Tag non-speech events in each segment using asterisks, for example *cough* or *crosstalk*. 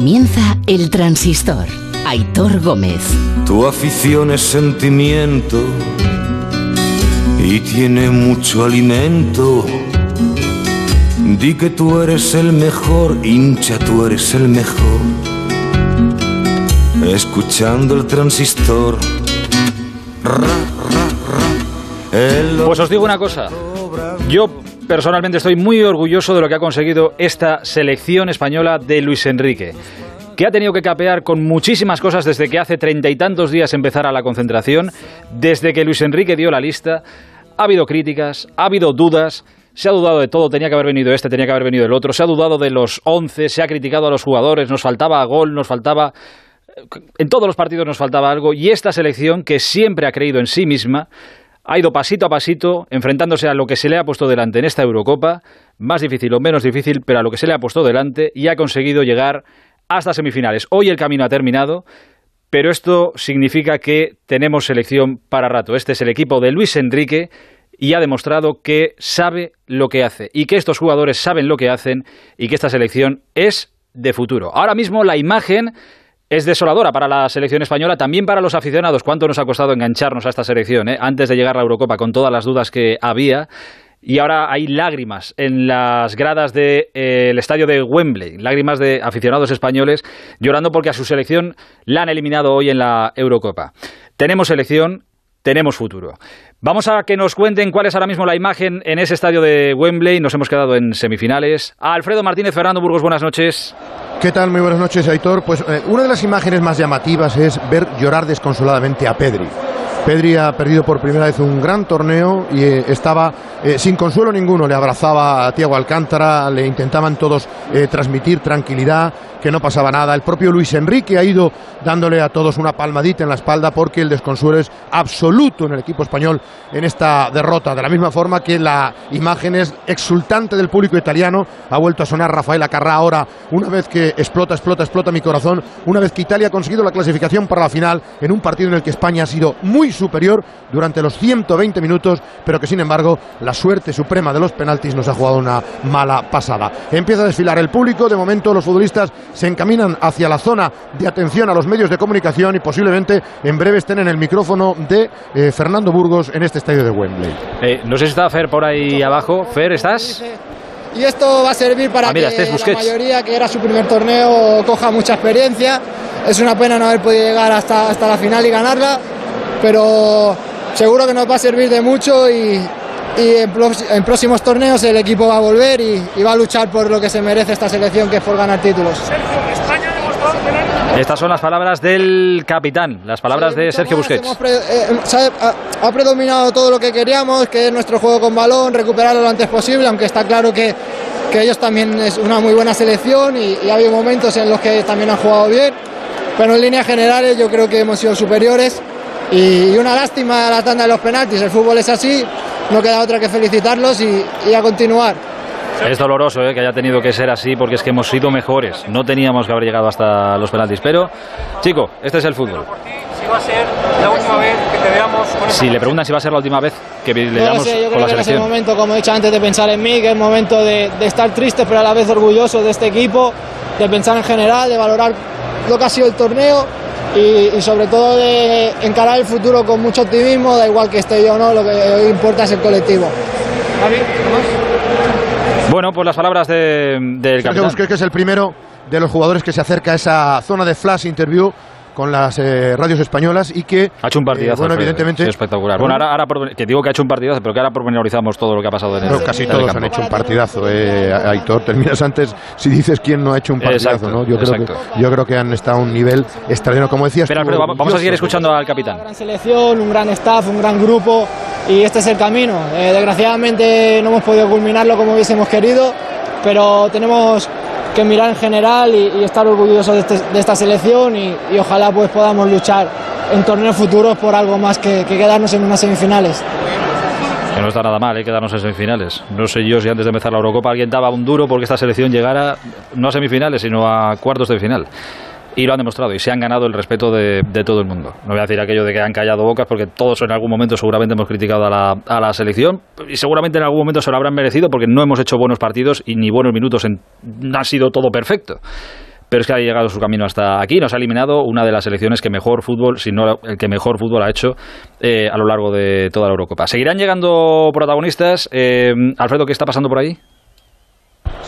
Comienza el transistor. Aitor Gómez. Tu afición es sentimiento y tiene mucho alimento. Di que tú eres el mejor, hincha, tú eres el mejor. Escuchando el transistor. Ra, ra, ra. El Pues os digo una cosa. Yo personalmente estoy muy orgulloso de lo que ha conseguido esta selección española de Luis Enrique, que ha tenido que capear con muchísimas cosas desde que hace treinta y tantos días empezara la concentración, desde que Luis Enrique dio la lista. Ha habido críticas, ha habido dudas. Se ha dudado de todo, tenía que haber venido este, tenía que haber venido el otro. Se ha dudado de los once, se ha criticado a los jugadores, nos faltaba gol, nos faltaba en todos los partidos nos faltaba algo y esta selección que siempre ha creído en sí misma ha ido pasito a pasito enfrentándose a lo que se le ha puesto delante en esta Eurocopa, más difícil o menos difícil, pero a lo que se le ha puesto delante y ha conseguido llegar hasta semifinales. Hoy el camino ha terminado, pero esto significa que tenemos selección para rato. Este es el equipo de Luis Enrique y ha demostrado que sabe lo que hace y que estos jugadores saben lo que hacen y que esta selección es de futuro. Ahora mismo la imagen es desoladora para la selección española, también para los aficionados. ¿Cuánto nos ha costado engancharnos a esta selección eh? antes de llegar a la Eurocopa con todas las dudas que había? Y ahora hay lágrimas en las gradas del estadio de Wembley, lágrimas de aficionados españoles llorando porque a su selección la han eliminado hoy en la Eurocopa. Tenemos selección, tenemos futuro. Vamos a que nos cuenten cuál es ahora mismo la imagen en ese estadio de Wembley. Nos hemos quedado en semifinales. Alfredo Martínez, Fernando Burgos, buenas noches. ¿Qué tal? Muy buenas noches, Aitor. Pues eh, una de las imágenes más llamativas es ver llorar desconsoladamente a Pedri. Pedri ha perdido por primera vez un gran torneo y eh, estaba eh, sin consuelo ninguno. Le abrazaba a Tiago Alcántara, le intentaban todos transmitir tranquilidad, que no pasaba nada. El propio Luis Enrique ha ido dándole a todos una palmadita en la espalda porque el desconsuelo es absoluto en el equipo español en esta derrota. De la misma forma que la imagen es exultante del público italiano. Ha vuelto a sonar Rafael Acarrá ahora, una vez que explota, explota, explota mi corazón, una vez que Italia ha conseguido la clasificación para la final en un partido en el que España ha sido muy superior durante los 120 minutos, pero que sin embargo la suerte suprema de los penaltis nos ha jugado una mala pasada. Empieza a desfilar el público, de momento los futbolistas se encaminan hacia la zona de atención a los medios de comunicación y posiblemente en breve estén en el micrófono de eh, Fernando Burgos en este estadio de Wembley. Eh, no sé si está Fer por ahí abajo. Fer, ¿estás? Y esto va a servir para Ah, mira, este que es la mayoría que era su primer torneo coja mucha experiencia. Es una pena no haber podido llegar hasta, hasta la final y ganarla, pero seguro que nos va a servir de mucho y, y en, en próximos torneos el equipo va a volver y, y va a luchar por lo que se merece esta selección, que es por ganar títulos. Estas son las palabras del capitán, las palabras Sí, de Sergio más. Busquets. Pre- eh, ha- ha predominado todo lo que queríamos, que es nuestro juego con balón, recuperarlo lo antes posible, aunque está claro que, que ellos también es una muy buena selección y, y ha habido momentos en los que también han jugado bien, pero en líneas generales yo creo que hemos sido superiores y, y una lástima la tanda de los penaltis, el fútbol es así, no queda otra que felicitarlos y, y a continuar. Es doloroso eh, que haya tenido que ser así porque es que hemos sido mejores. No teníamos que haber llegado hasta los penaltis. Pero, chico, este es el fútbol. si va a ser la última vez que te veamos con Si le preguntan si va a ser la última vez que le No veamos sé, yo con creo la que no es el selección. momento, como he dicho antes, de pensar en mí, que es momento de, de estar triste, pero a la vez orgulloso de este equipo, de pensar en general, de valorar lo que ha sido el torneo y, y sobre todo de encarar el futuro con mucho optimismo, da igual que esté yo o no, lo que hoy importa es el colectivo. Javi, ¿no más? Bueno, pues las palabras de- del capitán. Busquets, que es el primero de los jugadores que se acerca a esa zona de flash interview con las eh, radios españolas y que Ha hecho un partidazo. eh, bueno, evidentemente sí, espectacular. Bueno, ahora, ahora por- que digo que ha hecho un partidazo, pero que ahora pormenorizamos todo lo que ha pasado en el, Pero casi en el todos campo. han hecho un partidazo, eh, Aitor. Terminas antes si dices quién no ha hecho un partidazo, Exacto, ¿no? Yo creo, que, yo creo que han estado a un nivel extraordinario, como decías. Pero tú, Alfredo, vamos, vamos a seguir escuchando al Una capitán. gran selección, un gran staff, un gran grupo y este es el camino. Eh, desgraciadamente no hemos podido culminarlo como hubiésemos querido, pero tenemos que mirar en general y, estar orgullosos de, este- de esta selección y, ojalá pues podamos luchar en torneos futuros por algo más que, que quedarnos en unas semifinales. Que no está nada mal, hay que darnos en semifinales. No sé yo si antes de empezar la Eurocopa alguien daba un duro porque esta selección llegara no a semifinales, sino a cuartos de final. Y lo han demostrado y se han ganado el respeto de, todo el mundo. No voy a decir aquello de que han callado bocas porque todos en algún momento seguramente hemos criticado a la, a la selección y seguramente en algún momento se lo habrán merecido porque no hemos hecho buenos partidos y ni buenos minutos, en, no ha sido todo perfecto. pero es que ha llegado su camino hasta aquí. Nos ha eliminado una de las selecciones que mejor fútbol, si no el que mejor fútbol ha hecho eh, a lo largo de toda la Eurocopa. Seguirán llegando protagonistas. Eh, Alfredo, ¿qué está pasando por ahí?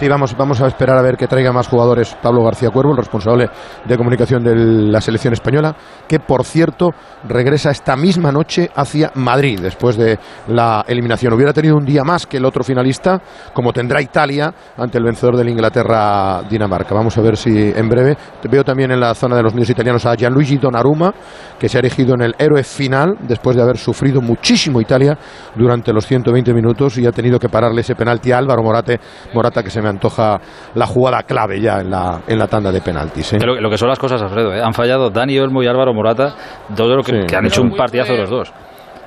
Sí, vamos, vamos a esperar a ver que traiga más jugadores Pablo García Cuervo, el responsable de comunicación de la selección española, que por cierto regresa esta misma noche hacia Madrid después de la eliminación. Hubiera tenido un día más que el otro finalista, como tendrá Italia ante el vencedor del Inglaterra-Dinamarca. Vamos a ver si en breve. Veo también en la zona de los medios italianos a Gianluigi Donnarumma, que se ha erigido en el héroe final después de haber sufrido muchísimo Italia durante los 120 minutos y ha tenido que pararle ese penalti a Álvaro Morate, Morata que se me antoja la jugada clave ya en la, en la tanda de penaltis. ¿eh? Lo, que son las cosas, Alfredo, ¿eh? han fallado Dani Olmo y Álvaro Morata, todo lo que, han hecho un partidazo los dos.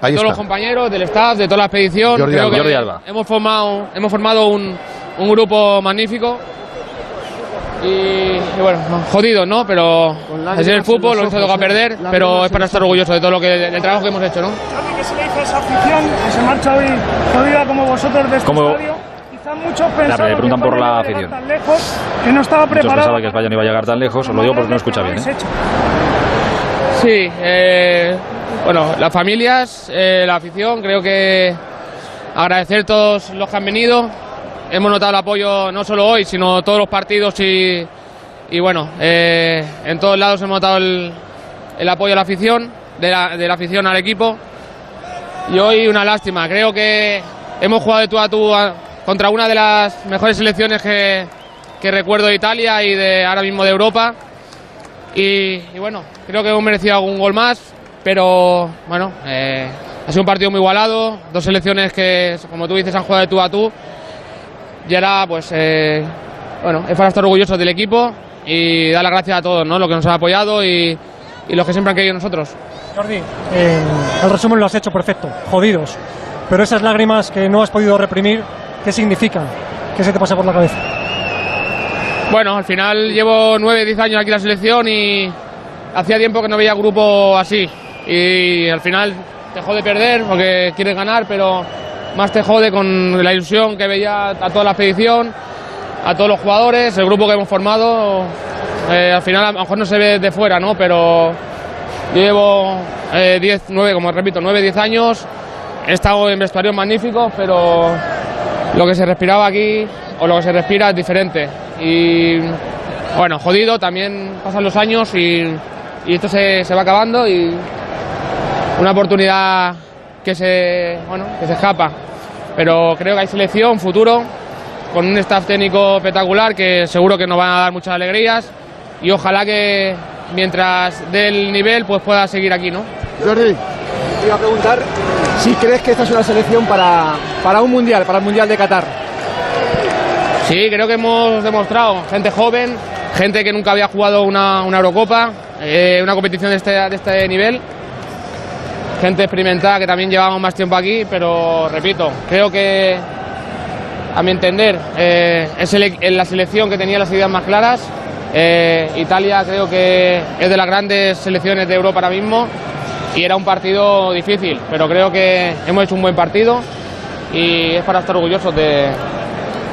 Ahí todos los compañeros del staff, de toda la expedición. Jordi, Alba. Hemos formado, hemos formado un, un grupo magnífico. Y, bueno, jodido, ¿no? Pero es el fútbol, lo hemos tocado a perder, pero es para estar orgulloso de todo lo que del trabajo que hemos hecho, ¿no? ¿Qué se le dice a esa afición que se marcha hoy jodida como vosotros de este estadio? Muchos pensaban le preguntan por la afición. Tan lejos, que no estaba preparado. Muchos pensaban que España no iba a llegar tan lejos, os lo digo porque no escucha bien. ¿eh? Sí, eh, bueno, las familias, eh, la afición, creo que agradecer a todos los que han venido. Hemos notado el apoyo no solo hoy, sino todos los partidos y, y bueno, eh, en todos lados hemos notado el, el apoyo a la afición, de la, de la afición al equipo. Y hoy una lástima, creo que hemos jugado de tú a tú contra una de las mejores selecciones que, recuerdo de Italia y de ahora mismo de Europa. Y, bueno, creo que hemos merecido algún gol más, pero bueno, eh, ha sido un partido muy igualado, dos selecciones que, como tú dices, han jugado de tú a tú. Y ahora, pues, eh, bueno, es para estar orgullosos del equipo y dar las gracias a todos, ¿no? Los que nos han apoyado y, los que siempre han querido nosotros. Jordi, eh, el resumen lo has hecho perfecto, jodidos. Pero esas lágrimas que no has podido reprimir, ¿Qué significa? ¿Qué se te pasa por la cabeza? Bueno, al final llevo 9, 10 años aquí en la selección y hacía tiempo que no veía grupo así. Y al final te jode perder porque quieres ganar, pero más te jode con la ilusión que veía a toda la expedición, a todos los jugadores, el grupo que hemos formado. Eh, al final a lo mejor no se ve de fuera, ¿no? Pero llevo 10, eh, 9, como repito, 9, 10 años. He estado en vestuarios magníficos, pero lo que se respiraba aquí o lo que se respira es diferente. Y bueno, jodido, también pasan los años y, esto se, va acabando y una oportunidad que se, bueno, que se escapa. Pero creo que hay selección, futuro, con un staff técnico espectacular que seguro que nos van a dar muchas alegrías y ojalá que mientras dé el nivel pues pueda seguir aquí, ¿no? Jordi, te iba a preguntar si crees que esta es una selección para, para un mundial, para el mundial de Qatar. Sí, creo que hemos demostrado gente joven, gente que nunca había jugado una, Eurocopa, eh, una competición de este, de este nivel, gente experimentada que también llevamos más tiempo aquí, pero repito, creo que a mi entender eh, es la selección que tenía las ideas más claras. Eh, Italia creo que es de las grandes selecciones de Europa ahora mismo y era un partido difícil, pero creo que hemos hecho un buen partido y es para estar orgullosos de,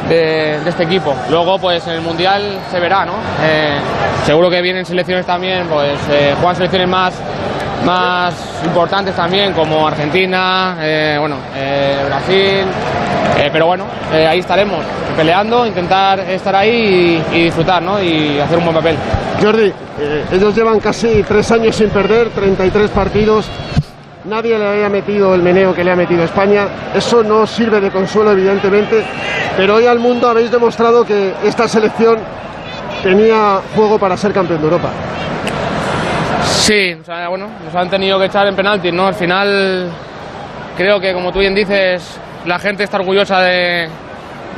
de, este equipo. Luego, pues en el Mundial se verá, ¿no? Eh, seguro que vienen selecciones también, pues eh, juegan selecciones más, más importantes también, como Argentina, eh, bueno, Brasil, pero bueno, ahí estaremos, peleando, intentar estar ahí y, y, disfrutar, ¿no? Y hacer un buen papel. Jordi, ellos llevan casi tres años sin perder, 33 partidos, nadie le había metido el meneo que le ha metido España. Eso no sirve de consuelo, evidentemente, pero hoy al mundo habéis demostrado que esta selección tenía juego para ser campeón de Europa. Sí, bueno, nos han tenido que echar en penaltis, ¿no? Al final, creo que, como tú bien dices, la gente está orgullosa de,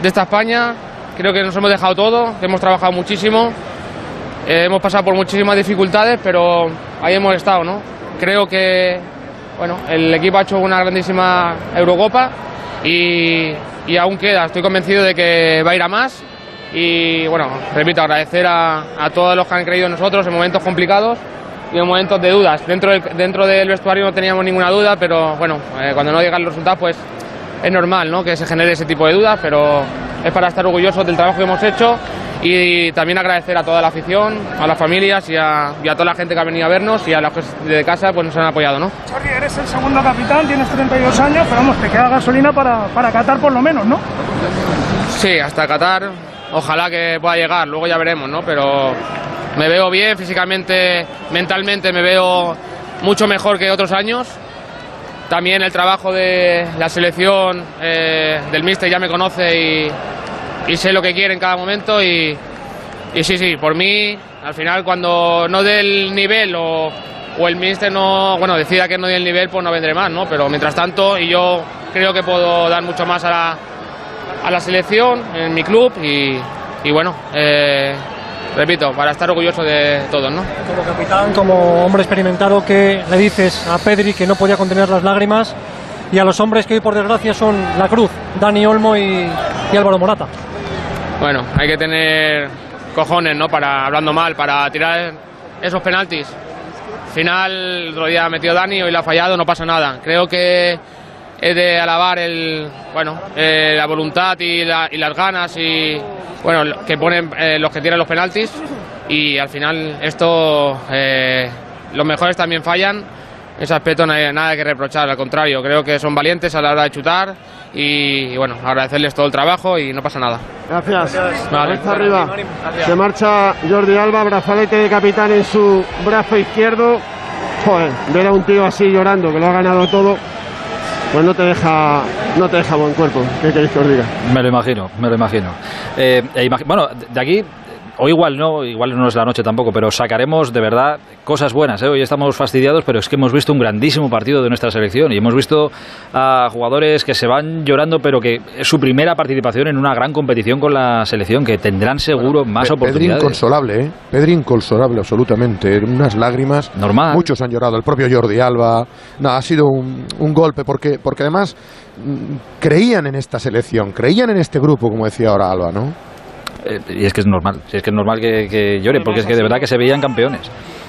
de esta España. Creo que nos hemos dejado todo, que hemos trabajado muchísimo. Eh, hemos pasado por muchísimas dificultades, pero ahí hemos estado, ¿no? Creo que bueno, el equipo ha hecho una grandísima Eurocopa y, aún queda. Estoy convencido de que va a ir a más. Y bueno, repito, agradecer a, todos los que han creído en nosotros en momentos complicados y en momentos de dudas. Dentro del, dentro del vestuario no teníamos ninguna duda, pero bueno, eh, cuando no llegan los resultados, pues es normal ¿no? que se genere ese tipo de dudas, pero es para estar orgullosos del trabajo que hemos hecho Y también agradecer a toda la afición, a las familias y a, toda la gente que ha venido a vernos y a los que de casa pues nos han apoyado, ¿no? Jordi, eres el segundo capitán, tienes 32 años, pero vamos, te queda gasolina para, para Qatar por lo menos, ¿no? Sí, hasta Qatar, ojalá que pueda llegar, luego ya veremos, ¿no? Pero me veo bien físicamente, mentalmente me veo mucho mejor que otros años. También el trabajo de la selección eh, del míster ya me conoce y, sé lo que quiere en cada momento y, sí, sí, por mí, al final cuando no dé el nivel o, el míster no, bueno, decida que no dé el nivel, pues no vendré más, ¿no? Pero mientras tanto, y yo creo que puedo dar mucho más a la, a la selección, en mi club y, y bueno, eh, repito, para estar orgulloso de todos, ¿no? Como capitán, como hombre experimentado, ¿qué le dices a Pedri que no podía contener las lágrimas y a los hombres que hoy por desgracia son la cruz, Dani Olmo y, y Álvaro Morata? Bueno, hay que tener cojones, ¿no? Para, hablando mal, para tirar esos penaltis. Al final, el otro día ha metido Dani, hoy le ha fallado, no pasa nada. Creo que es de alabar el, bueno, eh, la voluntad y, las ganas y, bueno, que ponen eh, los que tiran los penaltis. Y al final, esto, eh, los mejores también fallan ese aspecto no hay nada que reprochar, al contrario, creo que son valientes a la hora de chutar y, bueno, agradecerles todo el trabajo y no pasa nada. Gracias. Vale. arriba. Se marcha Jordi Alba, brazalete de capitán en su brazo izquierdo. Joder, ver a un tío así llorando, que lo ha ganado todo, pues no te deja no te deja buen cuerpo. ¿Qué queréis que os diga? Me lo imagino, me lo imagino. Eh, e bueno, de aquí o igual no, igual no es la noche tampoco, pero sacaremos de verdad cosas buenas. ¿eh? Hoy estamos fastidiados, pero es que hemos visto un grandísimo partido de nuestra selección y hemos visto a jugadores que se van llorando, pero que es su primera participación en una gran competición con la selección, que tendrán seguro más oportunidades. Pedri inconsolable, ¿eh? Pedri inconsolable, absolutamente. Unas lágrimas. Normal. Muchos han llorado, el propio Jordi Alba. No, ha sido un, un golpe, porque, porque además mm, creían en esta selección, creían en este grupo, como decía ahora Alba, ¿no? Eh, y es que es normal, es que es normal que, llore, porque es que de verdad que se veían campeones.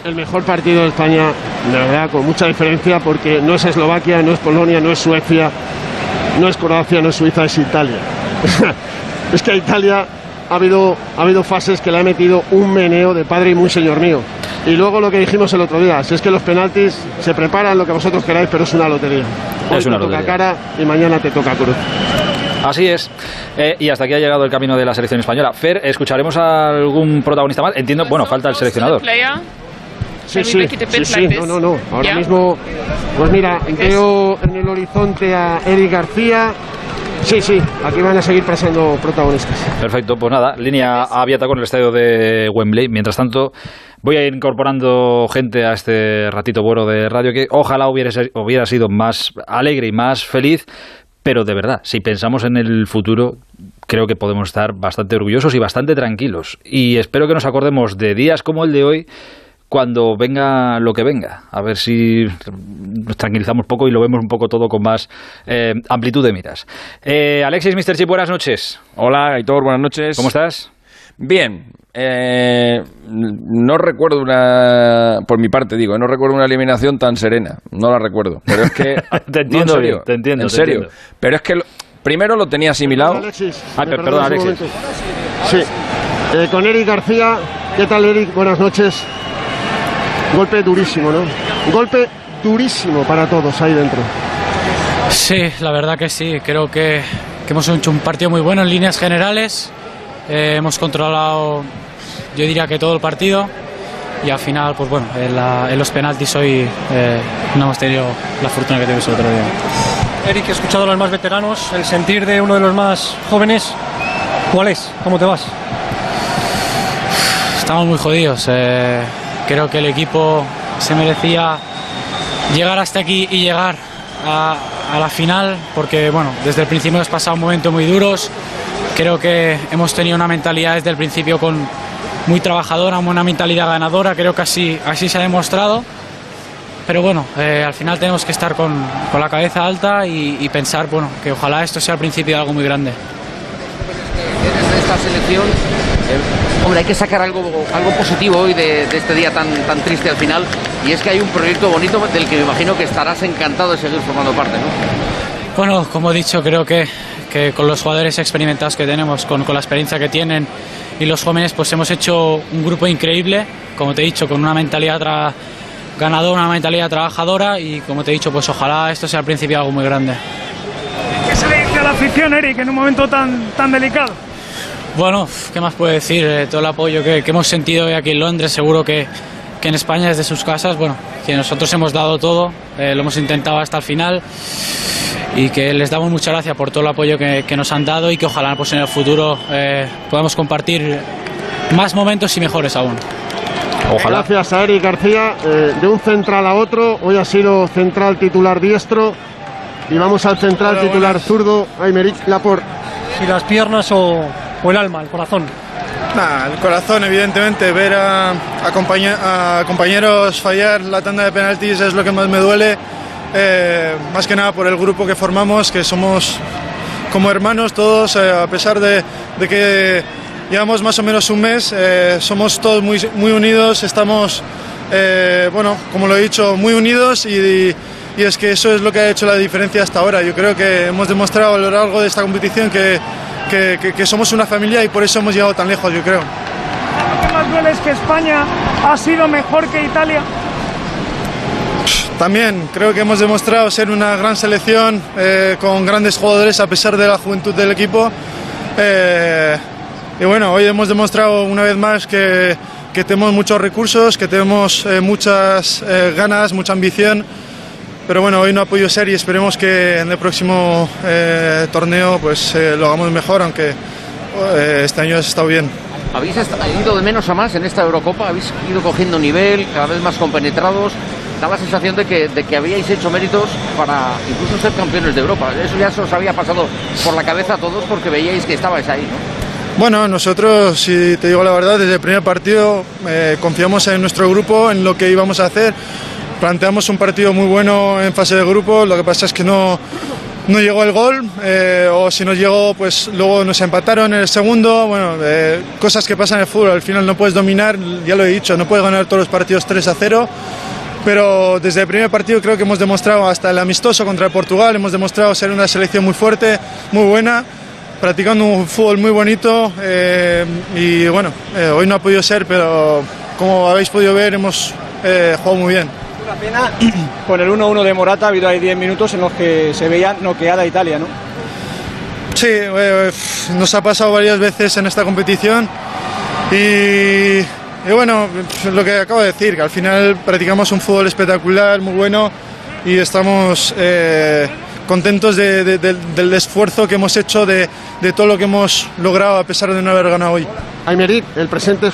El mejor partido de España, de verdad, con mucha diferencia, porque no es Eslovaquia, no es Polonia, no es Suecia, no es Croacia, no es Suiza, es Italia. *laughs* es que a Italia ha habido, ha habido fases que le ha metido un meneo de padre y muy señor mío. Y luego lo que dijimos el otro día, si es que los penaltis se preparan lo que vosotros queráis, pero es una lotería. Hoy es una te toca cara y mañana te toca cruz. Así es. Eh, y hasta aquí ha llegado el camino de la selección española. Fer, ¿escucharemos a algún protagonista más? Entiendo, bueno, falta el seleccionador. Sí, sí, sí, no, no, no. Ahora mismo, pues mira, veo en el horizonte a Eric García. Sí, sí, aquí van a seguir pasando protagonistas. Perfecto, pues nada, línea abierta con el estadio de Wembley. Mientras tanto, voy a ir incorporando gente a este ratito bueno de radio que ojalá hubiera, hubiera sido más alegre y más feliz, pero de verdad, si pensamos en el futuro, creo que podemos estar bastante orgullosos y bastante tranquilos. Y espero que nos acordemos de días como el de hoy cuando venga lo que venga. A ver si nos tranquilizamos poco y lo vemos un poco todo con más eh, amplitud de miras. Eh, Alexis, Mr. Chip, buenas noches. Hola, Aitor, buenas noches. ¿Cómo estás? Bien, eh, no recuerdo una, por mi parte digo, no recuerdo una eliminación tan serena, no la recuerdo, pero es que... *laughs* te entiendo, te entiendo. En serio, pero es que primero lo tenía asimilado... ah, perdón, Alexis. Sí, eh, con Eric García, ¿qué tal Eric? Buenas noches. Golpe durísimo, ¿no? Golpe durísimo para todos ahí dentro. Sí, la verdad que sí, creo que, que hemos hecho un partido muy bueno en líneas generales eh, hemos controlado, yo diría que todo el partido y al final, pues bueno, en, los penaltis hoy eh, no hemos tenido la fortuna que tuvimos el otro día. Eric, he escuchado a los más veteranos, el sentir de uno de los más jóvenes, ¿cuál es? ¿Cómo te vas? Estamos muy jodidos. Eh, creo que el equipo se merecía llegar hasta aquí y llegar a, la final, porque bueno, desde el principio hemos pasado momentos muy duros Creo que hemos tenido una mentalidad desde el principio con muy trabajadora, una mentalidad ganadora, creo que así, así se ha demostrado. Pero bueno, eh, al final tenemos que estar con, con la cabeza alta y, pensar bueno, que ojalá esto sea el principio de algo muy grande. Desde esta selección, hombre, hay que sacar algo, algo positivo hoy de, de, este día tan, tan triste al final, y es que hay un proyecto bonito del que me imagino que estarás encantado de seguir formando parte, ¿no? Bueno, como he dicho, creo que que con los jugadores experimentados que tenemos, con, con la experiencia que tienen y los jóvenes pues hemos hecho un grupo increíble, como te he dicho, con una mentalidad ganadora, una mentalidad trabajadora y como te he dicho, pues ojalá esto sea el principio de algo muy grande. ¿Qué se le dice a la afición, Eric, en un momento tan, tan delicado? Bueno, ¿qué más puedo decir? Eh, todo el apoyo que, hemos sentido hoy aquí en Londres, seguro que, que, en España desde sus casas, bueno, que nosotros hemos dado todo, eh, lo hemos intentado hasta el final y que les damos muchas gracias por todo el apoyo que, que nos han dado y que ojalá pues en el futuro eh, podamos compartir más momentos y mejores aún. Ojalá. Gracias a Eric García, de un central a otro, hoy ha sido central titular diestro y vamos al central titular zurdo, Aymeric Laporte. Si las piernas o o el alma, el corazón? el corazón, evidentemente. Ver a, a, compañeros fallar la tanda de penaltis es lo que más me duele. Eh, más que nada por el grupo que formamos, que somos como hermanos todos, eh, a pesar de, que llevamos más o menos un mes, eh, somos todos muy, muy unidos, estamos, bueno, como lo he dicho, muy unidos y, y, es que eso es lo que ha hecho la diferencia hasta ahora. Yo creo que hemos demostrado a lo largo de esta competición que que, somos una familia y por eso hemos llegado tan lejos, yo creo. ¿Qué más duele es que España ha sido mejor que Italia? También creo que hemos demostrado ser una gran selección eh, con grandes jugadores a pesar de la juventud del equipo. Eh, y bueno, hoy hemos demostrado una vez más que, que tenemos muchos recursos, que tenemos eh, muchas ganas, mucha ambición pero bueno, hoy no ha podido ser y esperemos que en el próximo eh, torneo pues eh, lo hagamos mejor, aunque eh, este año ha estado bien. ¿Habéis ido de menos a más en esta Eurocopa? ¿Habéis ido cogiendo nivel, cada vez más compenetrados? Da la sensación de que, de que habíais hecho méritos para incluso ser campeones de Europa. Eso ya se os había pasado por la cabeza a todos porque veíais que estabais ahí, ¿no? Bueno, nosotros, si te digo la verdad, desde el primer partido confiamos en nuestro grupo, en lo que íbamos a hacer planteamos un partido muy bueno en fase de grupo, lo que pasa es que no, no llegó el gol, eh, o si no llegó, pues luego nos empataron en el segundo, bueno, eh, cosas que pasan en el fútbol, al final no puedes dominar, ya lo he dicho, no puedes ganar todos los partidos 3 a 0, pero desde el primer partido creo que hemos demostrado, hasta el amistoso contra Portugal, hemos demostrado ser una selección muy fuerte, muy buena, practicando un fútbol muy bonito, eh, y bueno, hoy no ha podido ser, pero como habéis podido ver, hemos jugado muy bien. Una pena con el 1-1 de Morata, ha habido ahí 10 minutos en los que se veía noqueada Italia, ¿no? Sí, eh, nos ha pasado varias veces en esta competición y, bueno, lo que acabo de decir, que al final practicamos un fútbol espectacular, muy bueno y estamos eh, contentos del esfuerzo que hemos hecho, de, todo lo que hemos logrado a pesar de no haber ganado hoy. Aymeric, el presente es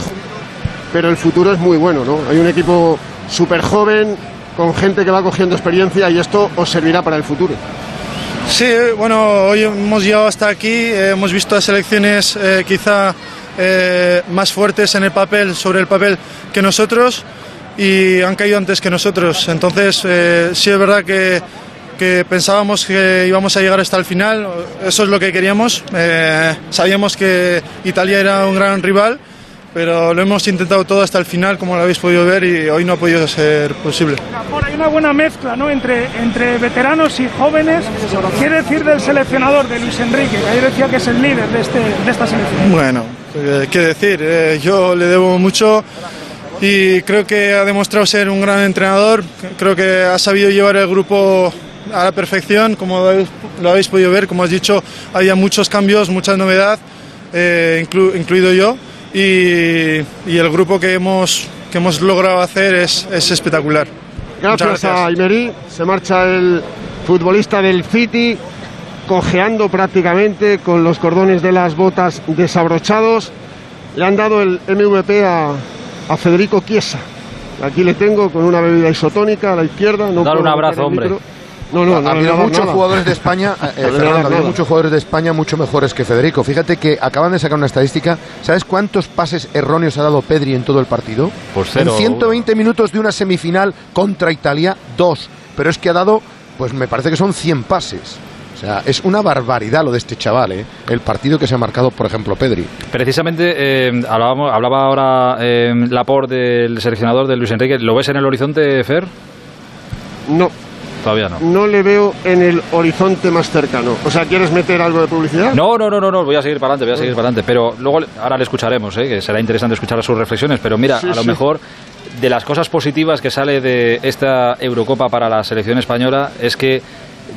pero el futuro es muy bueno, ¿no? Hay un equipo súper joven, con gente que va cogiendo experiencia y esto os servirá para el futuro. Sí, bueno, hoy hemos llegado hasta aquí, eh, hemos visto a selecciones eh, quizá eh, más fuertes en el papel, sobre el papel que nosotros y han caído antes que nosotros. Entonces, sí es verdad que, que, pensábamos que íbamos a llegar hasta el final, eso es lo que queríamos. sabíamos que Italia era un gran rival pero lo hemos intentado todo hasta el final, como lo habéis podido ver, y hoy no ha podido ser posible. hay una buena mezcla ¿no? entre, entre veteranos y jóvenes. ¿Qué decir del seleccionador, de Luis Enrique, que ayer decía que es el líder de, este, de esta selección? Bueno, eh, qué decir, eh, yo le debo mucho y creo que ha demostrado ser un gran entrenador, creo que ha sabido llevar el grupo a la perfección, como lo habéis, podido ver, como has dicho, había muchos cambios, mucha novedad, eh, incluido yo y, el grupo que hemos, que hemos logrado hacer es, es espectacular. Gracias, a Imerí, se marcha el futbolista del City, cojeando prácticamente con los cordones de las botas desabrochados. Le han dado el MVP a, a Federico Chiesa. Aquí le tengo con una bebida isotónica a la izquierda. No Dale un abrazo, hombre. No, no, ha habido muchos jugadores de España, eh, *laughs* ha habido muchos jugadores de España mucho mejores que Federico. Fíjate que acaban de sacar una estadística. ¿Sabes cuántos pases erróneos ha dado Pedri en todo el partido? Pues cero. En 120 minutos de una semifinal contra Italia, dos. Pero es que ha dado, pues me parece que son 100 pases. O sea, es una barbaridad lo de este chaval, ¿eh? el partido que se ha marcado, por ejemplo, Pedri. Precisamente, eh, hablaba ahora eh, Laporte del seleccionador de Luis Enrique. ¿Lo ves en el horizonte, Fer? No, todavía no. No le veo en el horizonte más cercano. O sea, ¿quieres meter algo de publicidad? No, no, no, no, no voy a seguir para adelante, voy a seguir para adelante. Pero luego, ahora le escucharemos, ¿eh? que será interesante escuchar sus reflexiones. Pero mira, Sí, a lo sí. mejor de las cosas positivas que sale de esta Eurocopa para la selección española es que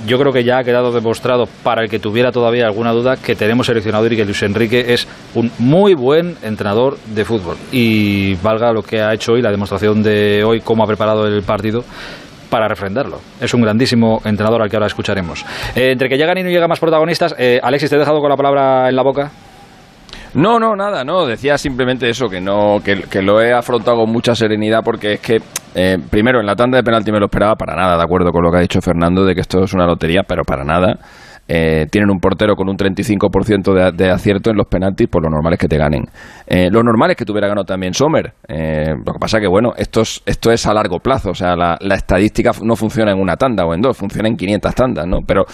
yo creo que ya ha quedado demostrado para el que tuviera todavía alguna duda que tenemos seleccionador y que Luis Enrique es un muy buen entrenador de fútbol. Y valga lo que ha hecho hoy, la demostración de hoy, cómo ha preparado el partido para refrendarlo. Es un grandísimo entrenador al que ahora escucharemos. Eh, entre que llegan y no llegan más protagonistas, eh, Alexis, ¿te he dejado con la palabra en la boca? No, no, nada, no. Decía simplemente eso, que no, que, lo he afrontado con mucha serenidad porque es que, eh, primero, en la tanda de penalti me lo esperaba para nada, de acuerdo con lo que ha dicho Fernando, de que esto es una lotería, pero para nada. Eh, tienen un portero con un 35% de, de acierto en los penaltis, pues lo normal es que te ganen. Eh, lo normal es que tuviera ganado también Sommer. Eh, lo que pasa que, bueno, esto es, esto es a largo plazo. O sea, la, la estadística no funciona en una tanda o en dos, funciona en 500 tandas, ¿no? Pero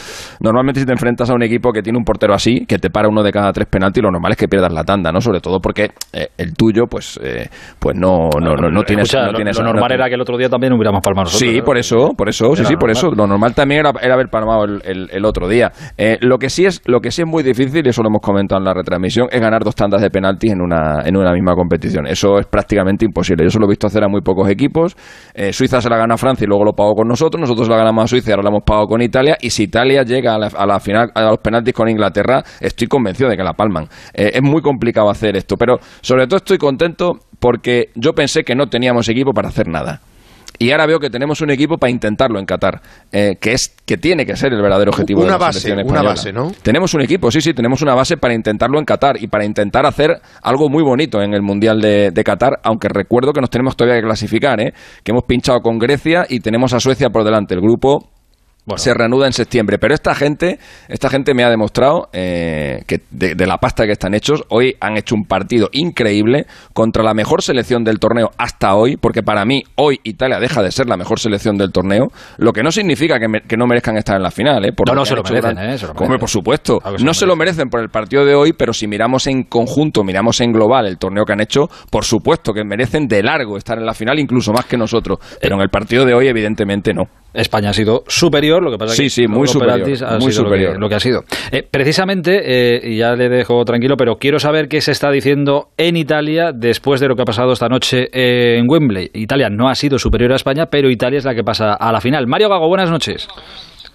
normalmente si te enfrentas a un equipo que tiene un portero así, que te para uno de cada tres penaltis, lo normal es que pierdas la tanda, ¿no? Sobre todo porque eh, el tuyo, pues, eh, pues no, no, no, no tienes... Escucha, no lo- tienes- lo no normal era que el otro día también hubiéramos palmado nosotros. Sí, por eso, por eso, sí, sí, por normal. eso. Lo normal también era, era haber palmado el, el- el otro día. Eh, lo que sí es, lo que sí es muy difícil, y eso lo hemos comentado en la retransmisión, es ganar dos tandas de penaltis en una, en una misma competición. Eso es prácticamente imposible. Yo eso lo he visto hacer a muy pocos equipos. Eh, Suiza se la gana a Francia y luego lo pagó con nosotros. Nosotros la ganamos a Suiza y ahora la hemos pagado con Italia. Y si Italia llega a la, a la final, a los penaltis con Inglaterra, estoy convencido de que la palman. Eh, es muy complicado hacer esto, pero sobre todo estoy contento porque yo pensé que no teníamos equipo para hacer nada. Y ahora veo que tenemos un equipo para intentarlo en Qatar, eh, que es que tiene que ser el verdadero objetivo Una de la base, selección una base, ¿no? Tenemos un equipo, sí, sí, tenemos una base para intentarlo en Qatar y para intentar hacer algo muy bonito en el Mundial de, de Qatar, aunque recuerdo que nos tenemos todavía que clasificar, ¿eh? que hemos pinchado con Grecia y tenemos a Suecia por delante. El grupo se reanuda en septiembre. Pero esta gente, esta gente me ha demostrado eh, que de, de la pasta que están hechos, hoy han hecho un partido increíble contra la mejor selección del torneo hasta hoy, porque para mí hoy Italia deja de ser la mejor selección del torneo, lo que no significa que, me- que no merezcan estar en la final. ¿eh? Por No, no, se lo merecen, ¿eh? Se lo por supuesto. Claro que se no se lo merecen por el partido de hoy, pero si miramos en conjunto, miramos en global el torneo que han hecho, por supuesto que merecen de largo estar en la final, incluso más que nosotros. Pero en el partido de hoy, evidentemente, no. España ha sido superior, lo que pasa Sí, que sí, muy superior, ha muy sido lo que- superior. Lo, que, ha sido. Eh, precisamente, eh, y ya le dejo tranquilo, pero quiero saber qué se está diciendo en Italia después de lo que ha pasado esta noche en Wembley. Italia no ha sido superior a España, pero Italia es la que pasa a la final. Mario Gago, buenas noches.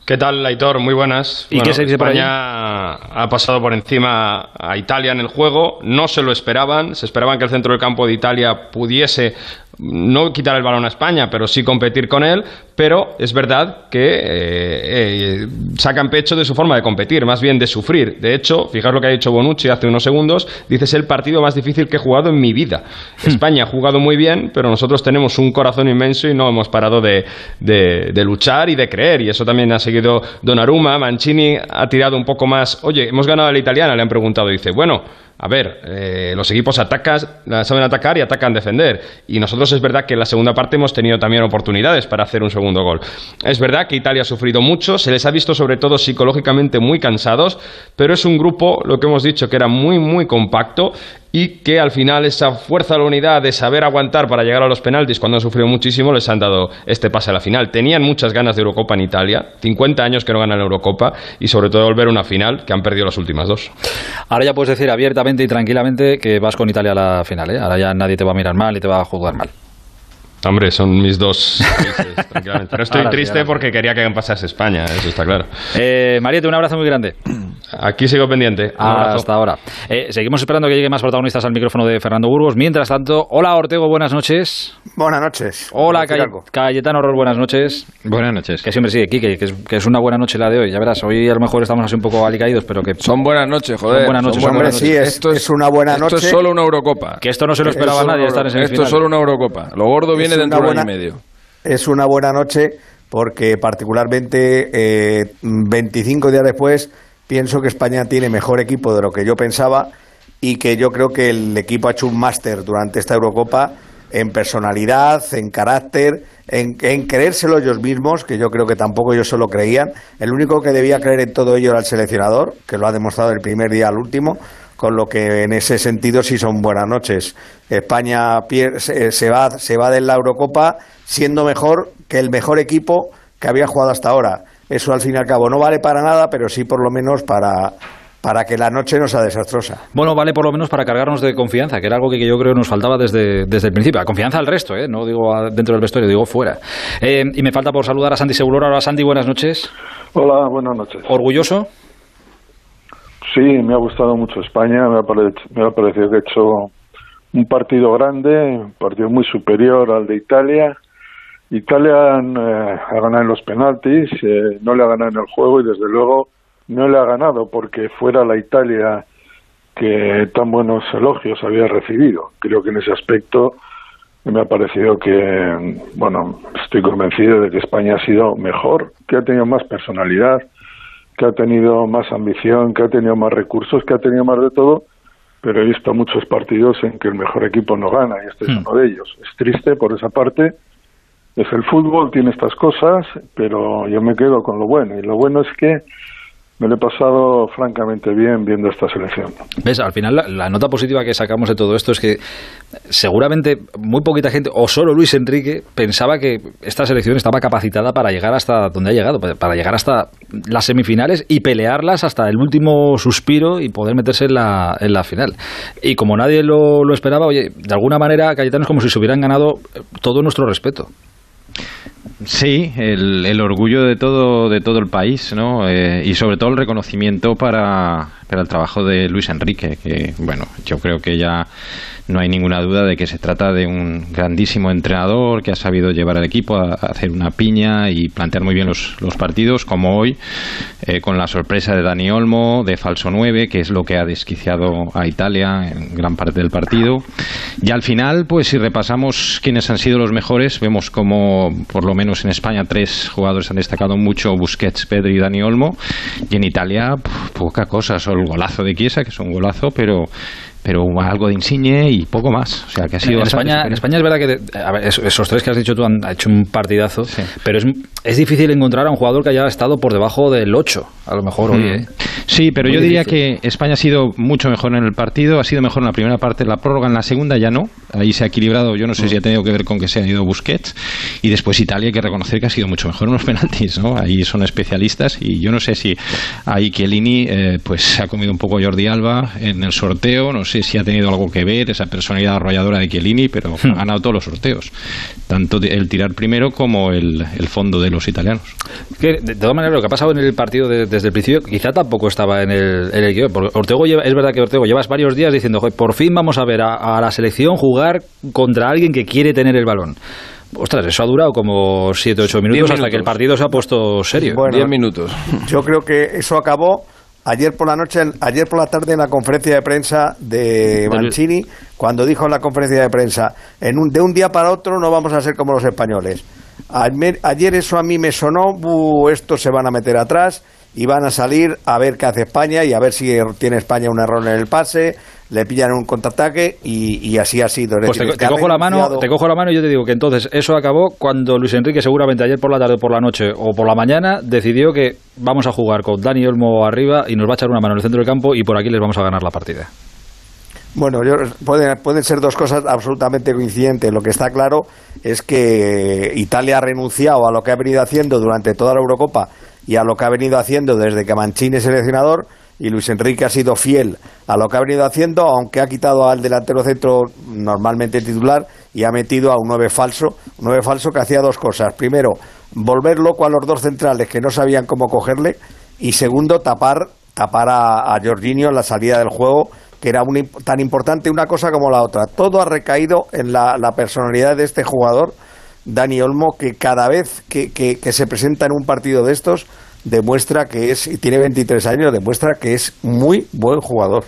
¿Qué tal, Aitor? Muy buenas. ¿Y qué se dice España ha pasado por encima a Italia en el juego. No se lo esperaban. Se esperaban que el centro del campo de Italia pudiese no quitar el balón a España, pero sí competir con él. Pero es verdad que eh, eh, sacan pecho de su forma de competir, más bien de sufrir. De hecho, fijaos lo que ha dicho Bonucci hace unos segundos. Dice, es el partido más difícil que he jugado en mi vida. España ha jugado muy bien, pero nosotros tenemos un corazón inmenso y no hemos parado de, de- de luchar y de creer. Y eso también ha seguido Donnarumma. Mancini ha tirado un poco más. Oye, hemos ganado a la italiana, le han preguntado. Dice, bueno, a ver, eh, los equipos atacan, saben atacar y atacan defender. Y nosotros es verdad que en la segunda parte hemos tenido también oportunidades para hacer un segundo gol. Es verdad que Italia ha sufrido mucho, se les ha visto sobre todo psicológicamente muy cansados, pero es un grupo, lo que hemos dicho, que era muy, muy compacto y que al final esa fuerza de la unidad de saber aguantar para llegar a los penaltis cuando han sufrido muchísimo les han dado este pase a la final. Tenían muchas ganas de Eurocopa en Italia, 50 años que no ganan la Eurocopa y sobre todo volver a una final que han perdido las últimas dos. Ahora ya puedes decir abiertamente y tranquilamente que vas con Italia a la final. ¿eh? Ahora ya nadie te va a mirar mal y te va a juzgar mal. Hombre, son mis dos países, *laughs* tranquilamente. Pero estoy Ahora triste sí. porque quería que pasase España, eso está claro. Eh, Mariette, un abrazo muy grande. Aquí sigo pendiente. Hasta ahora. Eh, seguimos esperando que lleguen más protagonistas al micrófono de Fernando Burgos. Mientras tanto, hola Ortego, buenas noches. Buenas noches. Hola algo. Cayetano Rol, buenas noches. Buenas noches. Que siempre sigue, Quique, que es, que es una buena noche la de hoy. Ya verás, hoy a lo mejor estamos así un poco alicaídos, pero que... Son buenas noches, joder. Son buenas noches, Son buenas Sí, noches. es, Esto es- es una buena Esto noche. es solo una Eurocopa. Que esto no se lo Es esperaba solo nadie estar en Esto es solo una Eurocopa. Lo gordo Es viene dentro de un año y medio. Es una buena noche porque particularmente eh, 25 días después pienso que España tiene mejor equipo de lo que yo pensaba y que yo creo que el equipo ha hecho un máster durante esta Eurocopa en personalidad, en carácter, en, en creérselo ellos mismos, que yo creo que tampoco ellos se lo creían. El único que debía creer en todo ello era el seleccionador, que lo ha demostrado del primer día al último, con lo que en ese sentido sí son buenas noches. España se va, se va de la Eurocopa siendo mejor que el mejor equipo que había jugado hasta ahora. Eso al fin y al cabo no vale para nada, pero sí por lo menos para, para que la noche no sea desastrosa. Bueno, vale por lo menos para cargarnos de confianza, que era algo que yo creo nos faltaba desde, desde el principio. La confianza al resto, ¿eh? no digo dentro del vestuario, digo fuera. Eh, y me falta por saludar a Sandy Seguro. Hola Sandy, buenas noches. Hola, buenas noches. ¿Orgulloso? Sí, me ha gustado mucho España, me ha, me ha parecido que ha hecho un partido grande, un partido muy superior al de Italia. Italia eh, ha ganado en los penaltis, eh, no le ha ganado en el juego y desde luego no le ha ganado porque fuera la Italia que tan buenos elogios había recibido. Creo que en ese aspecto me ha parecido que, bueno, estoy convencido de que España ha sido mejor, que ha tenido más personalidad, que ha tenido más ambición, que ha tenido más recursos, que ha tenido más de todo, pero he visto muchos partidos en que el mejor equipo no gana y este es hmm. uno de ellos. Es triste por esa parte. Es el fútbol, tiene estas cosas, pero yo me quedo con lo bueno. Y lo bueno es que me lo he pasado francamente bien viendo esta selección. ¿Ves? Al final, la, nota positiva que sacamos de todo esto es que seguramente muy poquita gente, o solo Luis Enrique, pensaba que esta selección estaba capacitada para llegar hasta donde ha llegado, para llegar hasta las semifinales y pelearlas hasta el último suspiro y poder meterse en la, en la final. Y como nadie lo, lo esperaba, oye, de alguna manera, Cayetano es como si se hubieran ganado todo nuestro respeto. Sí, el, orgullo de todo, de todo el país, ¿no? Eh, y sobre todo el reconocimiento para, para el trabajo de Luis Enrique, que, bueno, yo creo que ya no hay ninguna duda de que se trata de un grandísimo entrenador que ha sabido llevar al equipo a, hacer una piña y plantear muy bien los, los partidos, como hoy, eh, con la sorpresa de Dani Olmo, de falso 9, que es lo que ha desquiciado a Italia en gran parte del partido. Y al final, pues si repasamos quiénes han sido los mejores, vemos como, por lo menos en España, tres jugadores han destacado mucho, Busquets, Pedri y Dani Olmo, y en Italia, poca cosa, solo el golazo de Chiesa, que es un golazo, pero pero algo de Insigne y poco más. O sea, que ha sido en España, en España es verdad que esos tres que has dicho tú han hecho un partidazo, pero es, es, difícil encontrar a un jugador que haya estado por debajo del 8, a lo mejor hoy. Mm. ¿eh? Sí, pero yo diría que España ha sido mucho mejor en el partido, ha sido mejor en la primera parte, la prórroga en la segunda ya no, ahí se ha equilibrado, yo no sé si ha tenido que ver con que se ha ido Busquets, y después Italia hay que reconocer que ha sido mucho mejor en los *laughs* penaltis, ¿no? Ahí son especialistas y yo no sé si ahí Chiellini eh, pues se ha comido un poco Jordi Alba en el sorteo, no sé si ha tenido algo que ver esa personalidad arrolladora de Chiellini, pero hmm. ha ganado todos los sorteos, tanto el tirar primero como el, fondo de los italianos. de, todas maneras, lo que ha pasado en el partido desde el principio quizá tampoco estaba en el, en el Ortego lleva, es verdad que Ortego llevas varios días diciendo, por fin vamos a ver a, la selección jugar contra alguien que quiere tener el balón. Ostras, eso ha durado como 7 8 minutos, minutos, hasta que el partido se ha puesto serio. 10 minutos. Yo creo que eso acabó ayer por la noche, ayer por la tarde en la conferencia de prensa de Mancini, cuando dijo en la conferencia de prensa, en un, de un día para otro no vamos a ser como los españoles. Ayer, eso a mí me sonó, estos se van a meter atrás y van a salir a ver qué hace España y a ver si tiene España un error en el pase, le pillan un contraataque y, así ha sido. Pues te, cojo la mano, te cojo la mano y yo te digo que entonces eso acabó cuando Luis Enrique seguramente ayer por la tarde, por la noche o por la mañana decidió que vamos a jugar con Dani Olmo arriba y nos va a echar una mano en el centro del campo y por aquí les vamos a ganar la partida. Bueno, pueden, pueden ser dos cosas absolutamente coincidentes. Lo que está claro es que Italia ha renunciado a lo que ha venido haciendo durante toda la Eurocopa y a lo que ha venido haciendo desde que Mancini es seleccionador y Luis Enrique ha sido fiel a lo que ha venido haciendo, aunque ha quitado al delantero centro normalmente titular y ha metido a un nueve falso, un nueve falso que hacía dos cosas. Primero, volver loco a los dos centrales que no sabían cómo cogerle y segundo, tapar tapar a, a Jorginho en la salida del juego que era tan importante una cosa como la otra. Todo ha recaído en la, personalidad de este jugador Dani Olmo, que cada vez que, se presenta en un partido de estos, demuestra que es, y tiene 23 años, demuestra que es muy buen jugador.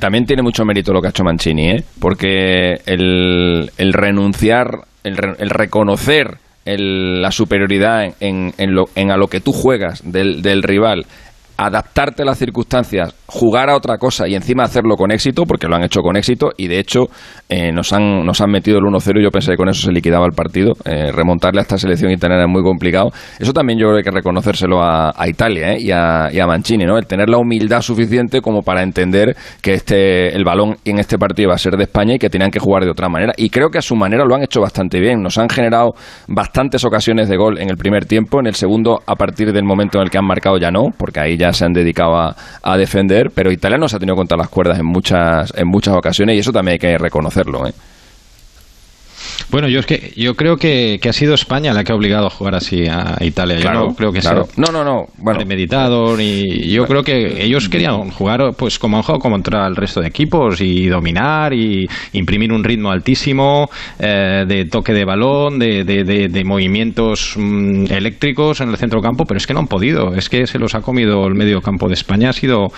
También tiene mucho mérito lo que ha hecho Mancini, ¿eh? porque el, renunciar, el, el reconocer la superioridad en, en, lo, en, a lo que tú juegas del, del rival, adaptarte a las circunstancias jugar a otra cosa y encima hacerlo con éxito, porque lo han hecho con éxito y de hecho eh, nos, han, nos han metido el 1-0 y yo pensé que con eso se liquidaba el partido. Eh, remontarle a esta selección italiana es muy complicado. Eso también yo creo que hay que reconocérselo a, Italia ¿eh? y, a, y, a, Mancini, ¿no? el tener la humildad suficiente como para entender que este, el balón en este partido va a ser de España y que tenían que jugar de otra manera. Y creo que a su manera lo han hecho bastante bien. Nos han generado bastantes ocasiones de gol en el primer tiempo, en el segundo a partir del momento en el que han marcado ya no, porque ahí ya se han dedicado a, a defender pero Italia nos ha tenido contra las cuerdas en muchas, en muchas ocasiones y eso también hay que reconocerlo. ¿eh? Bueno, yo es que yo creo que, ha sido España la que ha obligado a jugar así a Italia. yo no creo que sea no, no, no, bueno. meditado y yo creo que ellos querían jugar pues como han jugado contra el resto de equipos y dominar y imprimir un ritmo altísimo eh, de toque de balón, de, de, movimientos mm, eléctricos en el centro campo, pero es que no han podido. Es que se los ha comido el medio campo de España, ha sido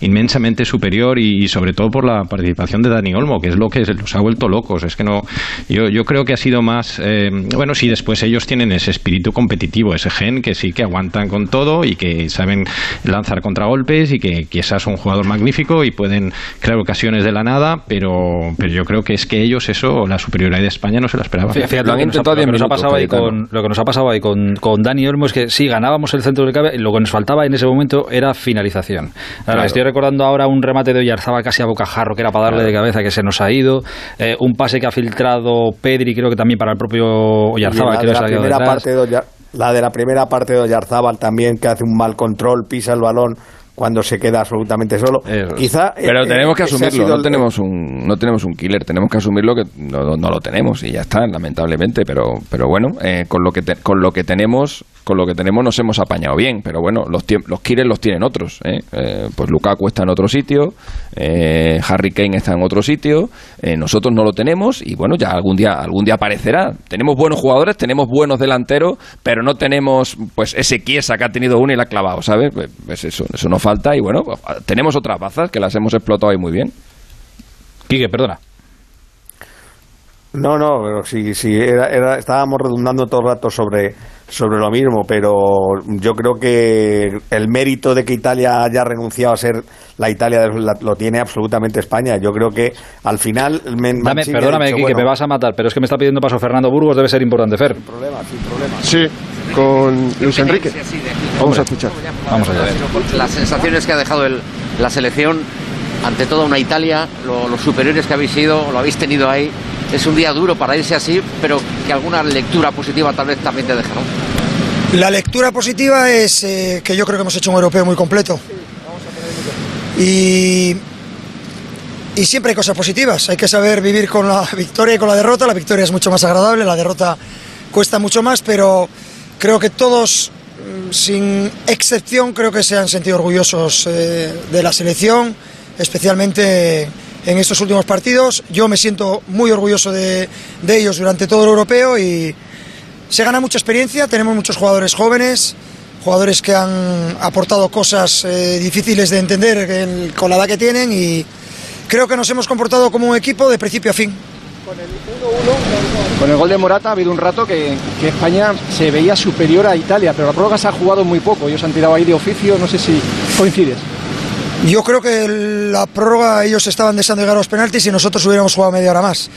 inmensamente superior y, sobre todo por la participación de Dani Olmo, que es lo que los ha vuelto locos. Es que no, yo, yo creo que ha sido más, eh, bueno, sí, después ellos tienen ese espíritu competitivo, ese gen que sí que aguantan con todo y que saben lanzar contragolpes y que quizás son un jugador magnífico y pueden crear ocasiones de la nada, pero, pero yo creo que es que ellos eso, la superioridad de España no se la esperaban. Fíjate, lo, que nos ha, pasado ahí con, lo que nos ha pasado ahí con, con Dani Olmo es que sí, ganábamos el centro del cabe y lo que nos faltaba en ese momento era finalización. Estoy recordando ahora un remate de Oyarzaba casi a bocajarro que era para darle de cabeza que se nos ha ido, eh, un pase que ha filtrado Pedri creo que también para el propio Oyarzábal. La, de la, primera parte de la de la primera parte de Oyarzábal también, que hace un mal control, pisa el balón cuando se queda absolutamente solo. Quizá pero eh, tenemos que asumirlo, no tenemos un no tenemos un killer, tenemos que asumirlo que no, no lo tenemos y ya está, lamentablemente, pero pero bueno, eh, con lo que con lo que tenemos con lo que tenemos nos hemos apañado bien, pero bueno, los, los killers los tienen otros. ¿eh? Eh, pues Lukaku está en otro sitio, eh, Harry Kane está en otro sitio, nosotros no lo tenemos y bueno, ya algún día, algún día aparecerá. Tenemos buenos jugadores, tenemos buenos delanteros, pero no tenemos pues ese Kiesa que ha tenido uno y la ha clavado, ¿sabes? Pues, pues eso, eso nos falta y bueno, tenemos otras bazas que las hemos explotado ahí muy bien. Quique, perdona. No, no, pero sí, sí, era, estábamos redundando todo el rato sobre, sobre lo mismo, pero yo creo que el mérito de que Italia haya renunciado a ser la Italia lo tiene absolutamente España. Yo creo que al final. perdóname, que me vas a matar, pero es que me está pidiendo paso Fernando Burgos, debe ser importante, Fer. Sin problema, sin problema. Sí, con Luis Enrique. Vamos a escuchar. Vamos allá. Las sensaciones que ha dejado el, la selección, ante toda una Italia, los superiores que habéis sido, lo habéis tenido ahí es un día duro para irse así, pero que alguna lectura positiva tal vez también te deja, La lectura positiva es eh, que yo creo que hemos hecho un europeo muy completo. Y, y siempre hay cosas positivas. Hay que saber vivir con la victoria y con la derrota. La victoria es mucho más agradable, la derrota cuesta mucho más, pero creo que todos, mm, sin excepción, creo que se han sentido orgullosos eh, de la selección, especialmente en estos últimos partidos. Yo me siento muy orgulloso de, ellos durante todo el europeo y se gana mucha experiencia, tenemos muchos jugadores jóvenes, jugadores que han aportado cosas eh, difíciles de entender con la edad que tienen y creo que nos hemos comportado como un equipo de principio a fin. Con el, Con el gol de Morata ha habido un rato que, que, España se veía superior a Italia, pero la prórroga se ha jugado muy poco. Ellos han tirado ahí de oficio, no sé si coincides. Yo creo que la prórroga ellos estaban deseando llegar a los penaltis y nosotros hubiéramos jugado media hora más.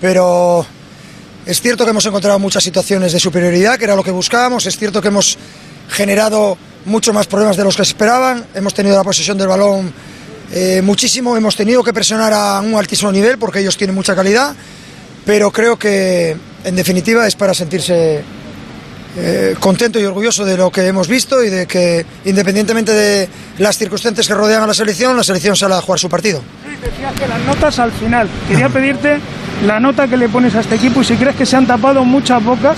Pero es cierto que hemos encontrado muchas situaciones de superioridad, que era lo que buscábamos. Es cierto que hemos generado muchos más problemas de los que esperaban. Hemos tenido la posesión del balón eh, muchísimo. Hemos tenido que presionar a un altísimo nivel porque ellos tienen mucha calidad. Pero creo que, en definitiva, es para sentirse eh, contento y orgulloso de lo que hemos visto y de que, independientemente de las circunstancias que rodean a la selección, la selección sale a jugar su partido. decía que las notas al final. Quería pedirte la nota que le pones a este equipo y si crees que se han tapado muchas bocas,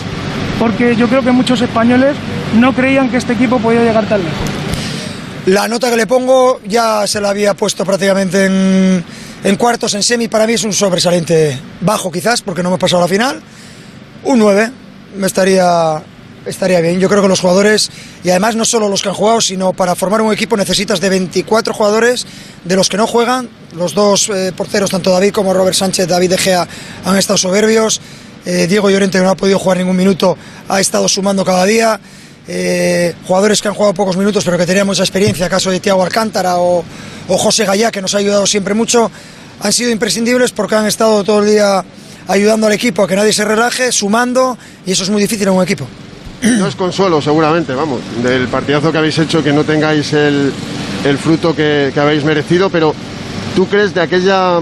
porque yo creo que muchos españoles no creían que este equipo podía llegar tan lejos. La nota que le pongo ya se la había puesto prácticamente en, cuartos, en semi. Para mí es un sobresaliente bajo, quizás, porque no hemos pasado a la final. Un 9. Me estaría estaría bien. Yo creo que los jugadores, y además no solo los que han jugado, sino para formar un equipo necesitas de 24 jugadores, de los que no juegan. Los dos eh, porteros, tanto David como Robert Sánchez, David De Gea, han estado soberbios. Eh, Diego Llorente no ha podido jugar ningún minuto, ha estado sumando cada día. Eh, jugadores que han jugado pocos minutos pero que tenían mucha experiencia, caso de Tiago Alcántara o, José Gallá, que nos ha ayudado siempre mucho, han sido imprescindibles porque han estado todo el día ayudando al equipo a que nadie se relaje, sumando, y eso es muy difícil en un equipo. No es consuelo, seguramente, vamos, del partidazo que habéis hecho, que no tengáis el, el fruto que, que habéis merecido, pero ¿tú crees de aquella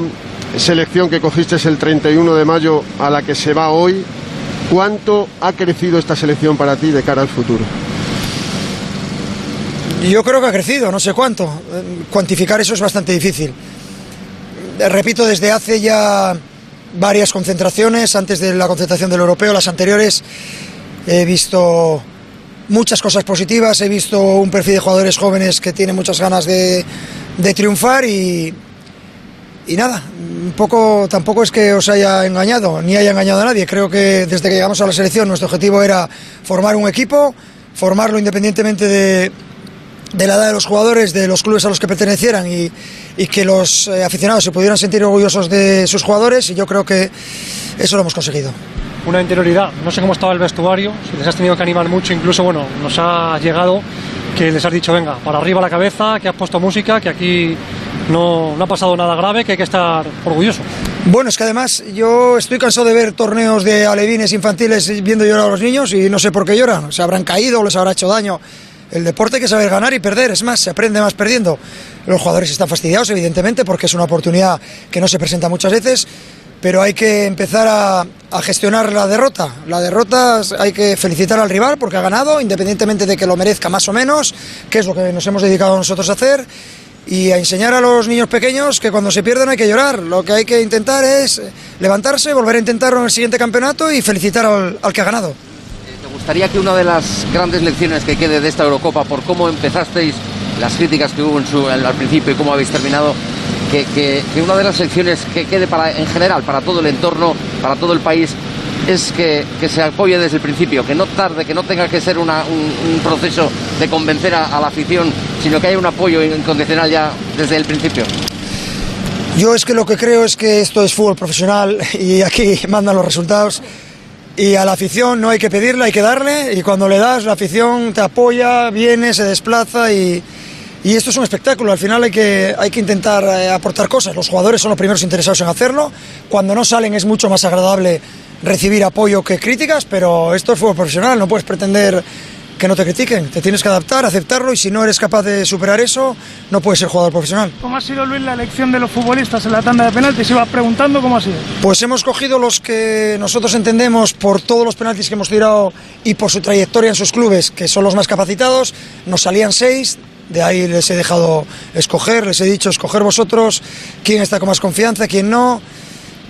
selección que cogiste el 31 de mayo a la que se va hoy, cuánto ha crecido esta selección para ti de cara al futuro? Yo creo que ha crecido, no sé cuánto. Cuantificar eso es bastante difícil. Eh, Repito, desde hace ya varias concentraciones, antes de la concentración del europeo, las anteriores, he visto muchas cosas positivas, he visto un perfil de jugadores jóvenes que tienen muchas ganas de triunfar y, y nada, poco tampoco es que os haya engañado, ni haya engañado a nadie. Creo que desde que llegamos a la selección nuestro objetivo era formar un equipo, formarlo independientemente de, de la edad de los jugadores, de los clubes a los que pertenecieran y, y que los eh, aficionados se pudieran sentir orgullosos de sus jugadores y yo creo que eso lo hemos conseguido. Una interioridad, no sé cómo estaba el vestuario, si les has tenido que animar mucho, incluso bueno, nos ha llegado que les has dicho, venga, para arriba la cabeza, que has puesto música, que aquí no, no ha pasado nada grave, que hay que estar orgulloso. Bueno, es que además yo estoy cansado de ver torneos de alevines infantiles viendo llorar a los niños y no sé por qué lloran. Se habrán caído les habrá hecho daño. El deporte hay que saber ganar y perder, es más, se aprende más perdiendo. Los jugadores están fastidiados, evidentemente, porque es una oportunidad que no se presenta muchas veces, pero hay que empezar a, a gestionar la derrota. La derrota hay que felicitar al rival porque ha ganado, independientemente de que lo merezca más o menos, que es lo que nos hemos dedicado nosotros a hacer y a enseñar a los niños pequeños que cuando se pierden hay que llorar. Lo que hay que intentar es levantarse, volver a intentarlo en el siguiente campeonato y felicitar al, al que ha ganado. ¿Te gustaría que una de las grandes lecciones que quede de esta Eurocopa, por cómo empezasteis, las críticas que hubo en su- al al principio y cómo habéis terminado, que, que- que una de las lecciones que quede para, en general para todo el entorno, para todo el país, es que, que se apoye desde el principio, que no tarde, que no tenga que ser una- un, un proceso de convencer a, a la afición, sino que haya un apoyo incondicional ya desde el principio? Yo es que lo que creo es que esto es fútbol profesional y aquí *laughs* mandan los resultados. Y a la afición no hay que pedirle, hay que darle. Y cuando le das, la afición te apoya, viene, se desplaza y, y esto es un espectáculo. Al final hay que, hay que intentar eh, aportar cosas. Los jugadores son los primeros interesados en hacerlo. Cuando no salen es mucho más agradable recibir apoyo que críticas, pero esto es fútbol profesional. No puedes pretender que no te critiquen. Te tienes que adaptar, aceptarlo y si no eres capaz de superar eso, no puedes ser jugador profesional. ¿Cómo ha sido, Luis, la elección de los futbolistas en la tanda de penaltis? Iba preguntando cómo ha sido. Pues hemos cogido los que nosotros entendemos por todos los penaltis que hemos tirado y por su trayectoria en sus clubes, que son los más capacitados. Nos salían seis, de ahí les he dejado escoger, les he dicho escoger vosotros quién está con más confianza, quién no.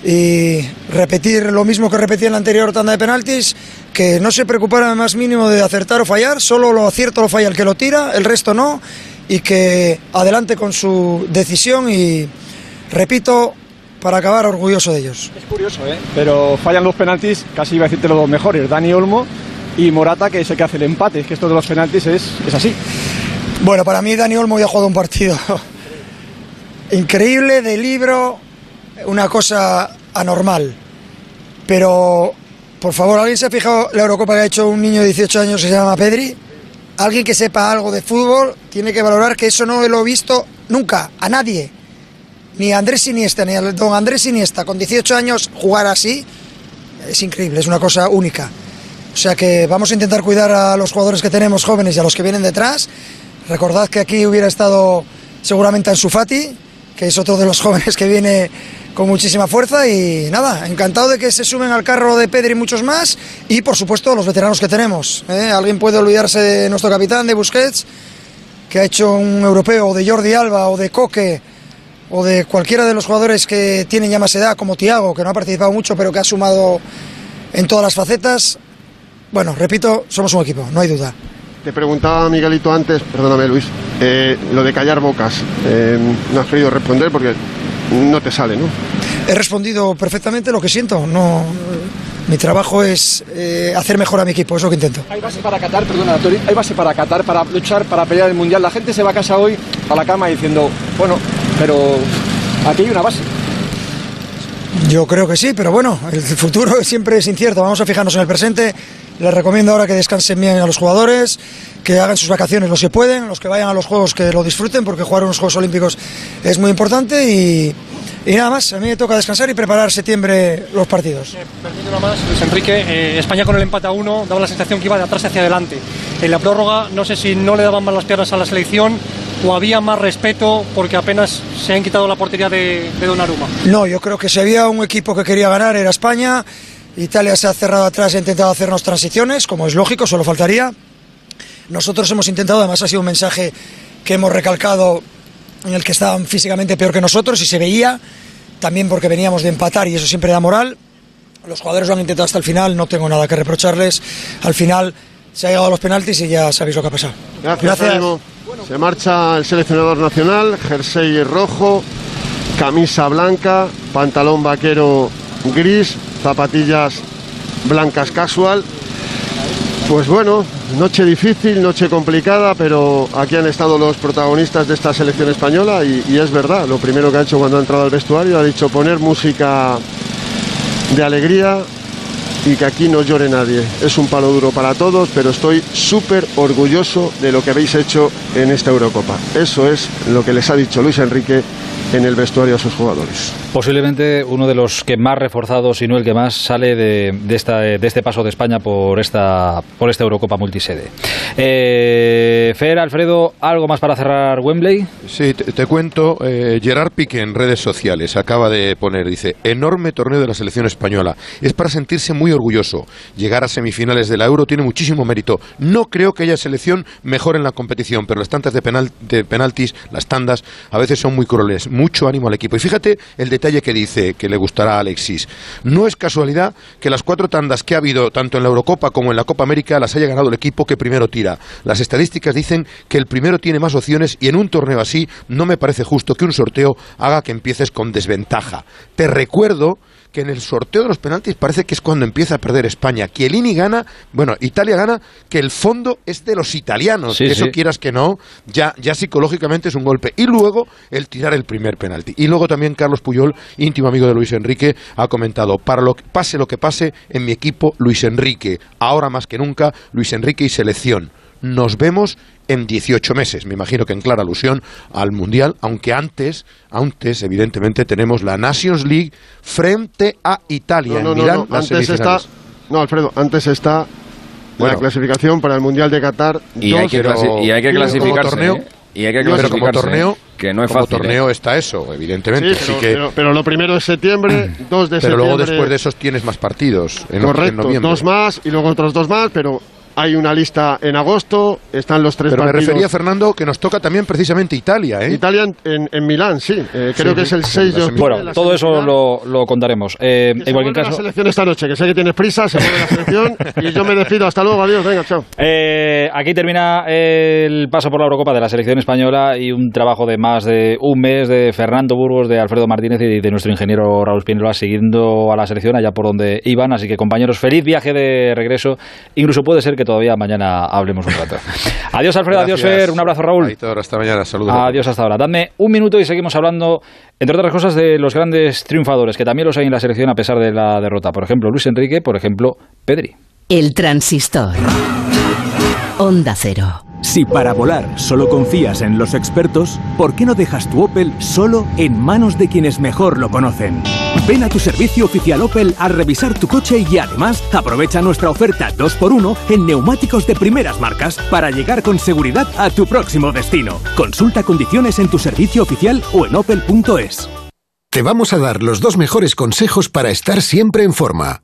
Y repetir lo mismo que repetí en la anterior tanda de penaltis, que no se preocuparan más mínimo de acertar o fallar, solo lo acierto lo falla el que lo tira, el resto no, y que adelante con su decisión y, repito, para acabar orgulloso de ellos. Es curioso, ¿eh? Pero fallan los penaltis, casi iba a decirte los dos mejores, Dani Olmo y Morata, que es el que hace el empate. Es que esto de los penaltis es, es así. Bueno, para mí Dani Olmo ha jugado un partido *laughs* increíble, de libro, una cosa anormal. Pero, por favor, ¿alguien se ha fijado la Eurocopa que ha hecho un niño de 18 años que se llama Pedri? Alguien que sepa algo de fútbol tiene que valorar que eso no lo he visto nunca, a nadie. Ni a Andrés Iniesta, ni a don Andrés Iniesta, con 18 años, jugar así es increíble, es una cosa única. O sea que vamos a intentar cuidar a los jugadores que tenemos jóvenes y a los que vienen detrás. Recordad que aquí hubiera estado seguramente Ansu Fati, que es otro de los *laughs* jóvenes que viene con muchísima fuerza y nada, encantado de que se sumen al carro de Pedri y muchos más y por supuesto los veteranos que tenemos. ¿eh? Alguien puede olvidarse de nuestro capitán, de Busquets, que ha hecho un europeo, de Jordi Alba, o de Coque, o de cualquiera de los jugadores que tienen ya más edad, como Tiago, que no ha participado mucho, pero que ha sumado en todas las facetas. Bueno, repito, somos un equipo, no hay duda. Te preguntaba Miguelito antes, perdóname Luis, eh, lo de callar bocas. Eh, no has querido responder porque no te sale, ¿no? He respondido perfectamente lo que siento. No, mi trabajo es eh, hacer mejor a mi equipo, es lo que intento. Hay base para Qatar, perdona, hay base para Qatar, para luchar, para pelear el Mundial. La gente se va a casa hoy a la cama diciendo, bueno, pero aquí hay una base. Yo creo que sí, pero bueno, el futuro *laughs* siempre es incierto. Vamos a fijarnos en el presente. Les recomiendo ahora que descansen bien a los jugadores, que hagan sus vacaciones los que pueden, los que vayan a los Juegos que lo disfruten, porque jugar unos Juegos Olímpicos es muy importante y, y nada más, a mí me toca descansar y preparar septiembre los partidos. Permítelo más, Luis Enrique, eh, España con el empate a uno daba la sensación que iba de atrás hacia adelante. En la prórroga no sé si no le daban más las piernas a la selección o había más respeto porque apenas se han quitado la portería de, de Donnarumma. No, yo creo que si había un equipo que quería ganar era España. Italia se ha cerrado atrás e ha intentado hacernos transiciones, como es lógico, solo faltaría. Nosotros hemos intentado, además ha sido un mensaje que hemos recalcado en el que estaban físicamente peor que nosotros y se veía, también porque veníamos de empatar y eso siempre da moral. Los jugadores lo han intentado hasta el final, no tengo nada que reprocharles. Al final se ha llegado a los penaltis y ya sabéis lo que ha pasado. Gracias. Se marcha el seleccionador nacional, jersey rojo, camisa blanca, pantalón vaquero gris, zapatillas blancas casual. Pues bueno, noche difícil, noche complicada, pero aquí han estado los protagonistas de esta selección española y, y es verdad, lo primero que ha hecho cuando ha entrado al vestuario ha dicho poner música de alegría y que aquí no llore nadie. Es un palo duro para todos, pero estoy súper orgulloso de lo que habéis hecho en esta Eurocopa. Eso es lo que les ha dicho Luis Enrique en el vestuario a sus jugadores. Posiblemente uno de los que más reforzados, si no el que más, sale de, de, esta, de este paso de España por esta, por esta Eurocopa multisede. Eh, Fer, Alfredo, ¿algo más para cerrar Wembley? Sí, te, cuento. Eh, Gerard Piqué en redes sociales acaba de poner, dice, enorme torneo de la selección española. Es para sentirse muy orgulloso. Llegar a semifinales de la Euro tiene muchísimo mérito. No creo que haya selección mejor en la competición, pero las tantas de, penal, de penaltis, las tandas, a veces son muy crueles. Mucho ánimo al equipo. Y fíjate el detalle que dice que le gustará a Alexis. No es casualidad que las cuatro tandas que ha habido, tanto en la Eurocopa como en la Copa América, las haya ganado el equipo que primero tira. Las estadísticas dicen que el primero tiene más opciones y en un torneo así no me parece justo que un sorteo haga que empieces con desventaja. Te recuerdo que en el sorteo de los penaltis parece que es cuando empieza a perder España. Chiellini gana, bueno, Italia gana, que el fondo es de los italianos. Sí, Eso sí. quieras que no, ya, ya psicológicamente es un golpe. Y luego el tirar el primer penalti. Y luego también Carlos Puyol, íntimo amigo de Luis Enrique, ha comentado, para lo que pase lo que pase en mi equipo, Luis Enrique. Ahora más que nunca, Luis Enrique y selección. Nos vemos en 18 meses. Me imagino que en clara alusión al Mundial, aunque antes, antes, evidentemente, tenemos la Nations League frente a Italia No, no, en no, Milán. no, las Antes está. No, Alfredo, antes está la Bueno. clasificación para el Mundial de Qatar. Y hay dos, que, pero- y hay que Como clasificarse. torneo, ¿eh? Y hay que pero como clasificarse. torneo, ¿eh? que no es como fácil. ¿eh? torneo está eso, evidentemente. Sí, así pero, que, pero- pero lo primero de septiembre, *clears throat* 2 de pero septiembre. luego después de esos tienes más partidos. En, en Correcto, noviembre. dos más y luego otros dos más, pero hay una lista en agosto, están los tres Pero me partidos. refería, Fernando, que nos toca también precisamente Italia, ¿eh? Italia en, en- en Milán, sí. Eh, creo Sí, que es el sí, 6 de octubre. Bueno, todo eso lo, lo contaremos. Eh, en Se cualquier vuelve la caso, selección esta noche, que sé que tienes prisa, se mueve la selección y yo me despido. Hasta luego, adiós, venga, chao. *laughs* Eh, aquí termina el paso por la Eurocopa de la selección española y un trabajo de más de un mes de Fernando Burgos, de Alfredo Martínez y de nuestro ingeniero Raúl Spinelva siguiendo a la selección allá por donde iban. Así que compañeros, feliz viaje de regreso. Incluso puede ser que todavía mañana hablemos un rato. *laughs* Adiós Alfredo, adiós. Fer, un abrazo Raúl. Aitor, hasta mañana, saludos. Adiós hasta ahora. Dadme un minuto y seguimos hablando, entre otras cosas, de los grandes triunfadores, que también los hay en la selección a pesar de la derrota. Por ejemplo, Luis Enrique, por ejemplo, Pedri. El transistor. Onda Cero. Si para volar solo confías en los expertos, ¿por qué no dejas tu Opel solo en manos de quienes mejor lo conocen? Ven a tu servicio oficial Opel a revisar tu coche y además aprovecha nuestra oferta 2x1 en neumáticos de primeras marcas para llegar con seguridad a tu próximo destino. Consulta condiciones en tu servicio oficial o en opel.es. Te vamos a dar los dos mejores consejos para estar siempre en forma.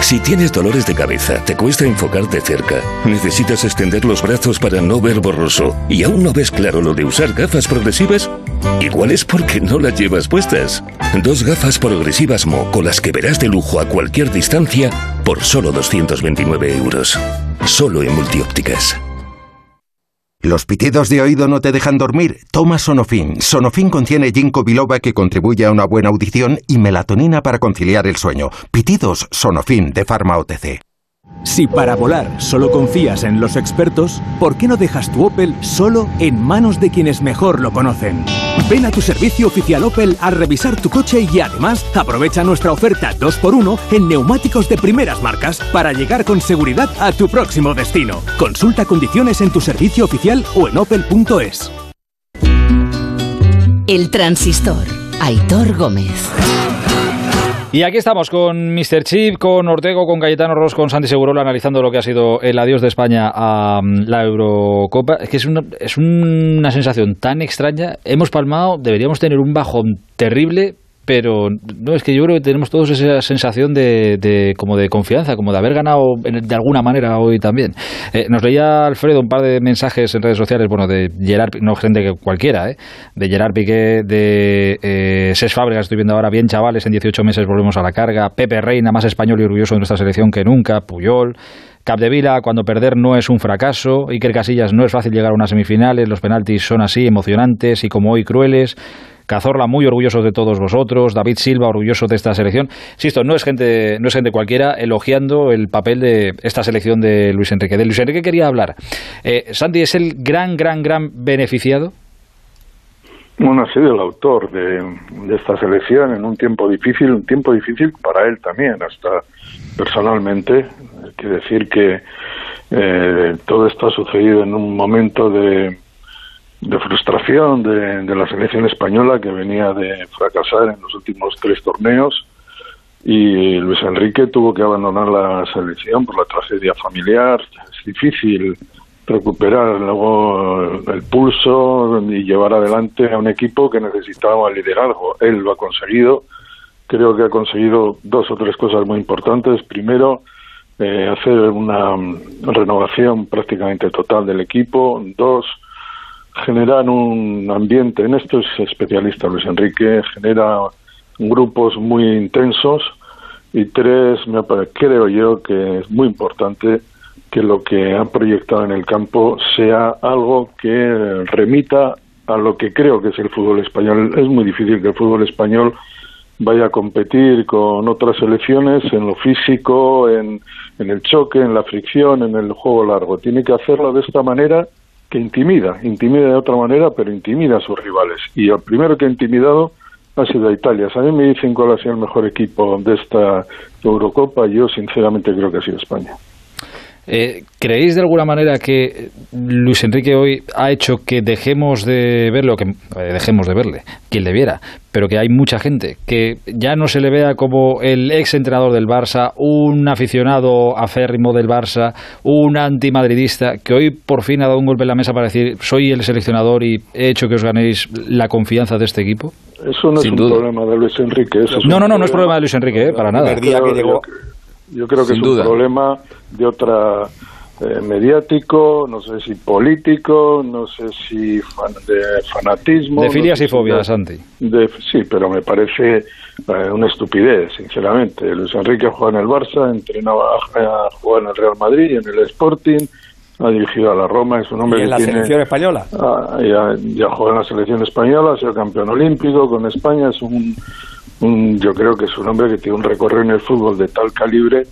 Si tienes dolores de cabeza, te cuesta enfocarte cerca, necesitas extender los brazos para no ver borroso y aún no ves claro lo de usar gafas progresivas, igual es porque no las llevas puestas. Dos gafas progresivas Mo con las que verás de lujo a cualquier distancia por solo 229 euros. Solo en multiópticas. ¿Los pitidos de oído no te dejan dormir? Toma Sonofin. Sonofin contiene ginkgo biloba que contribuye a una buena audición y melatonina para conciliar el sueño. Pitidos Sonofin de Pharma OTC. Si para volar solo confías en los expertos, ¿por qué no dejas tu Opel solo en manos de quienes mejor lo conocen? Ven a tu servicio oficial Opel a revisar tu coche y además aprovecha nuestra oferta 2x1 en neumáticos de primeras marcas para llegar con seguridad a tu próximo destino. Consulta condiciones en tu servicio oficial o en opel.es. El transistor. Aitor Gómez. Y aquí estamos con Mr. Chip, con Ortego, con Cayetano Ross, con Santi Segurola, analizando lo que ha sido el adiós de España a mm, la Eurocopa. Es que es una, es una sensación tan extraña. Hemos palmado, deberíamos tener un bajón terrible, pero no es que yo creo que tenemos todos esa sensación de, como de confianza, como de haber ganado de alguna manera hoy también. Eh, nos leía Alfredo un par de mensajes en redes sociales, bueno, de Gerard, no gente que cualquiera, ¿eh? de Gerard Piqué, de eh, Ses estoy viendo ahora, bien chavales, en 18 meses volvemos a la carga, Pepe Reina, más español y orgulloso de nuestra selección que nunca, Puyol, Capdevila, cuando perder no es un fracaso. Iker Casillas, no es fácil llegar a unas semifinales. Los penaltis son así, emocionantes y como hoy crueles. Cazorla muy orgulloso de todos vosotros, David Silva orgulloso de esta selección. Insisto, no es gente, no es gente cualquiera elogiando el papel de esta selección de Luis Enrique. De Luis Enrique quería hablar. Eh, Santi es el gran, gran, gran beneficiado. Bueno, ha sido el autor de, esta selección en un tiempo difícil, un tiempo difícil para él también, hasta personalmente. Hay que decir que eh, todo esto ha sucedido en un momento de, de frustración de, la selección española que venía de fracasar en los últimos tres torneos y Luis Enrique tuvo que abandonar la selección por la tragedia familiar. Es difícil recuperar luego el pulso y llevar adelante a un equipo que necesitaba liderazgo. Él lo ha conseguido. Creo que ha conseguido dos o tres cosas muy importantes. Primero, eh, hacer una renovación prácticamente total del equipo. Dos, generar un ambiente, en esto es especialista Luis Enrique, genera grupos muy intensos y tres, me, creo yo que es muy importante que lo que ha proyectado en el campo sea algo que remita a lo que creo que es el fútbol español. Es muy difícil que el fútbol español vaya a competir con otras selecciones en lo físico, en, en el choque, en la fricción, en el juego largo. Tiene que hacerlo de esta manera que intimida, intimida de otra manera, pero intimida a sus rivales. Y el primero que ha intimidado ha sido Italia. a mí me dicen cuál ha sido el mejor equipo de esta Eurocopa, yo sinceramente creo que ha sido España. Eh, ¿Creéis de alguna manera que Luis Enrique hoy ha hecho que dejemos de verlo, que eh, dejemos de verle, quien le viera, pero que hay mucha gente que ya no se le vea como el ex entrenador del Barça, un aficionado aférrimo del Barça, un antimadridista, que hoy por fin ha dado un golpe en la mesa para decir soy el seleccionador y he hecho que os ganéis la confianza de este equipo? Eso no es un problema de Luis Enrique. no, no, no, no es problema de Luis Enrique, eh, para nada. Yo creo que es un problema de otra eh, mediático, no sé si político, no sé si de fanatismo. De filias y fobias, Santi. sí, pero me parece eh, una estupidez, sinceramente. Luis Enrique juega en el Barça, entrenaba, juega en el Real Madrid y en el Sporting, ha dirigido a la Roma, es un hombre ¿Y en la selección española? Ah, ya, ya juega en la selección española, ha sido campeón olímpico con España, es un yo creo que es un hombre que tiene un recorrido en el fútbol de tal calibre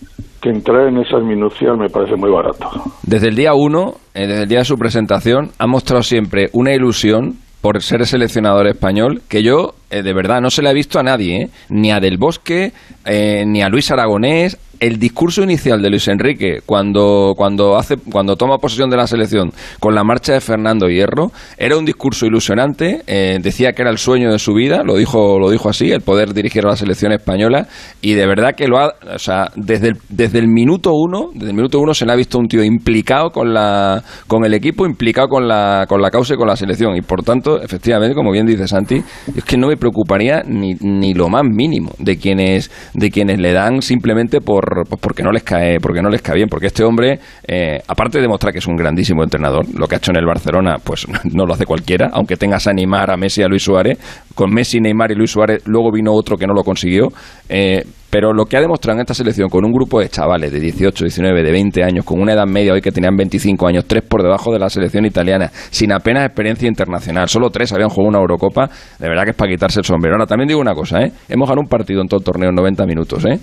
que entrar en esas minucias me parece muy barato. Desde el día uno, eh, desde el día de su presentación, ha mostrado siempre una ilusión por ser seleccionador español que yo eh, de verdad no se le he visto a nadie, eh, ni a Del Bosque, ni a Luis Aragonés, el discurso inicial de Luis Enrique cuando, cuando, hace, cuando toma posesión de la selección con la marcha de Fernando Hierro era un discurso ilusionante, eh, decía que era el sueño de su vida, lo dijo, lo dijo así, el poder dirigir a la selección española y de verdad que lo ha, o sea, desde el, desde el minuto uno, desde el minuto uno se le ha visto un tío implicado con la, con el equipo, implicado con la, con la causa y con la selección y por tanto, efectivamente, como bien dice Santi, es que no me, preocuparía ni, ni lo más mínimo de quienes de quienes le dan simplemente por porque no les cae porque no les cae bien. Porque este hombre eh, aparte de demostrar que es un grandísimo entrenador lo que ha hecho en el Barcelona pues *laughs* no lo hace cualquiera aunque tengas a animar a Messi a Luis Suárez. Con Messi Neymar y Luis Suárez luego vino otro que no lo consiguió. Eh, pero lo que ha demostrado en esta selección con un grupo de chavales de 18, 19, de 20 años, con una edad media hoy que tenían 25 años, tres por debajo de la selección italiana, sin apenas experiencia internacional, solo tres habían jugado una Eurocopa, de verdad que es para quitarse el sombrero. Ahora, también digo una cosa, ¿eh? hemos ganado un partido en todo el torneo en 90 minutos, ¿eh?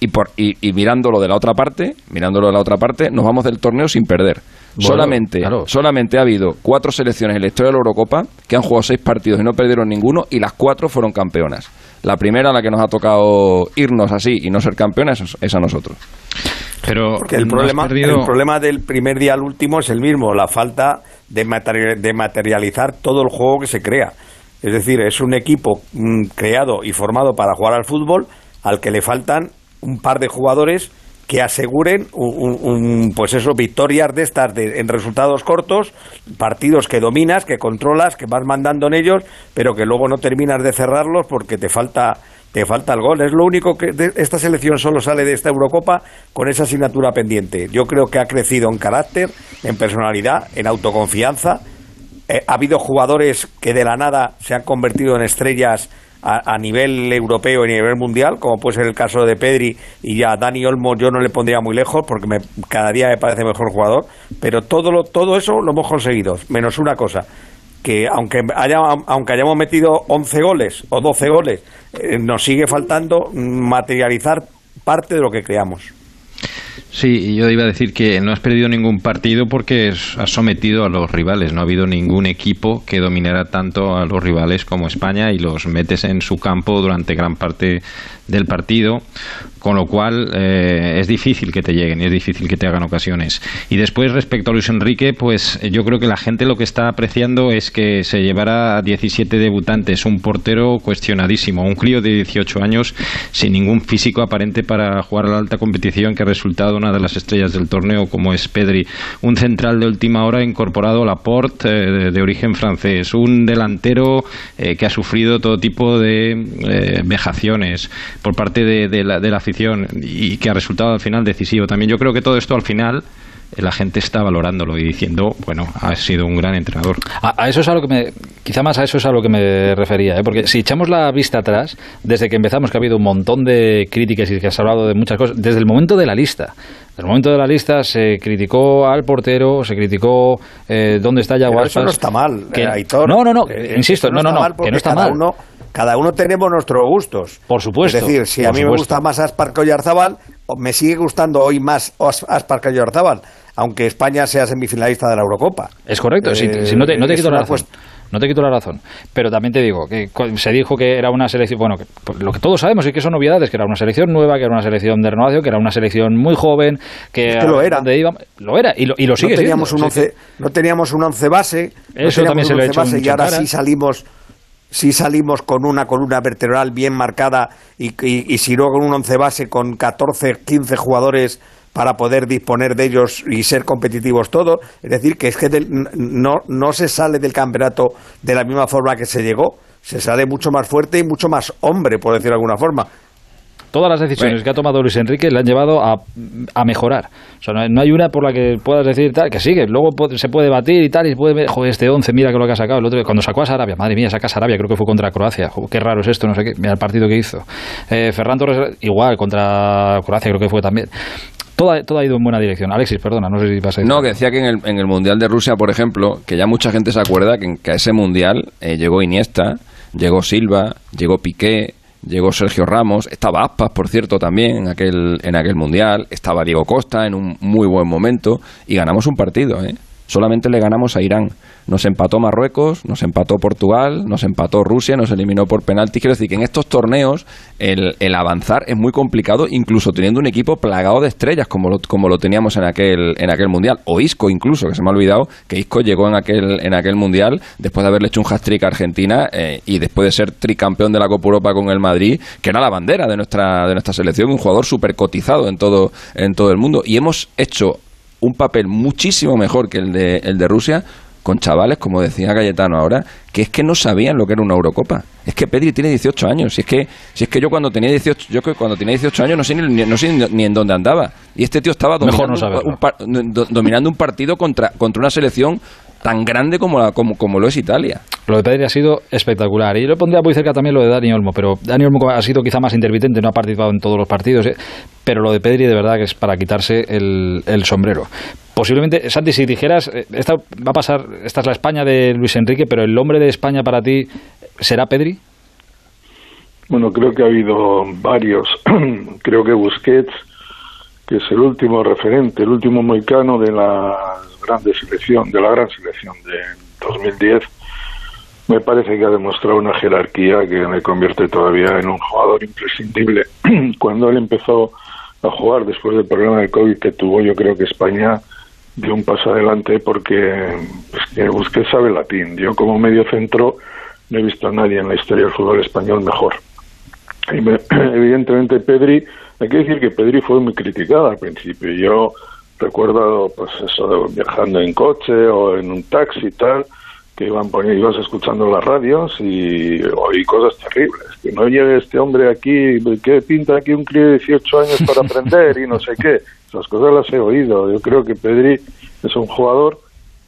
Y, por, y, y mirándolo de la otra parte, mirándolo de la otra parte, nos vamos del torneo sin perder. Bueno, solamente, claro. solamente ha habido cuatro selecciones en la historia de la Eurocopa que han jugado seis partidos y no perdieron ninguno y las cuatro fueron campeonas. La primera a la que nos ha tocado irnos así y no ser campeonas es, es a nosotros. Pero Porque el problema, perdido- el problema del primer día al último es el mismo, la falta de, materi- de materializar todo el juego que se crea. Es decir, es un equipo mm, creado y formado para jugar al fútbol al que le faltan un par de jugadores que aseguren un, pues eso, victorias de estas de- en resultados cortos, partidos que dominas, que controlas, que vas mandando en ellos, pero que luego no terminas de cerrarlos porque te falta te falta el gol. Es lo único que de- esta selección solo sale de esta Eurocopa con esa asignatura pendiente. Yo creo que ha crecido en carácter, en personalidad, en autoconfianza. Eh, ha habido jugadores que de la nada se han convertido en estrellas a, nivel europeo y a nivel mundial, como puede ser el caso de Pedri y ya Dani Olmo yo no le pondría muy lejos porque me- cada día me parece mejor jugador, pero todo, lo, todo eso lo hemos conseguido, menos una cosa, que aunque, haya, aunque hayamos metido 11 goles o 12 goles, eh, nos sigue faltando materializar parte de lo que creamos. Sí, yo iba a decir que no has perdido ningún partido porque has sometido a los rivales. No ha habido ningún equipo que dominara tanto a los rivales como España y los metes en su campo durante gran parte del partido, con lo cual eh, es difícil que te lleguen y es difícil que te hagan ocasiones. Y después, respecto a Luis Enrique, pues yo creo que la gente lo que está apreciando es que se llevara a 17 debutantes, un portero cuestionadísimo, un crío de 18 años sin ningún físico aparente para jugar a la alta competición que ha resultado una de las estrellas del torneo como es Pedri, un central de última hora incorporado Laporte eh, de, de origen francés, un delantero eh, que ha sufrido todo tipo de eh, vejaciones por parte de, de la, de la afición y que ha resultado al final decisivo. También yo creo que todo esto al final eh, la gente está valorándolo y diciendo, bueno, ha sido un gran entrenador. A, a eso es a lo que me, quizá más a eso es a lo que me refería, ¿eh? porque si echamos la vista atrás, desde que empezamos que ha habido un montón de críticas y que has hablado de muchas cosas, desde el momento de la lista, desde el momento de la lista se criticó al portero, se criticó eh, dónde está Pero eso no está mal, que- eh, Aitor. No, no, no, Eh, insisto, no, no, no, que no está mal. Uno, cada uno tenemos nuestros gustos. Por supuesto. Es decir, si a mí me gusta más Aspar o me sigue gustando hoy más As- Aspar que Oyarzábal, aunque España sea semifinalista de la Eurocopa. Es correcto, Eh, si no te, no te es quito la razón. cuest- No te quito la razón. Pero también te digo que se dijo que era una selección, bueno, que, pues, lo que todos sabemos y que son novedades, que era una selección nueva, que era una selección de renovación, que era una selección muy joven, que, Es que lo era. iba- lo era y lo, y lo sigue no teníamos siendo. un once, no teníamos un once base, Eso también se lo he hecho base y ahora sí salimos sí salimos con una columna vertebral bien marcada y si no con un once base con 14, 15 jugadores para poder disponer de ellos y ser competitivos todos. Es decir, que es que del- no, no se sale del campeonato de la misma forma que se llegó, se sale mucho más fuerte y mucho más hombre, por decirlo de alguna forma. Todas las decisiones que ha tomado Luis Enrique le han llevado a, a mejorar. O sea, no, hay- no hay una por la que puedas decir tal, que sigue. Luego se puede batir y tal, y puede ver, joder, este 11, mira que lo que ha sacado. El otro, cuando sacó a Sarabia, madre mía, saca a Sarabia, creo que fue contra Croacia. Jo, qué raro es esto, no sé qué. Mira el partido que hizo. Eh, Ferran Torres, igual, contra Croacia, creo que fue también. Todo, ha- todo ha ido en buena dirección. Alexis, perdona, no sé si vas a. No, que decía que en el, en el Mundial de Rusia, por ejemplo, que ya mucha gente se acuerda que, en- que a ese Mundial eh, llegó Iniesta, llegó Silva, llegó Piqué, llegó Sergio Ramos, estaba Aspas, por cierto, también en aquel, en aquel Mundial, estaba Diego Costa en un muy buen momento y ganamos un partido, ¿eh? Solamente le ganamos a Irán. Nos empató Marruecos, nos empató Portugal, nos empató Rusia, nos eliminó por penalti. Quiero decir que en estos torneos el, avanzar es muy complicado, incluso teniendo un equipo plagado de estrellas como lo, como lo teníamos en aquel, en aquel mundial. O Isco incluso, que se me ha olvidado que Isco llegó en aquel, en aquel mundial después de haberle hecho un hat-trick a Argentina eh, y después de ser tricampeón de la Copa Europa con el Madrid, que era la bandera de nuestra, de nuestra selección, un jugador súper cotizado en todo, en todo el mundo. Y hemos hecho un papel muchísimo mejor que el de, el de Rusia con chavales, como decía Cayetano ahora, que es que no sabían lo que era una Eurocopa. Es que Pedri tiene 18 años. Si es que, si es que yo cuando tenía 18, yo cuando tenía 18 años no sé ni, no sé ni en dónde andaba. Y este tío estaba dominando, un, dominando un partido contra, contra una selección tan grande como, la, como, como lo es Italia. Lo de Pedri ha sido espectacular. Y yo pondría muy cerca también lo de Dani Olmo, pero Dani Olmo ha sido quizá más intermitente, no ha participado en todos los partidos, ¿eh? pero lo de Pedri de verdad que es para quitarse el, el sombrero. Posiblemente, Santi, si dijeras, eh, esta va a pasar, esta es la España de Luis Enrique, pero el hombre de España para ti será Pedri. Bueno, creo que ha habido varios. *clears throat* creo que Busquets, que es el último referente, el último moicano de la grande selección, de la gran selección de 2010, me parece que ha demostrado una jerarquía que me convierte todavía en un jugador imprescindible. *clears throat* Cuando él empezó a jugar después del problema de COVID que tuvo, yo creo que España dio un paso adelante porque pues, que Busquets sabe latín. Yo como medio centro no he visto a nadie en la historia del fútbol español mejor. Y *clears throat* evidentemente Pedri, hay que decir que Pedri fue muy criticado al principio. Yo recuerdo pues eso viajando en coche o en un taxi tal que iban poniendo, ibas escuchando las radios y oí cosas terribles. Que no llegue este hombre aquí que pinta aquí un crío de 18 años para *laughs* aprender y no sé qué esas cosas las he oído. Yo creo que Pedri es un jugador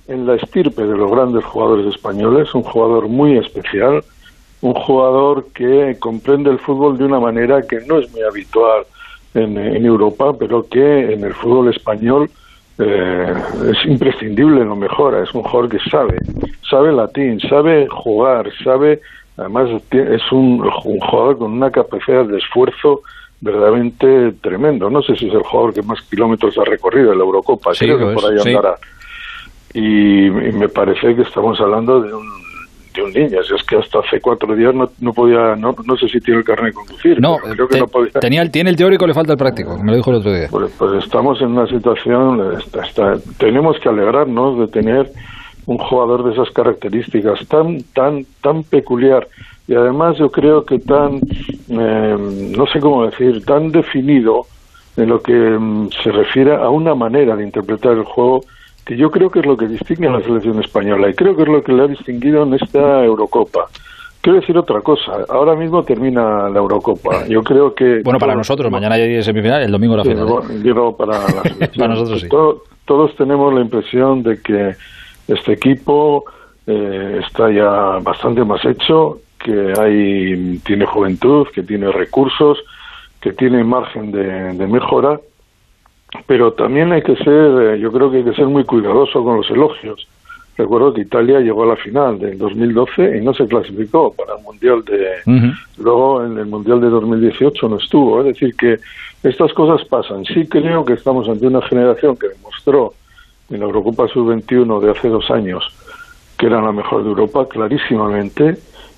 en la estirpe de los grandes jugadores españoles un jugador muy especial un jugador que comprende el fútbol de una manera que no es muy habitual en, Europa, pero que en el fútbol español eh, es imprescindible, no mejora. Es un jugador que sabe, sabe latín, sabe jugar, sabe, además es un, jugador con una capacidad de esfuerzo verdaderamente tremendo. No sé si es el jugador que más kilómetros ha recorrido en la Eurocopa, creo que por ahí andará. y, me parece que estamos hablando de un de un niño. Es que hasta hace cuatro días no, no podía, no, no sé si tiene el carnet de conducir. No, creo que no podía. Tenía el, tiene el teórico, le falta el práctico, me lo dijo el otro día. Pues, pues estamos en una situación, tenemos que alegrarnos de tener un jugador de esas características tan, tan, tan peculiar y además yo creo que tan, eh, no sé cómo decir, tan definido en lo que mm, se refiere a una manera de interpretar el juego que yo creo que es lo que distingue a la selección española y creo que es lo que le ha distinguido en esta Eurocopa. Quiero decir otra cosa. Ahora mismo termina la Eurocopa. Yo creo que. Bueno, para nosotros, mañana hay semifinal, el domingo la final. Digo, para *laughs* para nosotros sí. todos tenemos la impresión de que este equipo eh, está ya bastante más hecho, que hay tiene juventud, que tiene recursos, que tiene margen de, de mejora pero también hay que ser, eh, yo creo que hay que ser muy cuidadoso con los elogios. Recuerdo que Italia llegó a la final del 2012 y no se clasificó para el Mundial de... Luego en el Mundial de 2018 no estuvo. Es decir, que estas cosas pasan. Sí creo que estamos ante una generación que demostró en la Eurocopa Sub-21 de hace dos años que era la mejor de Europa clarísimamente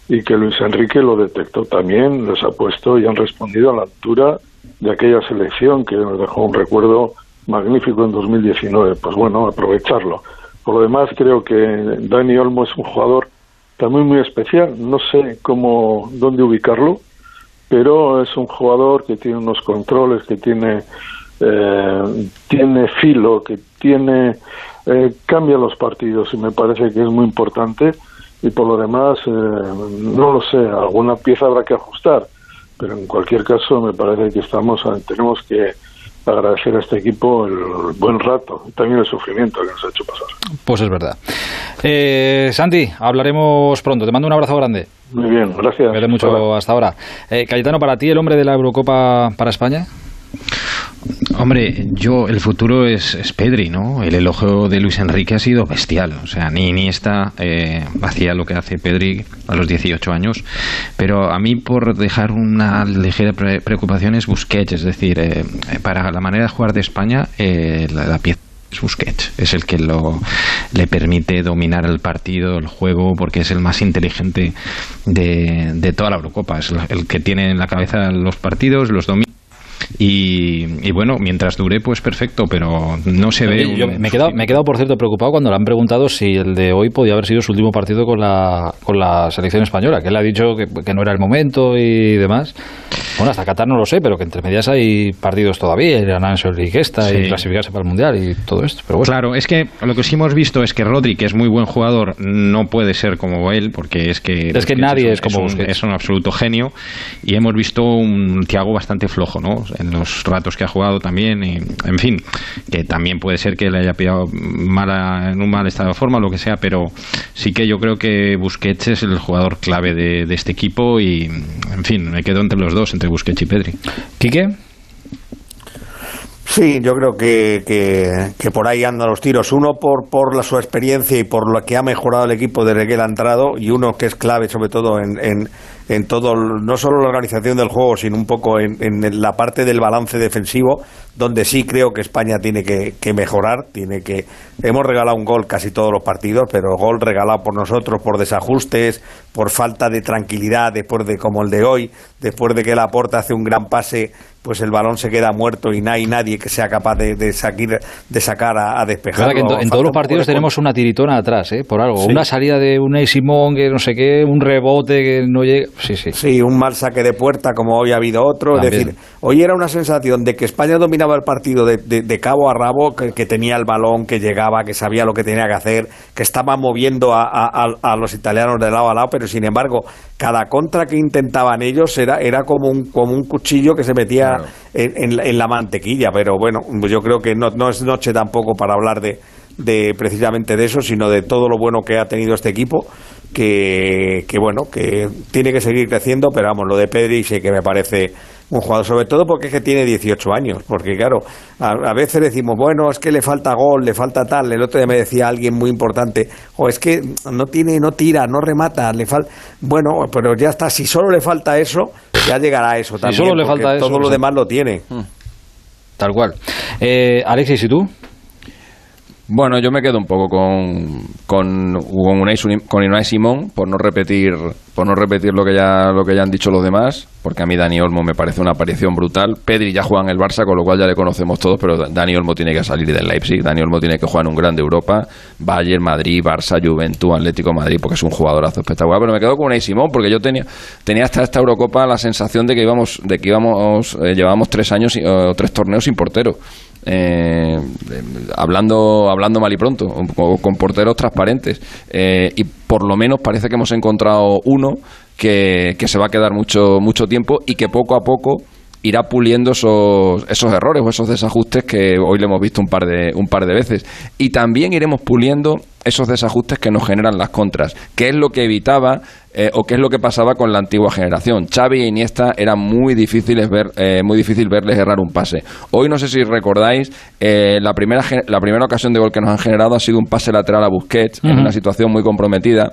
y que Luis Enrique lo detectó también, les ha puesto y han respondido a la altura de aquella selección que nos dejó un recuerdo magnífico en 2019. Pues bueno, aprovecharlo. Por lo demás, creo que Dani Olmo es un jugador también muy especial. No sé cómo, dónde ubicarlo, pero es un jugador que tiene unos controles, que tiene, eh, tiene filo, que tiene, eh, cambia los partidos y me parece que es muy importante. Y por lo demás, eh, no lo sé, alguna pieza habrá que ajustar pero en cualquier caso me parece que estamos tenemos que agradecer a este equipo el buen rato y también el sufrimiento que nos ha hecho pasar. Pues es verdad. Eh, Santi, hablaremos pronto. Te mando un abrazo grande. Muy bien, gracias. Me mucho hasta ahora. Eh, Cayetano, ¿para ti el hombre de la Eurocopa para España? Hombre, yo, el futuro es, es, Pedri, ¿no? El elogio de Luis Enrique ha sido bestial. O sea, ni Iniesta eh, hacía lo que hace Pedri a los 18 años. Pero a mí, por dejar una ligera preocupación, es Busquets. Es decir, eh, para la manera de jugar de España, eh, la, pieza es Busquets. Es el que lo, le permite dominar el partido, el juego, porque es el más inteligente de, de toda la Eurocopa. Es el que tiene en la cabeza los partidos, los domina y, bueno, mientras dure, pues perfecto, pero no se ve. me, he quedado, me he quedado, por cierto, preocupado cuando le han preguntado si el de hoy podía haber sido su último partido con la, con la selección española, que él ha dicho que, que no era el momento y demás. Bueno, hasta Qatar no lo sé, pero que entre medias hay partidos todavía, el Ananso esta y clasificarse para el Mundial y todo esto. Pero Claro, es que lo que sí hemos visto es que Rodri, que es muy buen jugador, no puede ser como él, porque es que... Es que nadie es, como un, es un absoluto genio, y hemos visto un Thiago bastante flojo, ¿no? En los ratos que ha jugado también, y, en fin, que también puede ser que le haya pillado mala, en un mal estado de forma, lo que sea, pero sí que yo creo que Busquets es el jugador clave de, de este equipo y, en fin, me quedo entre los dos, entre Busquets y Pedri. ¿Quique? Sí, yo creo que, que, por ahí andan los tiros. Uno por, por la, su experiencia y por lo que ha mejorado el equipo desde que ha entrado y uno que es clave sobre todo en, en, en todo, no solo la organización del juego, sino un poco en, en, la parte del balance defensivo, donde sí creo que España tiene que, mejorar, tiene que hemos regalado un gol casi todos los partidos, pero gol regalado por nosotros por desajustes, por falta de tranquilidad después de como el de hoy, después de que la hace un gran pase pues el balón se queda muerto y no hay nadie que sea capaz de, de, de sacar a, a despejar. en, todos los partidos tenemos una tiritona atrás, ¿eh? por algo. Una salida de una Simón que no sé qué, un rebote que no llega. Sí, sí. Sí, un mal saque de puerta como hoy ha habido otro. Es decir, hoy era una sensación de que España dominaba el partido de, de cabo a rabo, que, tenía el balón, que llegaba, que sabía lo que tenía que hacer, que estaba moviendo a, a los italianos de lado a lado, pero sin embargo, cada contra que intentaban ellos era, era como, un, como un cuchillo que se metía en, la mantequilla, pero bueno, yo creo que no, no es noche tampoco para hablar de, de precisamente de eso, sino de todo lo bueno que ha tenido este equipo, que, que bueno, que tiene que seguir creciendo, pero vamos, lo de Pedri sí que me parece un jugador, sobre todo porque es que tiene 18 años, porque claro, a, veces decimos, bueno, es que le falta gol, le falta tal, el otro día me decía alguien muy importante, o es que no tiene, no tira, no remata, le falta, bueno, pero ya está, si solo le falta eso, ya llegará eso también, solo le falta todo lo demás lo tiene. Hmm. Tal cual. Eh, Alexis, ¿y tú? Bueno, yo me quedo un poco con con con Unai, con Simón por no repetir por no repetir lo que ya lo que ya han dicho los demás, porque a mí Dani Olmo me parece una aparición brutal. Pedri ya juega en el Barça, con lo cual ya le conocemos todos, pero Dani Olmo tiene que salir del Leipzig, Dani Olmo tiene que jugar en un grande Europa, Bayern, Madrid, Barça, Juventud, Atlético Madrid, porque es un jugadorazo espectacular. Pero me quedo con Unai Simón porque yo tenía tenía hasta esta Eurocopa la sensación de que íbamos de que íbamos eh, llevábamos tres años o tres torneos sin portero eh, hablando, hablando mal y pronto, con, porteros transparentes. Eh, y por lo menos parece que hemos encontrado uno que, que se va a quedar mucho, mucho tiempo y que poco a poco irá puliendo esos, esos errores o esos desajustes que hoy le hemos visto un par de, un par de veces. Y también iremos puliendo esos desajustes que nos generan las contras, que es lo que evitaba eh, o qué es lo que pasaba con la antigua generación. Xavi e Iniesta era muy difíciles ver, eh, muy difícil verles errar un pase. Hoy no sé si recordáis eh, la primera la primera ocasión de gol que nos han generado ha sido un pase lateral a Busquets en una situación muy comprometida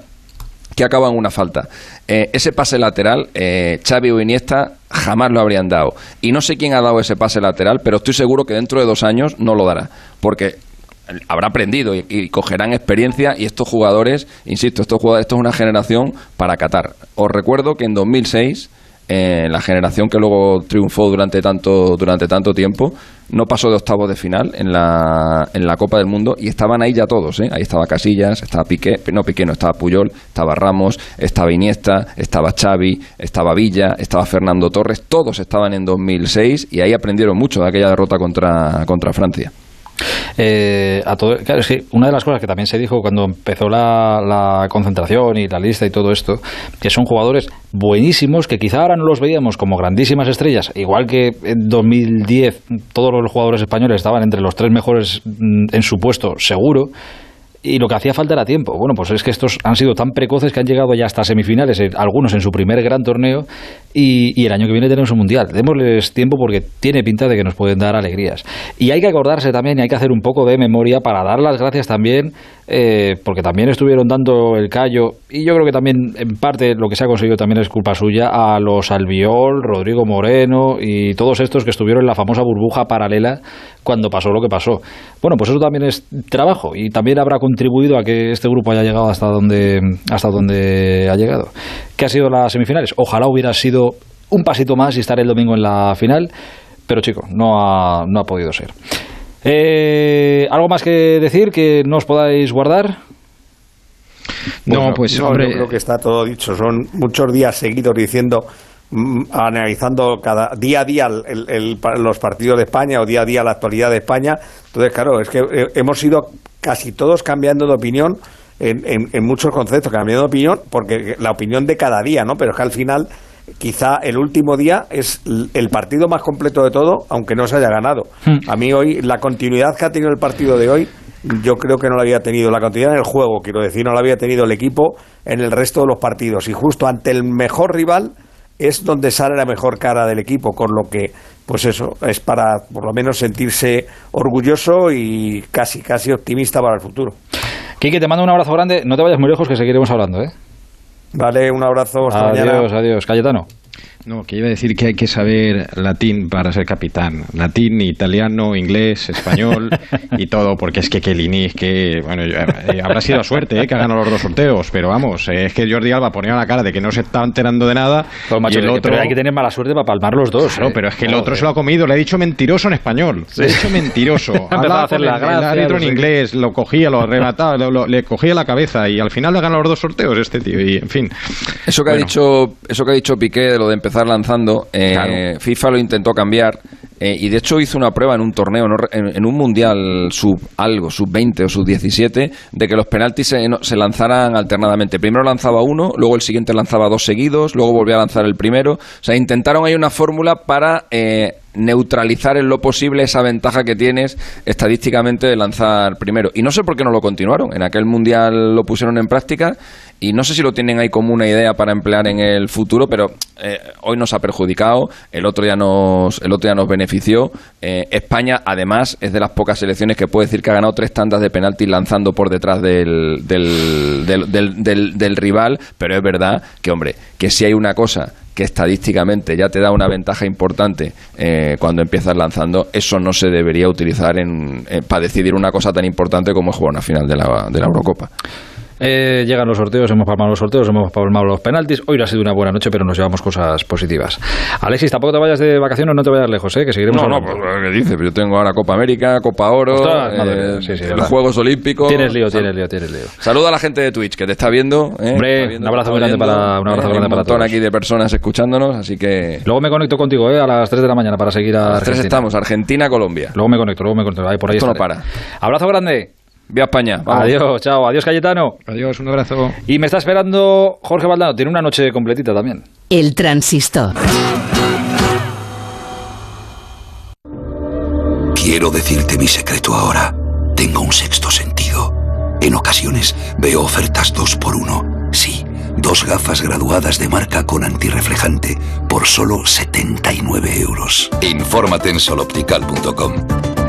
que acaba en una falta. Eh, ese pase lateral, eh, Xavi o Iniesta jamás lo habrían dado. Y no sé quién ha dado ese pase lateral, pero estoy seguro que dentro de dos años no lo dará. Porque habrá aprendido y, cogerán experiencia y estos jugadores, insisto, estos jugadores, esto es una generación para Qatar. Os recuerdo que en 2006 eh, la generación que luego triunfó durante tanto, durante tanto tiempo, no pasó de octavos de final en la, en la Copa del Mundo y estaban ahí ya todos. ¿eh? Ahí estaba Casillas, estaba Piqué, no Piqué, no estaba Puyol, estaba Ramos, estaba Iniesta, estaba Xavi, estaba Villa, estaba Fernando Torres, todos estaban en 2006 y ahí aprendieron mucho de aquella derrota contra, contra Francia. Eh, a todo, claro, una de las cosas que también se dijo cuando empezó la, la, concentración y la lista y todo esto, que son jugadores buenísimos, que quizá ahora no los veíamos como grandísimas estrellas, igual que en 2010 todos los jugadores españoles estaban entre los tres mejores mm, en su puesto, seguro y lo que hacía falta era tiempo. Bueno, pues es que estos han sido tan precoces que han llegado ya hasta semifinales, eh, algunos en su primer gran torneo, y, el año que viene tenemos un mundial. Démosles tiempo porque tiene pinta de que nos pueden dar alegrías. Y hay que acordarse también, y hay que hacer un poco de memoria para dar las gracias también, eh, porque también estuvieron dando el callo, y yo creo que también en parte lo que se ha conseguido también es culpa suya, a los Albiol, Rodrigo Moreno y todos estos que estuvieron en la famosa burbuja paralela cuando pasó lo que pasó. Bueno, pues eso también es trabajo y también habrá contribuido a que este grupo haya llegado hasta donde, hasta donde ha llegado. ¿Qué ha sido las semifinales? Ojalá hubiera sido un pasito más y estar el domingo en la final, pero chico, no ha, no ha podido ser. Eh, ¿Algo más que decir que no os podáis guardar? No, pues hombre, creo que está todo dicho. Son muchos días seguidos diciendo mm, analizando cada día a día los partidos de España o día a día la actualidad de España. Entonces, claro, es que eh, hemos ido casi todos cambiando de opinión en, en, muchos conceptos, cambiando de opinión, porque la opinión de cada día, ¿no? Pero es que al final quizá el último día es el partido más completo de todo, aunque no se haya ganado. Hmm. A mí hoy, la continuidad que ha tenido el partido de hoy, yo creo que no la había tenido. La continuidad en el juego, quiero decir, no la había tenido el equipo en el resto de los partidos. Y justo ante el mejor rival es donde sale la mejor cara del equipo, con lo que, pues eso, es para por lo menos sentirse orgulloso y casi, casi optimista para el futuro. Quique, te mando un abrazo grande. No te vayas muy lejos, que seguiremos hablando, ¿eh? Vale, un abrazo. Hasta adiós, adiós. Cayetano. No, que iba a decir que hay que saber latín para ser capitán. Latín, italiano, inglés, español *laughs* y todo, porque es que Kelini, es que, bueno, eh, habrá sido a suerte eh, que ha ganado los dos sorteos, pero vamos, eh, es que Jordi Alba ponía la cara de que no se estaba enterando de nada. y el otro... Pero hay que tener mala suerte para palmar los dos. Claro, pero es que el otro se lo ha comido, le ha dicho mentiroso en español. Le ha dicho mentiroso. *laughs* Hablaba a hacer la el, árbitro en inglés, lo cogía, lo arrebataba, le cogía la cabeza y al final le ha ganado los dos sorteos este tío, y en fin. Eso que, ha, dicho, eso que ha dicho Piqué de lo de empezar lanzando, eh, FIFA lo intentó cambiar eh, y de hecho hizo una prueba en un torneo, en, un mundial sub algo, sub 20 o sub 17, de que los penaltis se, lanzaran alternadamente. Primero lanzaba uno, luego el siguiente lanzaba dos seguidos, luego volvía a lanzar el primero. O sea, intentaron ahí una fórmula para eh, neutralizar en lo posible esa ventaja que tienes estadísticamente de lanzar primero. Y no sé por qué no lo continuaron. En aquel mundial lo pusieron en práctica y no sé si lo tienen ahí como una idea para emplear en el futuro, pero eh, hoy nos ha perjudicado, el otro día nos, el otro día nos benefició. Eh, España, además, es de las pocas selecciones que puede decir que ha ganado tres tandas de penalti lanzando por detrás del, del, del rival, pero es verdad que, hombre, que si hay una cosa que estadísticamente ya te da una ventaja importante eh, cuando empiezas lanzando, eso no se debería utilizar en, eh, para decidir una cosa tan importante como jugar una final de la, de la Eurocopa. Eh, llegan los sorteos, hemos palmado los sorteos, hemos palmado los penaltis. Hoy no ha sido una buena noche, pero nos llevamos cosas positivas. Alexis, tampoco te vayas de vacaciones, no te vayas lejos, ¿eh? que seguiremos No, no, pues, ¿qué dices? Yo tengo ahora Copa América, Copa Oro, eh, los Juegos Olímpicos. Tienes lío, tienes lío, tienes lío. Saluda a la gente de Twitch que te está viendo. ¿eh? Hombre, un abrazo muy grande para, un abrazo grande para todos. aquí de personas escuchándonos, así que... Luego me conecto contigo ¿eh? a las 3 de la mañana para seguir a, a las 3 estamos, Argentina, Colombia. Luego me conecto, luego me conecto. Ahí, por ahí Esto no para. Abrazo grande. Vía España. Adiós, chao. Adiós, Cayetano. Adiós, un abrazo. Y me está esperando Jorge Valdano. Tiene una noche completita también. El transistor. Quiero decirte mi secreto ahora. Tengo un sexto sentido. En ocasiones veo ofertas dos por uno. Sí, dos gafas graduadas de marca con antirreflejante por solo 79 euros. Infórmate en soloptical.com.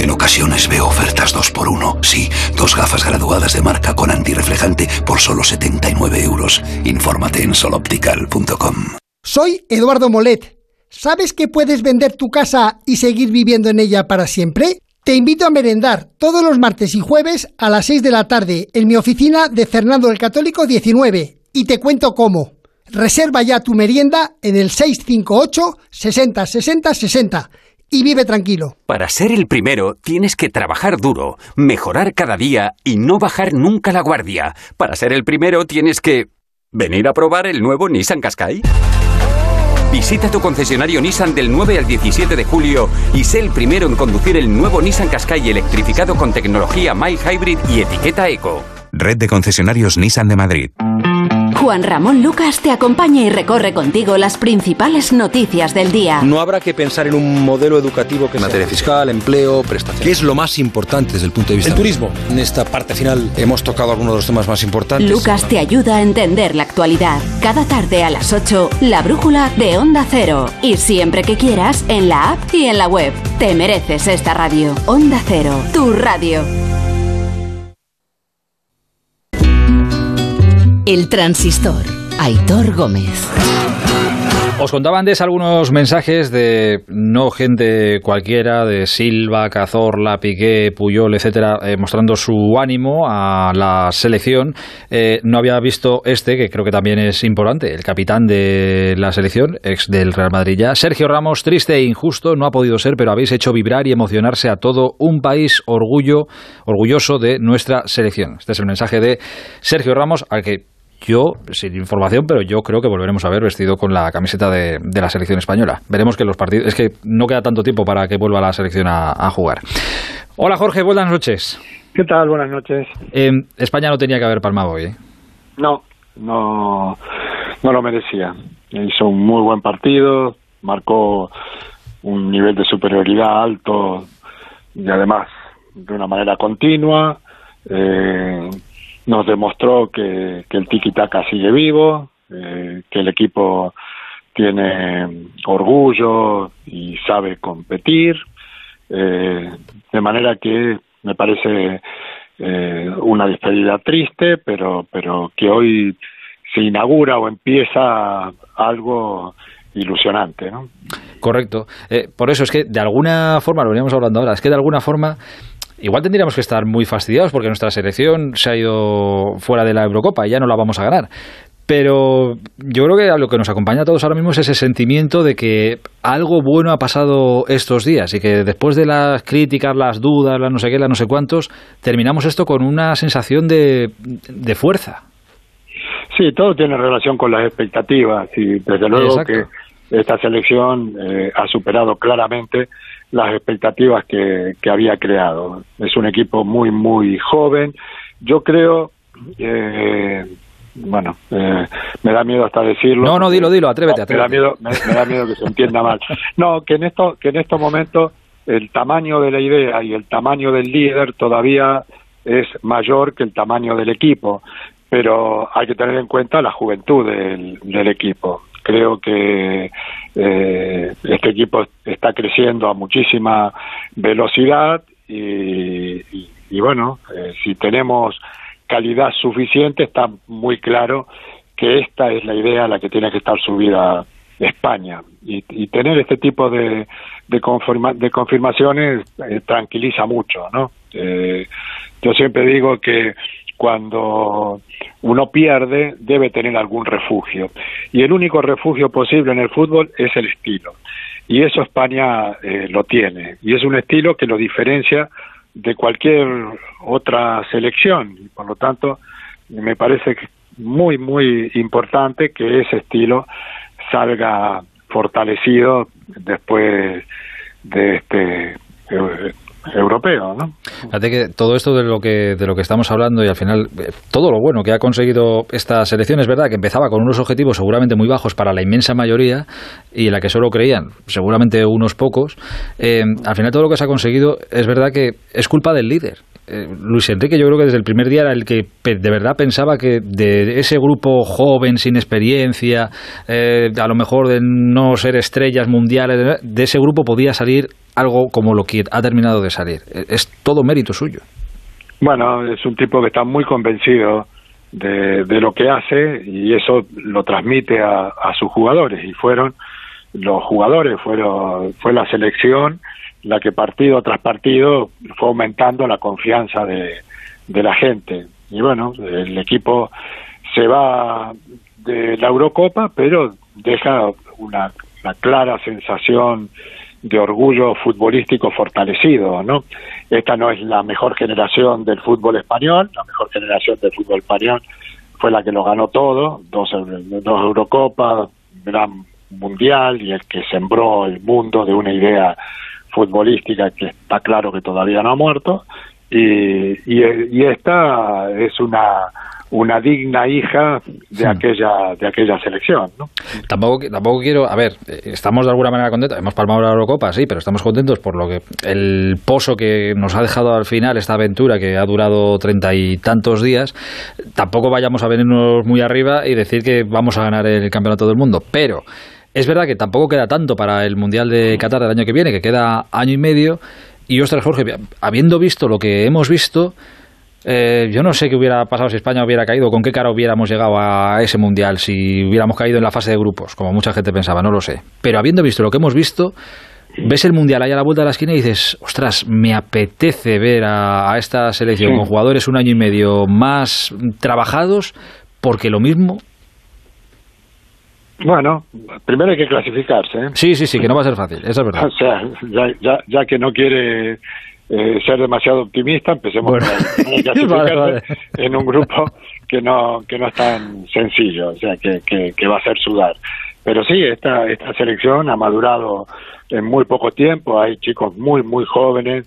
En ocasiones veo ofertas 2 por 1 Sí, dos gafas graduadas de marca con antirreflejante por solo 79 euros. Infórmate en soloptical.com. Soy Eduardo Molet. ¿Sabes que puedes vender tu casa y seguir viviendo en ella para siempre? Te invito a merendar todos los martes y jueves a las 6 de la tarde en mi oficina de Fernando el Católico 19 y te cuento cómo. Reserva ya tu merienda en el 658 60 60 60 y vive tranquilo. Para ser el primero tienes que trabajar duro, mejorar cada día y no bajar nunca la guardia. Para ser el primero tienes que... ¿Venir a probar el nuevo Nissan Qashqai? Visita tu concesionario Nissan del 9 al 17 de julio y sé el primero en conducir el nuevo Nissan Qashqai electrificado con tecnología My Hybrid y etiqueta Eco. Red de concesionarios Nissan de Madrid. Juan Ramón Lucas te acompaña y recorre contigo las principales noticias del día. No habrá que pensar en un modelo educativo que en materia fiscal, empleo, prestaciones. ¿Qué es lo más importante desde el punto de vista? El turismo. En esta parte final hemos tocado algunos de los temas más importantes. Lucas te ayuda a entender la actualidad. Cada tarde a las 8, la brújula de Onda Cero. Y siempre que quieras, en la app y en la web. Te mereces esta radio. Onda Cero, tu radio. El transistor. Aitor Gómez. Os contaba antes algunos mensajes de no gente cualquiera, de Silva, Cazorla, Piqué, Puyol, etcétera, eh, mostrando su ánimo a la selección. Eh, no había visto este, que creo que también es importante, el capitán de la selección, ex del Real Madrid ya. Sergio Ramos, triste e injusto, no ha podido ser, pero habéis hecho vibrar y emocionarse a todo un país orgullo, orgulloso de nuestra selección. Este es el mensaje de Sergio Ramos, al que yo, sin información, pero yo creo que volveremos a ver vestido con la camiseta de, la selección española. Veremos que los partidos. Es que no queda tanto tiempo para que vuelva la selección a, jugar. Hola Jorge, buenas noches. ¿Qué tal? Buenas noches. Em, España no tenía que haber palmado hoy. ¿eh? No, no, no lo merecía. Hizo un muy buen partido, marcó un nivel de superioridad alto y además de una manera continua. Eh, nos demostró que, el tiki-taka sigue vivo, eh, que el equipo tiene orgullo y sabe competir, eh, de manera que me parece eh, una despedida triste, pero, pero que hoy se inaugura o empieza algo ilusionante, ¿no? Correcto. por eso es que de alguna forma, lo veníamos hablando ahora, es que de alguna forma igual tendríamos que estar muy fastidiados porque nuestra selección se ha ido fuera de la Eurocopa y ya no la vamos a ganar. Pero yo creo que a lo que nos acompaña a todos ahora mismo es ese sentimiento de que algo bueno ha pasado estos días y que después de las críticas, las dudas, las no sé qué, las no sé cuántos, terminamos esto con una sensación de, de fuerza. Sí, todo tiene relación con las expectativas y desde luego que esta selección eh, ha superado claramente las expectativas que, que había creado. Es un equipo muy, muy joven. Yo creo, eh, bueno, eh, me da miedo hasta decirlo. No, no, dilo, dilo, atrévete, Me da miedo, me, da miedo que se entienda mal. No, que en esto, que en estos momentos el tamaño de la idea y el tamaño del líder todavía es mayor que el tamaño del equipo, pero hay que tener en cuenta la juventud del, del equipo. Creo que eh, este equipo está creciendo a muchísima velocidad y, bueno, eh, si tenemos calidad suficiente está muy claro que esta es la idea a la que tiene que estar subida España y, tener este tipo de, de, de confirmaciones eh, tranquiliza mucho, ¿no? Yo siempre digo que cuando uno pierde debe tener algún refugio. Y el único refugio posible en el fútbol es el estilo. Y eso España eh, lo tiene. Y es un estilo que lo diferencia de cualquier otra selección. Y por lo tanto, me parece muy, muy importante que ese estilo salga fortalecido después de este eh, europeo, ¿no? Fíjate que todo esto de lo que de lo que estamos hablando y al final eh, todo lo bueno que ha conseguido esta selección es verdad que empezaba con unos objetivos seguramente muy bajos para la inmensa mayoría y en la que solo creían seguramente unos pocos. Eh, al final todo lo que se ha conseguido es verdad que es culpa del líder. Eh, Luis Enrique yo creo que desde el primer día era el que de verdad pensaba que de ese grupo joven, sin experiencia, a lo mejor de no ser estrellas mundiales, de ese grupo podía salir algo como lo que ha terminado de salir. Es todo mérito suyo. Bueno, es un tipo que está muy convencido de, lo que hace y eso lo transmite a, sus jugadores y fueron los jugadores, fueron, fue la selección la que partido tras partido fue aumentando la confianza de, de la gente. Y bueno, el equipo se va de la Eurocopa, pero deja una, clara sensación de orgullo futbolístico fortalecido, ¿no? Esta no es la mejor generación del fútbol español, la mejor generación del fútbol español fue la que lo ganó todo, dos, dos Eurocopas, gran mundial y el que sembró el mundo de una idea futbolística que está claro que todavía no ha muerto y, y, y esta es una una digna hija de aquella de aquella selección ¿no? tampoco tampoco quiero a ver estamos de alguna manera contentos hemos palmado la Eurocopa sí pero estamos contentos por lo que el pozo que nos ha dejado al final esta aventura que ha durado treinta y tantos días tampoco vayamos a venirnos muy arriba y decir que vamos a ganar el campeonato del mundo pero es verdad que tampoco queda tanto para el mundial de Qatar del año que viene que queda año y medio y ostras Jorge habiendo visto lo que hemos visto Eh, yo no sé qué hubiera pasado si España hubiera caído, con qué cara hubiéramos llegado a ese mundial, si hubiéramos caído en la fase de grupos, como mucha gente pensaba, no lo sé. Pero habiendo visto lo que hemos visto, ves el mundial ahí a la vuelta de la esquina y dices, ostras, me apetece ver a, esta selección con jugadores un año y medio más trabajados, porque lo mismo. Bueno, primero hay que clasificarse. ¿eh? Sí, sí, sí, que no va a ser fácil, eso es verdad. *laughs* O sea, ya, ya, ya que no quiere eh, ser demasiado optimista, empecemos a, *laughs* clasificarse en un grupo que no que no es tan sencillo, o sea, que, que, va a ser sudar. Pero sí, esta, esta selección ha madurado en muy poco tiempo, hay chicos muy, muy jóvenes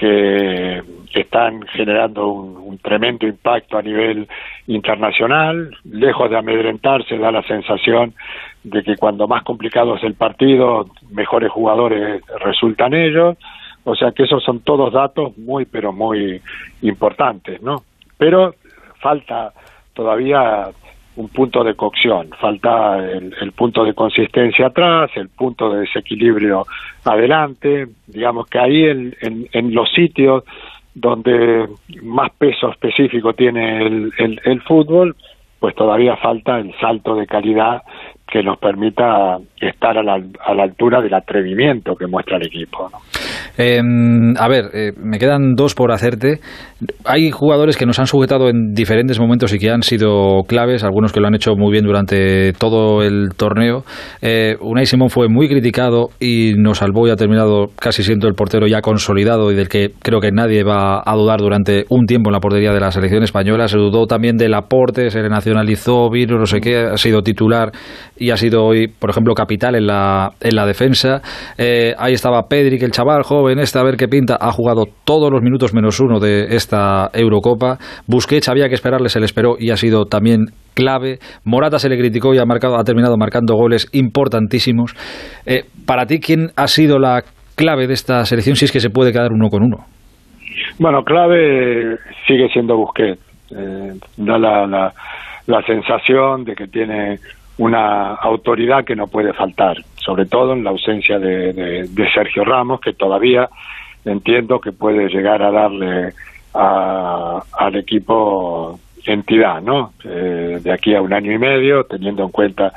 que, están generando un, tremendo impacto a nivel internacional, lejos de amedrentarse, da la sensación de que cuando más complicado es el partido, mejores jugadores resultan ellos, o sea que esos son todos datos muy, pero muy importantes, ¿no? Pero falta todavía un punto de cocción, falta el, punto de consistencia atrás, el punto de desequilibrio adelante, digamos que ahí en, en, los sitios donde más peso específico tiene el, el, fútbol, pues todavía falta el salto de calidad que nos permita estar a la, a la altura del atrevimiento que muestra el equipo. ¿no? Em, a ver, eh, me quedan dos por hacerte. Hay jugadores que nos han sujetado en diferentes momentos y que han sido claves, algunos que lo han hecho muy bien durante todo el torneo. Eh, Unai Simón fue muy criticado y nos salvó y ha terminado casi siendo el portero ya consolidado y del que creo que nadie va a dudar durante un tiempo en la portería de la selección española. Se dudó también del aporte, se le nacionalizó, vino no sé qué, ha sido titular y ha sido hoy, por ejemplo, capital en la, en la defensa. Eh, ahí estaba Pedri, que el chaval joven este, a ver qué pinta, ha jugado todos los minutos menos uno de esta Eurocopa. Busquets había que esperarle, se le esperó y ha sido también clave. Morata se le criticó y ha, marcado, ha terminado marcando goles importantísimos. Eh, para ti, ¿quién ha sido la clave de esta selección si es que se puede quedar uno con uno? Bueno, clave sigue siendo Busquets. Eh, da la, la sensación de que tiene una autoridad que no puede faltar, sobre todo en la ausencia de, Sergio Ramos, que todavía entiendo que puede llegar a darle al equipo entidad, ¿no? Eh, de aquí a un año y medio, teniendo en cuenta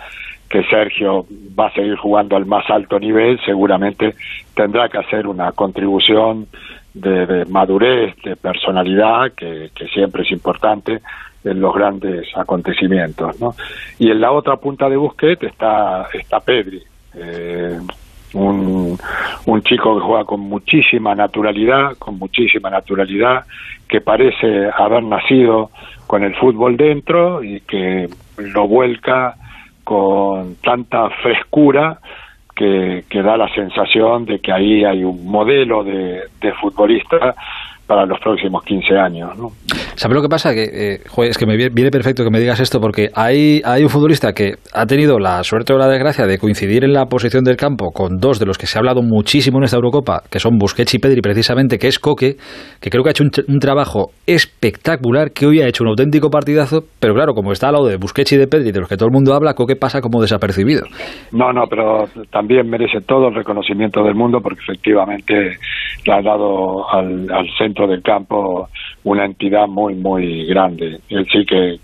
que Sergio va a seguir jugando al más alto nivel, seguramente tendrá que hacer una contribución de, madurez, de personalidad, que, siempre es importante en los grandes acontecimientos, ¿no? Y en la otra punta de Busquets está, está Pedri, eh, un, un chico que juega con muchísima naturalidad, con muchísima naturalidad, que parece haber nacido con el fútbol dentro y que lo vuelca con tanta frescura que, que, da la sensación de que ahí hay un modelo de, de futbolista para los próximos 15 años. ¿no? ¿Sabes lo que pasa? Que, eh, es que me viene perfecto que me digas esto porque hay, hay un futbolista que ha tenido la suerte o la desgracia de coincidir en la posición del campo con dos de los que se ha hablado muchísimo en esta Eurocopa, que son Busquets y Pedri precisamente, que es Coque, que creo que ha hecho un, trabajo espectacular, que hoy ha hecho un auténtico partidazo, pero claro, como está al lado de Busquets y de Pedri, de los que todo el mundo habla, Coque pasa como desapercibido. No, no, pero también merece todo el reconocimiento del mundo porque efectivamente le ha dado al, al centro del campo una entidad muy, muy grande. Él sí que,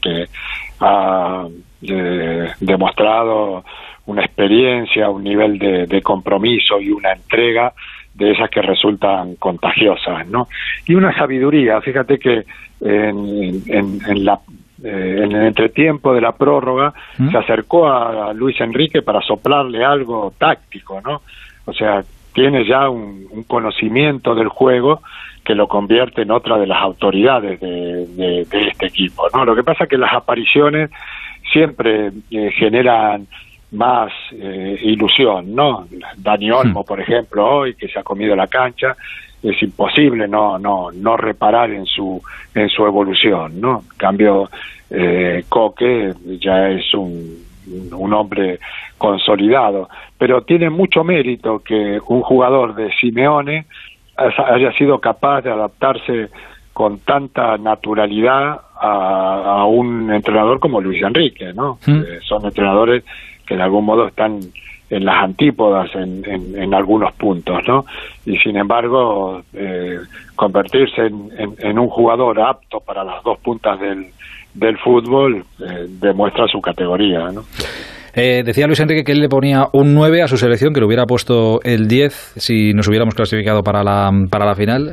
ha eh, demostrado una experiencia, un nivel de, compromiso y una entrega de esas que resultan contagiosas, ¿no? Y una sabiduría, fíjate que en, en, la eh, en el entretiempo de la prórroga ¿Mm? se acercó a, Luis Enrique para soplarle algo táctico, ¿no? O sea, tiene ya un conocimiento del juego que lo convierte en otra de las autoridades de, este equipo. ¿no? Lo que pasa es que las apariciones siempre eh, generan más eh, ilusión, ¿no? Dani Olmo, por ejemplo, hoy que se ha comido la cancha, es imposible no no no reparar en su en su evolución, ¿no? En cambio, eh, Coque ya es un, un hombre consolidado, pero tiene mucho mérito que un jugador de Simeone haya sido capaz de adaptarse con tanta naturalidad a, un entrenador como Luis Enrique, ¿no? Eh, son entrenadores que de algún modo están en las antípodas en, en, algunos puntos, ¿no? Y sin embargo, eh, convertirse en, en, un jugador apto para las dos puntas del, del fútbol eh, demuestra su categoría, ¿no? Eh, decía Luis Enrique que él le ponía un 9 a su selección, que le hubiera puesto el 10 si nos hubiéramos clasificado para la, para la final.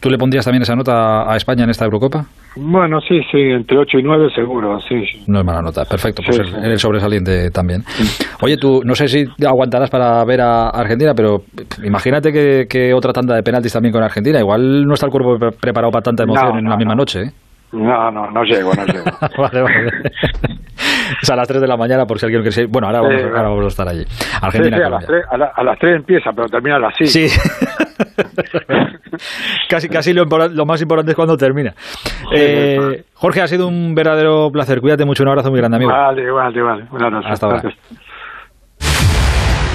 ¿Tú le pondrías también esa nota a España en esta Eurocopa? Bueno, sí, sí, entre 8 y 9 seguro, sí. No es mala nota, perfecto, pues el, sobresaliente también. Oye, tú, no sé si aguantarás para ver a Argentina, pero imagínate que, otra tanda de penaltis también con Argentina. Igual no está el cuerpo preparado para tanta emoción en la misma noche, ¿eh? No, no, no llego, no llego. *laughs* vale, vale. *laughs* es a las 3 de la mañana, por si alguien quiere. Bueno, ahora vamos, ahora vamos a estar allí. Argentina, sí, a, las 3, a, las 3 empieza, pero termina a las 5. Sí. *laughs* casi casi lo, lo, más importante es cuando termina. Eh, Jorge, ha sido un verdadero placer. Cuídate mucho. Un abrazo muy grande, amigo. Vale, igual, vale. Buenas noches. Hasta ahora.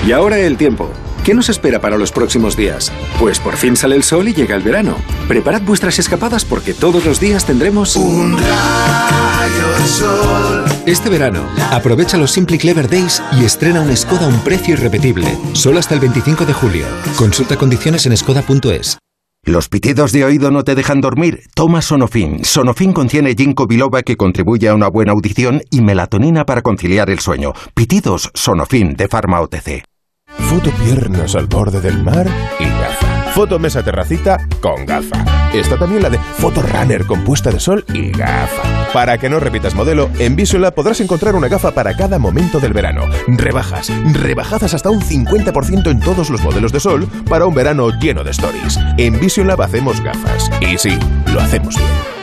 Y ahora el tiempo. ¿Qué nos espera para los próximos días? Pues por fin sale el sol y llega el verano. Preparad vuestras escapadas porque todos los días tendremos un rayo de sol. Este verano, aprovecha los Simply Clever Days y estrena un Skoda a un precio irrepetible. Solo hasta el 25 de julio. Consulta condiciones en skoda.es. ¿Los pitidos de oído no te dejan dormir? Toma Sonofin. Sonofin contiene ginkgo biloba que contribuye a una buena audición y melatonina para conciliar el sueño. Pitidos Sonofin de Pharma OTC. Foto piernas al borde del mar y gafa. Foto mesa terracita con gafa. Está también la de Foto runner con puesta de sol y gafa. Para que no repitas modelo, en Visiola podrás encontrar una gafa para cada momento del verano. Rebajas, rebajadas hasta un 50% en todos los modelos de sol para un verano lleno de stories. En Vision hacemos gafas. Y sí, lo hacemos bien.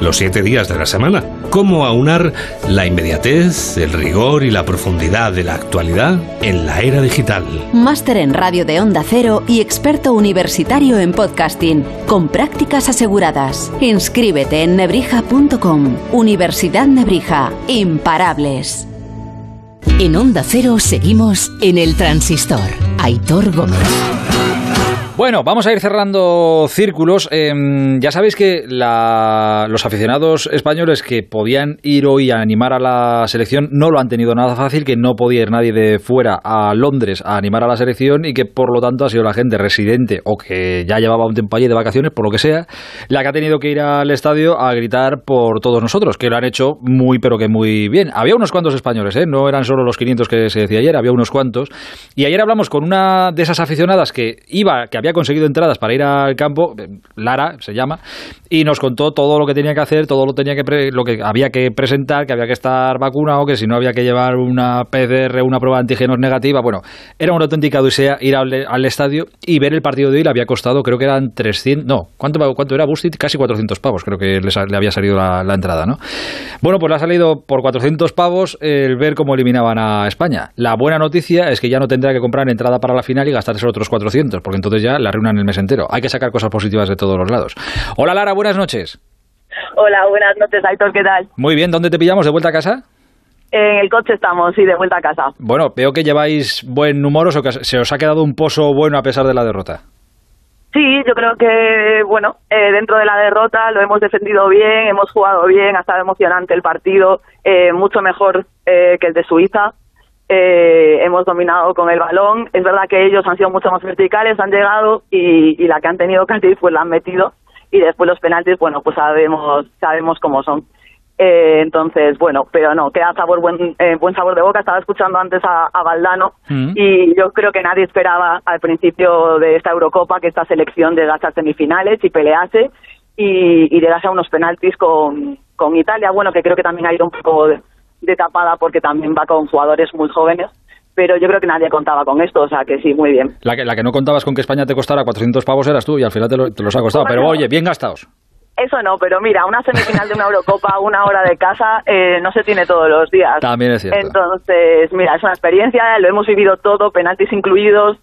los siete días de la semana. Cómo aunar la inmediatez, el rigor y la profundidad de la actualidad en la era digital. Máster en radio de Onda Cero y experto universitario en podcasting, con prácticas aseguradas. Inscríbete en nebrija.com. Universidad Nebrija. Imparables. En Onda Cero seguimos en el transistor. Aitor Gómez. Bueno, vamos a ir cerrando círculos. Em, ya sabéis que los aficionados españoles que podían ir hoy a animar a la selección no lo han tenido nada fácil, que no podía ir nadie de fuera a Londres a animar a la selección y que por lo tanto ha sido la gente residente o que ya llevaba un tiempo allí de vacaciones, por lo que sea, la que ha tenido que ir al estadio a gritar por todos nosotros, que lo han hecho muy pero que muy bien. Había unos cuantos españoles, ¿eh? no eran solo los 500 que se decía ayer, había unos cuantos. Y ayer hablamos con una de esas aficionadas que iba, que había conseguido entradas para ir al campo, eh, Lara se llama, y nos contó todo lo que tenía que hacer, todo lo, tenía que lo que había que presentar, que había que estar vacunado, que si no había que llevar una PCR, una prueba de antígenos negativa. Bueno, era una auténtica odisea ir al, estadio y ver el partido de hoy le había costado, creo que eran 300, no, ¿cuánto, cuánto era Bustit? Casi 400 pavos, creo que le, había salido la, entrada, ¿no? Bueno, pues le ha salido por 400 pavos el ver cómo eliminaban a España. La buena noticia es que ya no tendrá que comprar entrada para la final y gastarse otros 400, porque entonces ya la reúnan el mes entero. Hay que sacar cosas positivas de todos los lados. Hola Lara, buenas noches. Hola, buenas noches, Aitor, ¿qué tal? Muy bien, ¿dónde te pillamos? ¿De vuelta a casa? En el coche estamos, sí, de vuelta a casa. Bueno, veo que lleváis buen humor o que se os ha quedado un pozo bueno a pesar de la derrota. Sí, yo creo que, bueno, eh, dentro de la derrota lo hemos defendido bien, hemos jugado bien, ha estado emocionante el partido, eh, mucho mejor eh, que el de Suiza eh, hemos dominado con el balón. Es verdad que ellos han sido mucho más verticales, han llegado y, la que han tenido *laughs* Cádiz pues la han metido y después los penaltis, bueno, pues sabemos sabemos cómo son. Eh, entonces, bueno, pero no, queda sabor buen, eh, buen sabor de boca. Estaba escuchando antes a, a Valdano mm. y yo creo que nadie esperaba al principio de esta Eurocopa que esta selección llegase a semifinales y pelease y, y llegase a unos penaltis con, con Italia. Bueno, que creo que también ha ido un poco de, de tapada porque también va con jugadores muy jóvenes pero yo creo que nadie contaba con esto, o sea que sí, muy bien. La que, la que no contabas con que España te costara 400 pavos eras tú y al final te, los ha costado, pero oye, bien gastados. Eso no, pero mira, una semifinal de una Eurocopa, *laughs* una hora de casa, eh, no se tiene todos los días. También es cierto. Entonces, mira, es una experiencia, lo hemos vivido todo, penaltis incluidos,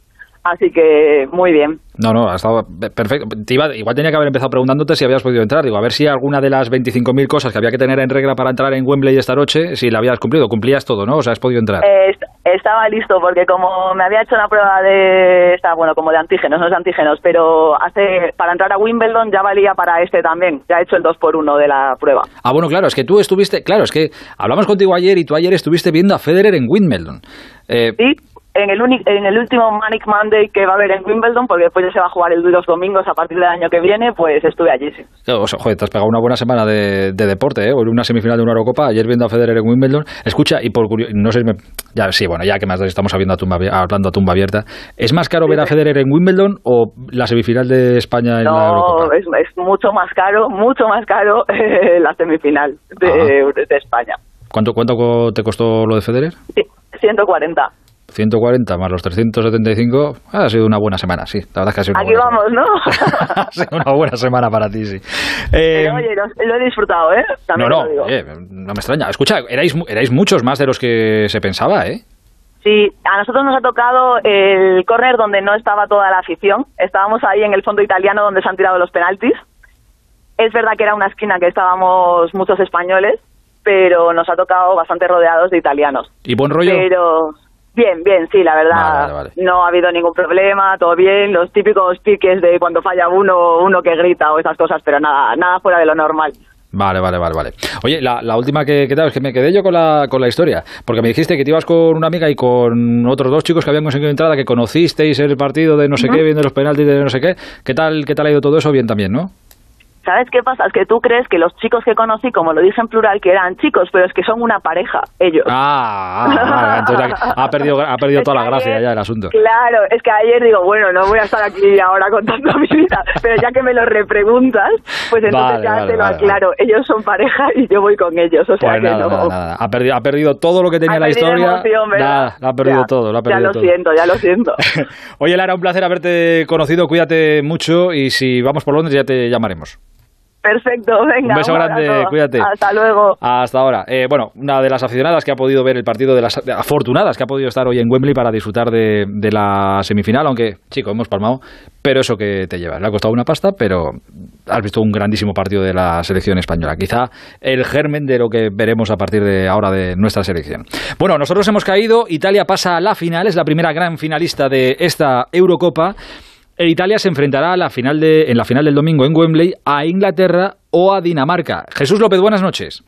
Así que muy bien. No, no, ha estado perfecto. igual tenía que haber empezado preguntando si habías podido entrar. Digo, a ver si alguna de las 25.000 cosas que había que tener en regla para entrar en Wembley esta noche, si la habías cumplido. Cumplías todo, ¿no? O sea, has podido entrar. Eh, estaba listo porque como me había hecho una prueba de, bueno, como de antígenos, no es antígenos, pero hace para entrar a Wimbledon ya valía para este también. Ya he hecho el 2 por 1 de la prueba. Ah, bueno, claro, es que tú estuviste, claro, es que hablamos contigo ayer y tú ayer estuviste viendo a Federer en Wimbledon. Eh, sí en el, en el último Manic Monday que va a haber en Wimbledon, porque después ya se va a jugar el los domingos a partir del año que viene, pues estuve allí. Sí. o sea, joder, te has pegado una buena semana de, deporte, ¿eh? Una semifinal de una Eurocopa, ayer viendo a Federer en Wimbledon. Escucha, y por no sé, ya sí, bueno, ya que más estamos hablando a tumba, hablando a tumba abierta, ¿es más caro ver a Federer en Wimbledon o la semifinal de España en la Eurocopa? No, es, es, mucho más caro, mucho más caro la semifinal de, de España. ¿Cuánto, ¿Cuánto te costó lo de Federer? Sí, 140. 140 más los 375, ha sido una buena semana, sí. La verdad es que ha sido una Aquí vamos, ¿no? *laughs* ha sido una buena semana para ti, sí. Eh, oye, lo, he disfrutado, ¿eh? También no, no, no me extraña. Escucha, erais, erais muchos más de los que se pensaba, ¿eh? Sí, a nosotros nos ha tocado el córner donde no estaba toda la afición. Estábamos ahí en el fondo italiano donde se han tirado los penaltis. Es verdad que era una esquina que estábamos muchos españoles, pero nos ha tocado bastante rodeados de italianos. ¿Y buen rollo? Pero Bien, bien, sí, la verdad. No ha habido ningún problema, todo bien. Los típicos piques de cuando falla uno, uno que grita o esas cosas, pero nada, nada fuera de lo normal. Vale, vale, vale, vale. Oye, la, última que, que es que me quedé yo con la, con la historia, porque me dijiste que te ibas con una amiga y con otros dos chicos que habían conseguido entrada, que conocisteis el partido de no sé qué, viendo los penaltis de no sé qué. ¿Qué tal, qué tal ha ido todo eso? Bien también, ¿no? ¿Sabes qué pasa? Es que tú crees que los chicos que conocí, como lo dije en plural, que eran chicos, pero es que son una pareja, ellos. Ah, ah entonces ha perdido, ha perdido toda la gracia ya el asunto. Claro, es que ayer digo, bueno, no voy a estar aquí ahora contando mi vida, pero ya que me lo repreguntas, pues entonces ya te lo aclaro. Ellos son pareja y yo voy con ellos, o sea pues que no. Nada, Ha, perdido, ha perdido todo lo que tenía la historia. nada, ha perdido todo, lo ha perdido Ya lo siento, ya lo *laughs* siento. Oye, Lara, un placer haberte conocido, cuídate mucho y si vamos por Londres ya te llamaremos. Perfecto, venga. Un beso grande, cuídate. Hasta luego. Hasta ahora. Eh, bueno, una de las aficionadas que ha podido ver el partido, de las afortunadas que ha podido estar hoy en Wembley para disfrutar de, la semifinal, aunque, chico, hemos palmado, pero eso que te lleva. Le ha costado una pasta, pero has visto un grandísimo partido de la selección española. Quizá el germen de lo que veremos a partir de ahora de nuestra selección. Bueno, nosotros hemos caído, Italia pasa a la final, es la primera gran finalista de esta Eurocopa. Italia se enfrentará a la final de, en la final del domingo en Wembley a Inglaterra o a Dinamarca. Jesús López, buenas noches.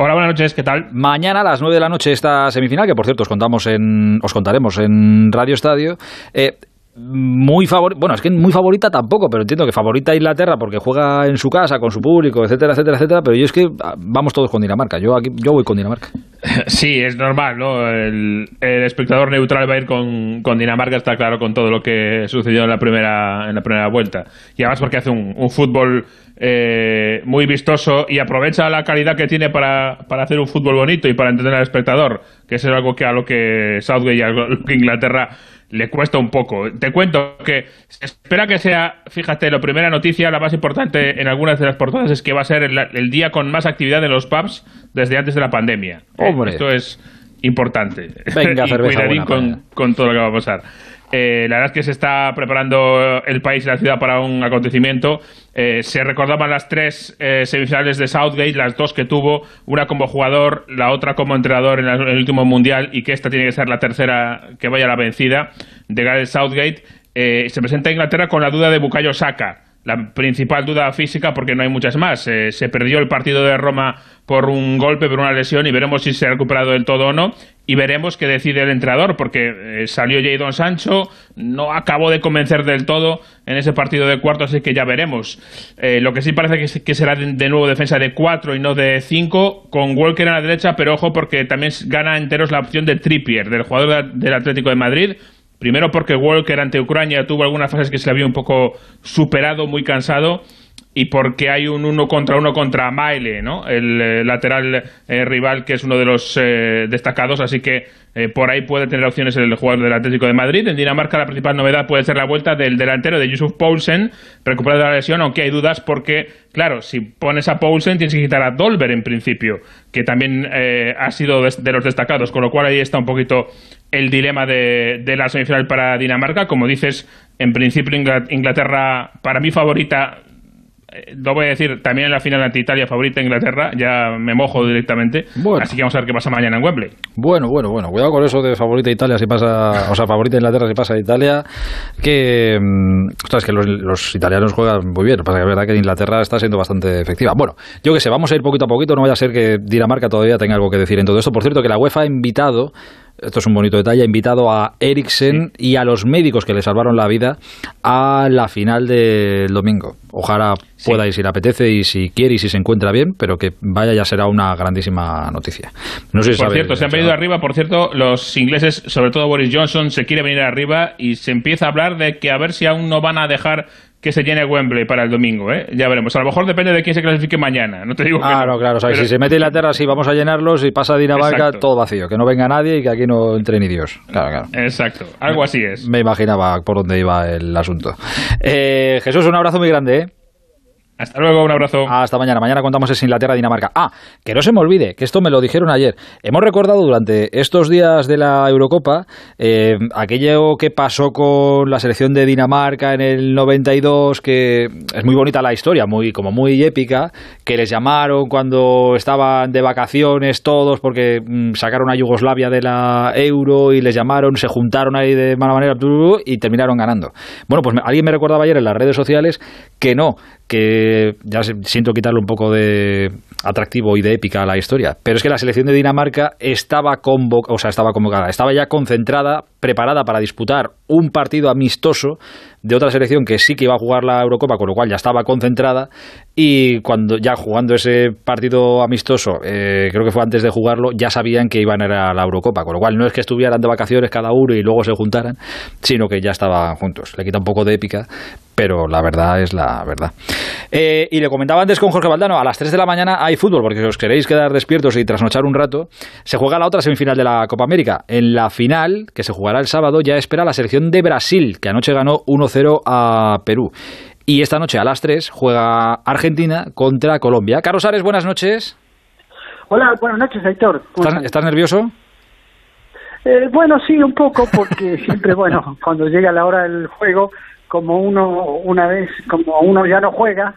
Hola, buenas noches, ¿qué tal? Mañana a las 9 de la noche esta semifinal, que por cierto os contamos en, os contaremos en Radio Estadio. Eh, muy favorita, bueno, es que muy favorita tampoco, pero entiendo que favorita Inglaterra porque juega en su casa con su público, etcétera, etcétera, etcétera, pero yo es que ah, vamos todos con Dinamarca, yo aquí yo voy con Dinamarca. *laughs* Sí, es normal, ¿no? El, espectador neutral va a ir con, Dinamarca, está claro con todo lo que sucedió en la primera en la primera vuelta. Y además porque hace un, fútbol eh, muy vistoso y aprovecha la calidad que tiene para, para hacer un fútbol bonito y para entender al espectador, que es algo que a lo que Southgate y a lo que Inglaterra le cuesta un poco. Te cuento que se espera que sea, fíjate, la primera noticia, la más importante en algunas de las portadas es que va a ser el, día con más actividad en los pubs desde antes de la pandemia. Esto es importante. Venga, *laughs* y con, con todo lo que va a pasar. Eh, la verdad es que se está preparando el país y la ciudad para un acontecimiento. Eh, se recordaban las tres eh, semifinales de Southgate, las dos que tuvo, una como jugador, la otra como entrenador en, el último mundial y que esta tiene que ser la tercera que vaya a la vencida de Gareth Southgate. se presenta Inglaterra con la duda de Bukayo Saka la principal duda física porque no hay muchas más. se perdió el partido de Roma por un golpe, por una lesión y veremos si se ha recuperado del todo o no y veremos qué decide el entrenador porque eh, salió Jadon Sancho, no acabó de convencer del todo en ese partido de cuarto, así que ya veremos. Eh, lo que sí parece que, será de, nuevo defensa de cuatro y no de cinco, con Walker a la derecha, pero ojo porque también gana enteros la opción de Trippier, del jugador del Atlético de Madrid Primero porque Walker ante Ucrania tuvo algunas fases que se le había un poco superado, muy cansado. Y porque hay un uno contra uno contra Maile, ¿no? el eh, lateral eh, rival que es uno de los eh, destacados, así que por ahí puede tener opciones el jugador del Atlético de Madrid. En Dinamarca la principal novedad puede ser la vuelta del delantero de Yusuf Poulsen, recuperado de la lesión, aunque hay dudas porque, claro, si pones a Poulsen tienes que quitar a Dolber en principio, que también ha sido de, los destacados, con lo cual ahí está un poquito el dilema de, de la semifinal para Dinamarca. Como dices, en principio Inglaterra, para mí favorita, eh, lo voy a decir, también en la final ante Italia favorita Inglaterra, ya me mojo directamente. Así que vamos a ver qué pasa mañana en Wembley. Bueno, bueno, bueno, cuidado con eso de favorita Italia si pasa, o sea, favorita Inglaterra si pasa a Italia, que, mm, ostras, que los, italianos juegan muy bien, pasa que es verdad que Inglaterra está siendo bastante efectiva. Bueno, yo que sé, vamos a ir poquito a poquito, no vaya a ser que Dinamarca todavía tenga algo que decir en todo esto. Por cierto, que la UEFA ha invitado esto es un bonito detalle, ha invitado a Eriksen y a los médicos que le salvaron la vida a la final del domingo. Ojalá pueda ir si le apetece y si quiere y si se encuentra bien, pero que vaya ya será una grandísima noticia. No sé por cierto, se han venido arriba, por cierto, los ingleses, sobre todo Boris Johnson, se quiere venir arriba y se empieza a hablar de que a ver si aún no van a dejar que se llene Wembley para el domingo, ¿eh? Ya veremos. A lo mejor depende de quién se clasifique mañana. No te digo claro, que claro. si se mete Inglaterra, sí, vamos a llenarlos. Y pasa Dinamarca, todo vacío. Que no venga nadie y que aquí no entre ni Dios. Claro, claro. Exacto. Algo así es. Me imaginaba por dónde iba el asunto. Eh, Jesús, un abrazo muy grande, ¿eh? Hasta luego, un abrazo. Hasta mañana. Mañana contamos es Inglaterra-Dinamarca. Ah, que no se me olvide, que esto me lo dijeron ayer. Hemos recordado durante estos días de la Eurocopa eh, aquello que pasó con la selección de Dinamarca en el 92, que es muy bonita la historia, muy como muy épica, que les llamaron cuando estaban de vacaciones todos porque mm, sacaron a Yugoslavia de la Euro y les llamaron, se juntaron ahí de mala manera y terminaron ganando. Bueno, pues alguien me recordaba ayer en las redes sociales que no, que ya siento quitarle un poco de atractivo y de épica a la historia, pero es que la selección de Dinamarca estaba convocada, o sea, estaba convocada, estaba ya concentrada, preparada para disputar un partido amistoso de otra selección que sí que iba a jugar la Eurocopa, con lo cual ya estaba concentrada y cuando ya jugando ese partido amistoso, eh, creo que fue antes de jugarlo, ya sabían que iban a ir a la Eurocopa, con lo cual no es que estuvieran de vacaciones cada uno y luego se juntaran, sino que ya estaban juntos. Le quita un poco de épica, pero la verdad es la verdad. Eh, y le comentaba antes con Jorge Valdano, a las 3 de la mañana hay fútbol, porque si os queréis quedar despiertos y trasnochar un rato, se juega la otra semifinal de la Copa América. En la final, que se jugará el sábado, ya espera la selección de Brasil, que anoche ganó 1-0 a Perú. Y esta noche a las 3 juega Argentina contra Colombia. Carlos Ares, buenas noches. Hola, buenas noches, Héctor. ¿Estás, nervioso? Eh, bueno, sí, un poco, porque *laughs* siempre, bueno, cuando llega la hora del juego, como uno una vez, como uno ya no juega,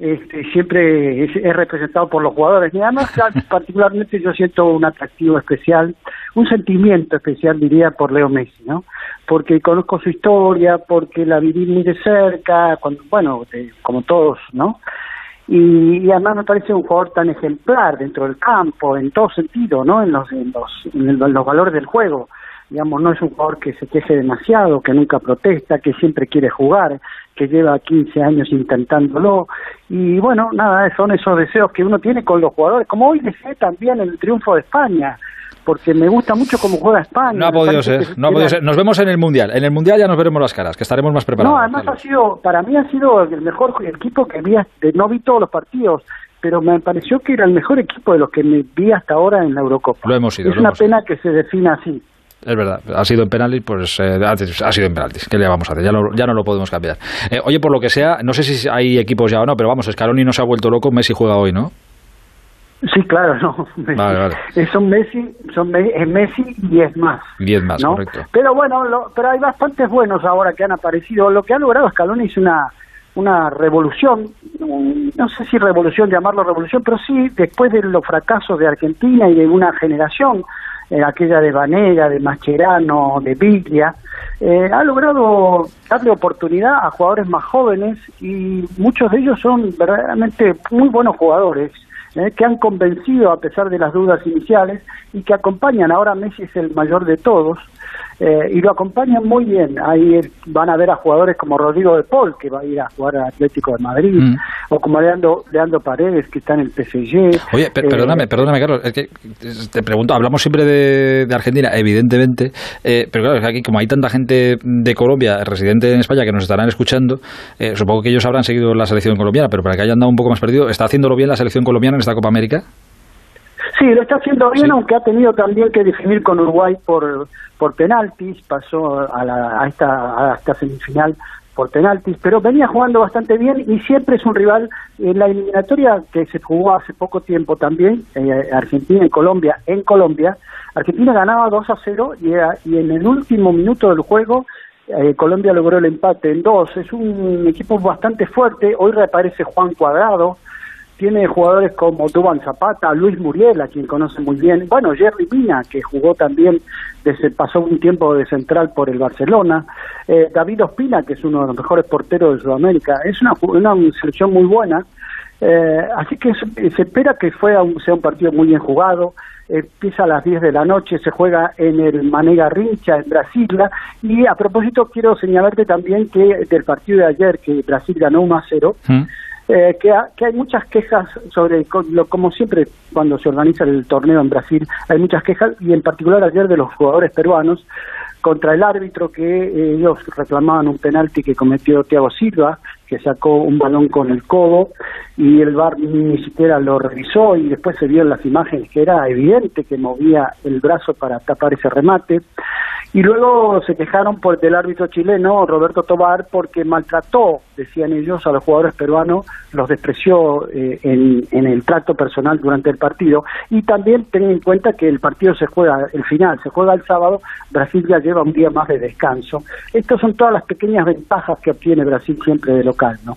este, siempre es, representado por los jugadores. Y además, *laughs* particularmente yo siento un atractivo especial, un sentimiento especial, diría, por Leo Messi, ¿no? Porque conozco su historia, porque la viví muy de cerca, cuando, bueno, como todos, ¿no? Y, además me parece un jugador tan ejemplar dentro del campo, en todo sentido, ¿no? En los, en los, en los valores del juego digamos, no es un jugador que se queje demasiado, que nunca protesta, que siempre quiere jugar, que lleva 15 años intentándolo. Y bueno, nada, son esos deseos que uno tiene con los jugadores, como hoy desee también el triunfo de España porque me gusta mucho cómo juega España. No ha podido ser, no ha podido ser. Nos vemos en el Mundial. En el Mundial ya nos veremos las caras, que estaremos más preparados. No, además ha sido, para mí ha sido el mejor equipo que vi, no vi todos los partidos, pero me pareció que era el mejor equipo de los que me vi hasta ahora en la Eurocopa. Lo hemos sido. Es una pena que se defina así. Es verdad, ha sido en penaltis, pues eh, ha sido en penaltis. ¿Qué le vamos a hacer? Ya, ya no lo podemos cambiar. Eh, oye, por lo que sea, no sé si hay equipos ya o no, pero vamos, Scaloni no se ha vuelto loco, Messi juega hoy, ¿no? Sí, claro, no. Vale, vale. Eh, son Messi, son es Messi y es más. Diez más, correcto. Pero bueno, pero hay bastantes buenos ahora que han aparecido. Lo que ha logrado Scaloni es una una revolución, no sé si revolución, llamarlo revolución, pero sí después de los fracasos de Argentina y de una generación aquella de Vanega, de Mascherano, de Biglia, eh, ha logrado darle oportunidad a jugadores más jóvenes y muchos de ellos son verdaderamente muy buenos jugadores. Eh, que han convencido a pesar de las dudas iniciales y que acompañan. Ahora Messi es el mayor de todos. Eh, y lo acompañan muy bien. Ahí van a ver a jugadores como Rodrigo de Paul, que va a ir a jugar al Atlético de Madrid, Mm. o como Leandro, Leandro Paredes, que está en el PSG. Oye, per- Eh, perdóname, perdóname, Carlos. Es que te pregunto, hablamos siempre de, de Argentina, evidentemente, eh, pero claro, es que aquí como hay tanta gente de Colombia, residente en España, que nos estarán escuchando, eh, supongo que ellos habrán seguido la selección colombiana, pero para que hayan dado un poco más perdido, ¿está haciéndolo bien la selección colombiana en esta Copa América? Sí, lo está haciendo bien, aunque ha tenido también que definir con Uruguay por, por penaltis, pasó a, la, a, esta, a esta semifinal por penaltis, pero venía jugando bastante bien y siempre es un rival. En la eliminatoria que se jugó hace poco tiempo también, eh, Argentina y Colombia, en Colombia, Argentina ganaba 2 a 0 y, eh, y en el último minuto del juego eh, Colombia logró el empate en 2, es un equipo bastante fuerte, hoy reaparece Juan Cuadrado, tiene jugadores como Duban Zapata, Luis Muriel, a quien conoce muy bien, bueno, Jerry Mina, que jugó también, desde, pasó un tiempo de central por el Barcelona, eh, David Ospina, que es uno de los mejores porteros de Sudamérica, es una, una selección muy buena, eh, así que se, se espera que fue un, sea un partido muy bien jugado, empieza a las 10 de la noche, se juega en el Manega Rincha, en Brasilia, y a propósito quiero señalarte también que del partido de ayer, que Brasil ganó 1 a 0, eh, que, ha- que hay muchas quejas sobre, lo, como siempre cuando se organiza el torneo en Brasil, hay muchas quejas, y en particular ayer de los jugadores peruanos, contra el árbitro que eh, ellos reclamaban un penalti que cometió Thiago Silva, que sacó un balón con el codo y el VAR ni siquiera lo revisó y después se vio en las imágenes que era evidente que movía el brazo para tapar ese remate. Y luego se quejaron por del árbitro chileno, Roberto Tobar, porque maltrató, decían ellos, a los jugadores peruanos, los despreció eh, en, el trato personal durante el partido. Y también ten en cuenta que el partido se juega, el final se juega el sábado, Brasil ya lleva un día más de descanso. Estas son todas las pequeñas ventajas que obtiene Brasil siempre de local, ¿no?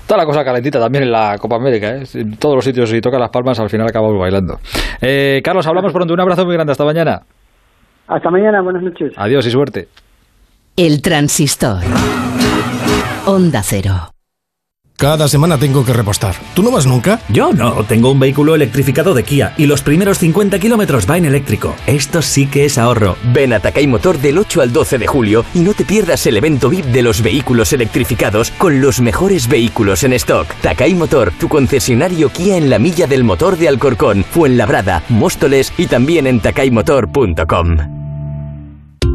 Está la cosa calentita también en la Copa América, ¿eh? En todos los sitios, si toca las palmas, al final acabamos bailando. Eh, Carlos, hablamos pronto. Un abrazo muy grande. Hasta mañana. Hasta mañana, buenas noches. Adiós y suerte. El transistor. Onda Cero. Cada semana tengo que repostar. ¿Tú no vas nunca? Yo no, tengo un vehículo electrificado de Kia y los primeros 50 kilómetros va en eléctrico. Esto sí que es ahorro. Ven a Takay Motor del 8 al 12 de julio y no te pierdas el evento VIP de los vehículos electrificados con los mejores vehículos en stock. Takay Motor, tu concesionario Kia en la milla del motor de Alcorcón, Fuenlabrada, Móstoles y también en takaymotor.com.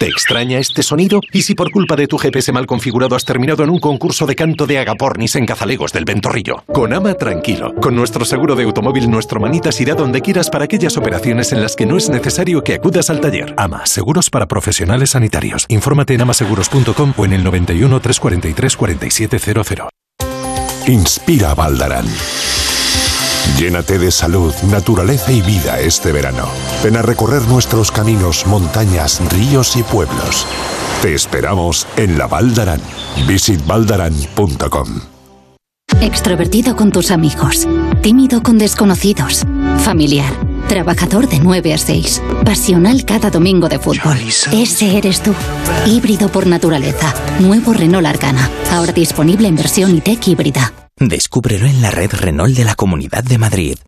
¿Te extraña este sonido? ¿Y si por culpa de tu GPS mal configurado has terminado en un concurso de canto de agapornis en Cazalegos del Ventorrillo? Con Ama tranquilo. Con nuestro seguro de automóvil, nuestro manitas irá donde quieras para aquellas operaciones en las que no es necesario que acudas al taller. Ama, seguros para profesionales sanitarios. Infórmate en amaseguros.com o en el 91 343 4700. Inspira Valdarán. Llénate de salud, naturaleza y vida este verano. Ven a recorrer nuestros caminos, montañas, ríos y pueblos. Te esperamos en la Valdarán. Visitvaldarán.com. Extrovertido con tus amigos. Tímido con desconocidos. Familiar. Trabajador de 9 a 6. Pasional cada domingo de fútbol. Ese eres tú. Híbrido por naturaleza. Nuevo Renault Arcana. Ahora disponible en versión e-tech híbrida. Descúbrelo en la red Renault de la Comunidad de Madrid.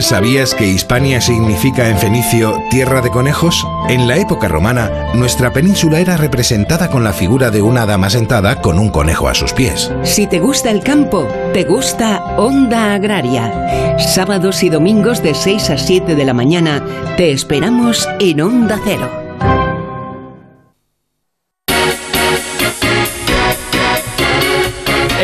¿Sabías que Hispania significa en fenicio tierra de conejos? En la época romana, nuestra península era representada con la figura de una dama sentada con un conejo a sus pies. Si te gusta el campo, te gusta Onda Agraria. Sábados y domingos de 6 a 7 de la mañana te esperamos en Onda Cero.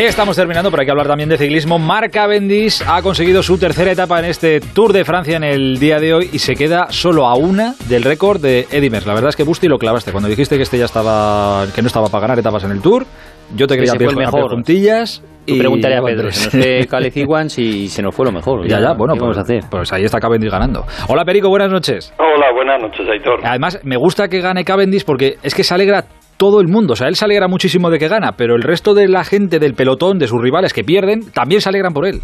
Estamos terminando, pero hay que hablar también de ciclismo. Marc Cavendish ha conseguido su tercera etapa en este Tour de Francia en el día de hoy y se queda solo a una del récord de Eddy Merckx. La verdad es que Busti lo clavaste. Cuando dijiste que este ya estaba, que no estaba para ganar etapas en el Tour, yo te fue pie- el mejor. juntillas. Tú y pregúntale a Pedro, se nos fue y se nos fue lo mejor. Ya, ya, bueno, ¿qué pues, vamos a hacer? pues ahí está Cavendish ganando. Hola Perico, buenas noches. Hola, buenas noches, Aitor. Además, me gusta que gane Cavendish porque es que se alegra todo el mundo. O sea, él se alegra muchísimo de que gana, pero el resto de la gente del pelotón, de sus rivales que pierden, también se alegran por él.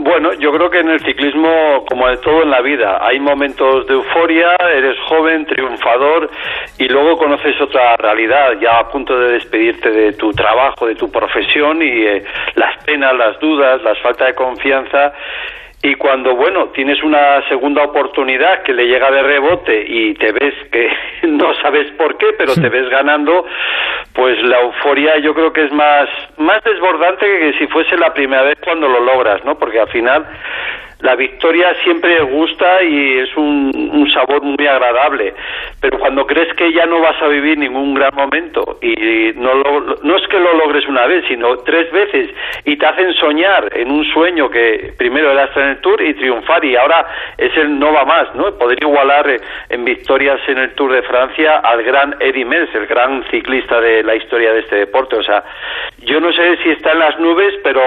Bueno, yo creo que en el ciclismo, como de todo en la vida, hay momentos de euforia, eres joven, triunfador y luego conoces otra realidad, ya a punto de despedirte de tu trabajo, de tu profesión y eh, las penas, las dudas, las falta de confianza y cuando, bueno, tienes una segunda oportunidad que le llega de rebote y te ves que *laughs* no sabes por qué, pero te ves ganando, pues la euforia yo creo que es más, más desbordante que si fuese la primera vez cuando lo logras, ¿no? Porque al final la victoria siempre gusta y es un, sabor muy agradable, pero cuando crees que ya no vas a vivir ningún gran momento y no, no es que lo logres una vez, sino tres veces y te hacen soñar en un sueño que primero era estar en el Tour y triunfar y ahora es el no va más, ¿no? Poder igualar eh, en victorias en el Tour de Francia al gran Eddy Merckx, el gran ciclista de la historia de este deporte, o sea, yo no sé si está en las nubes, pero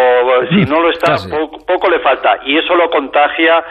si no lo está, poco, le falta y eso lo contagia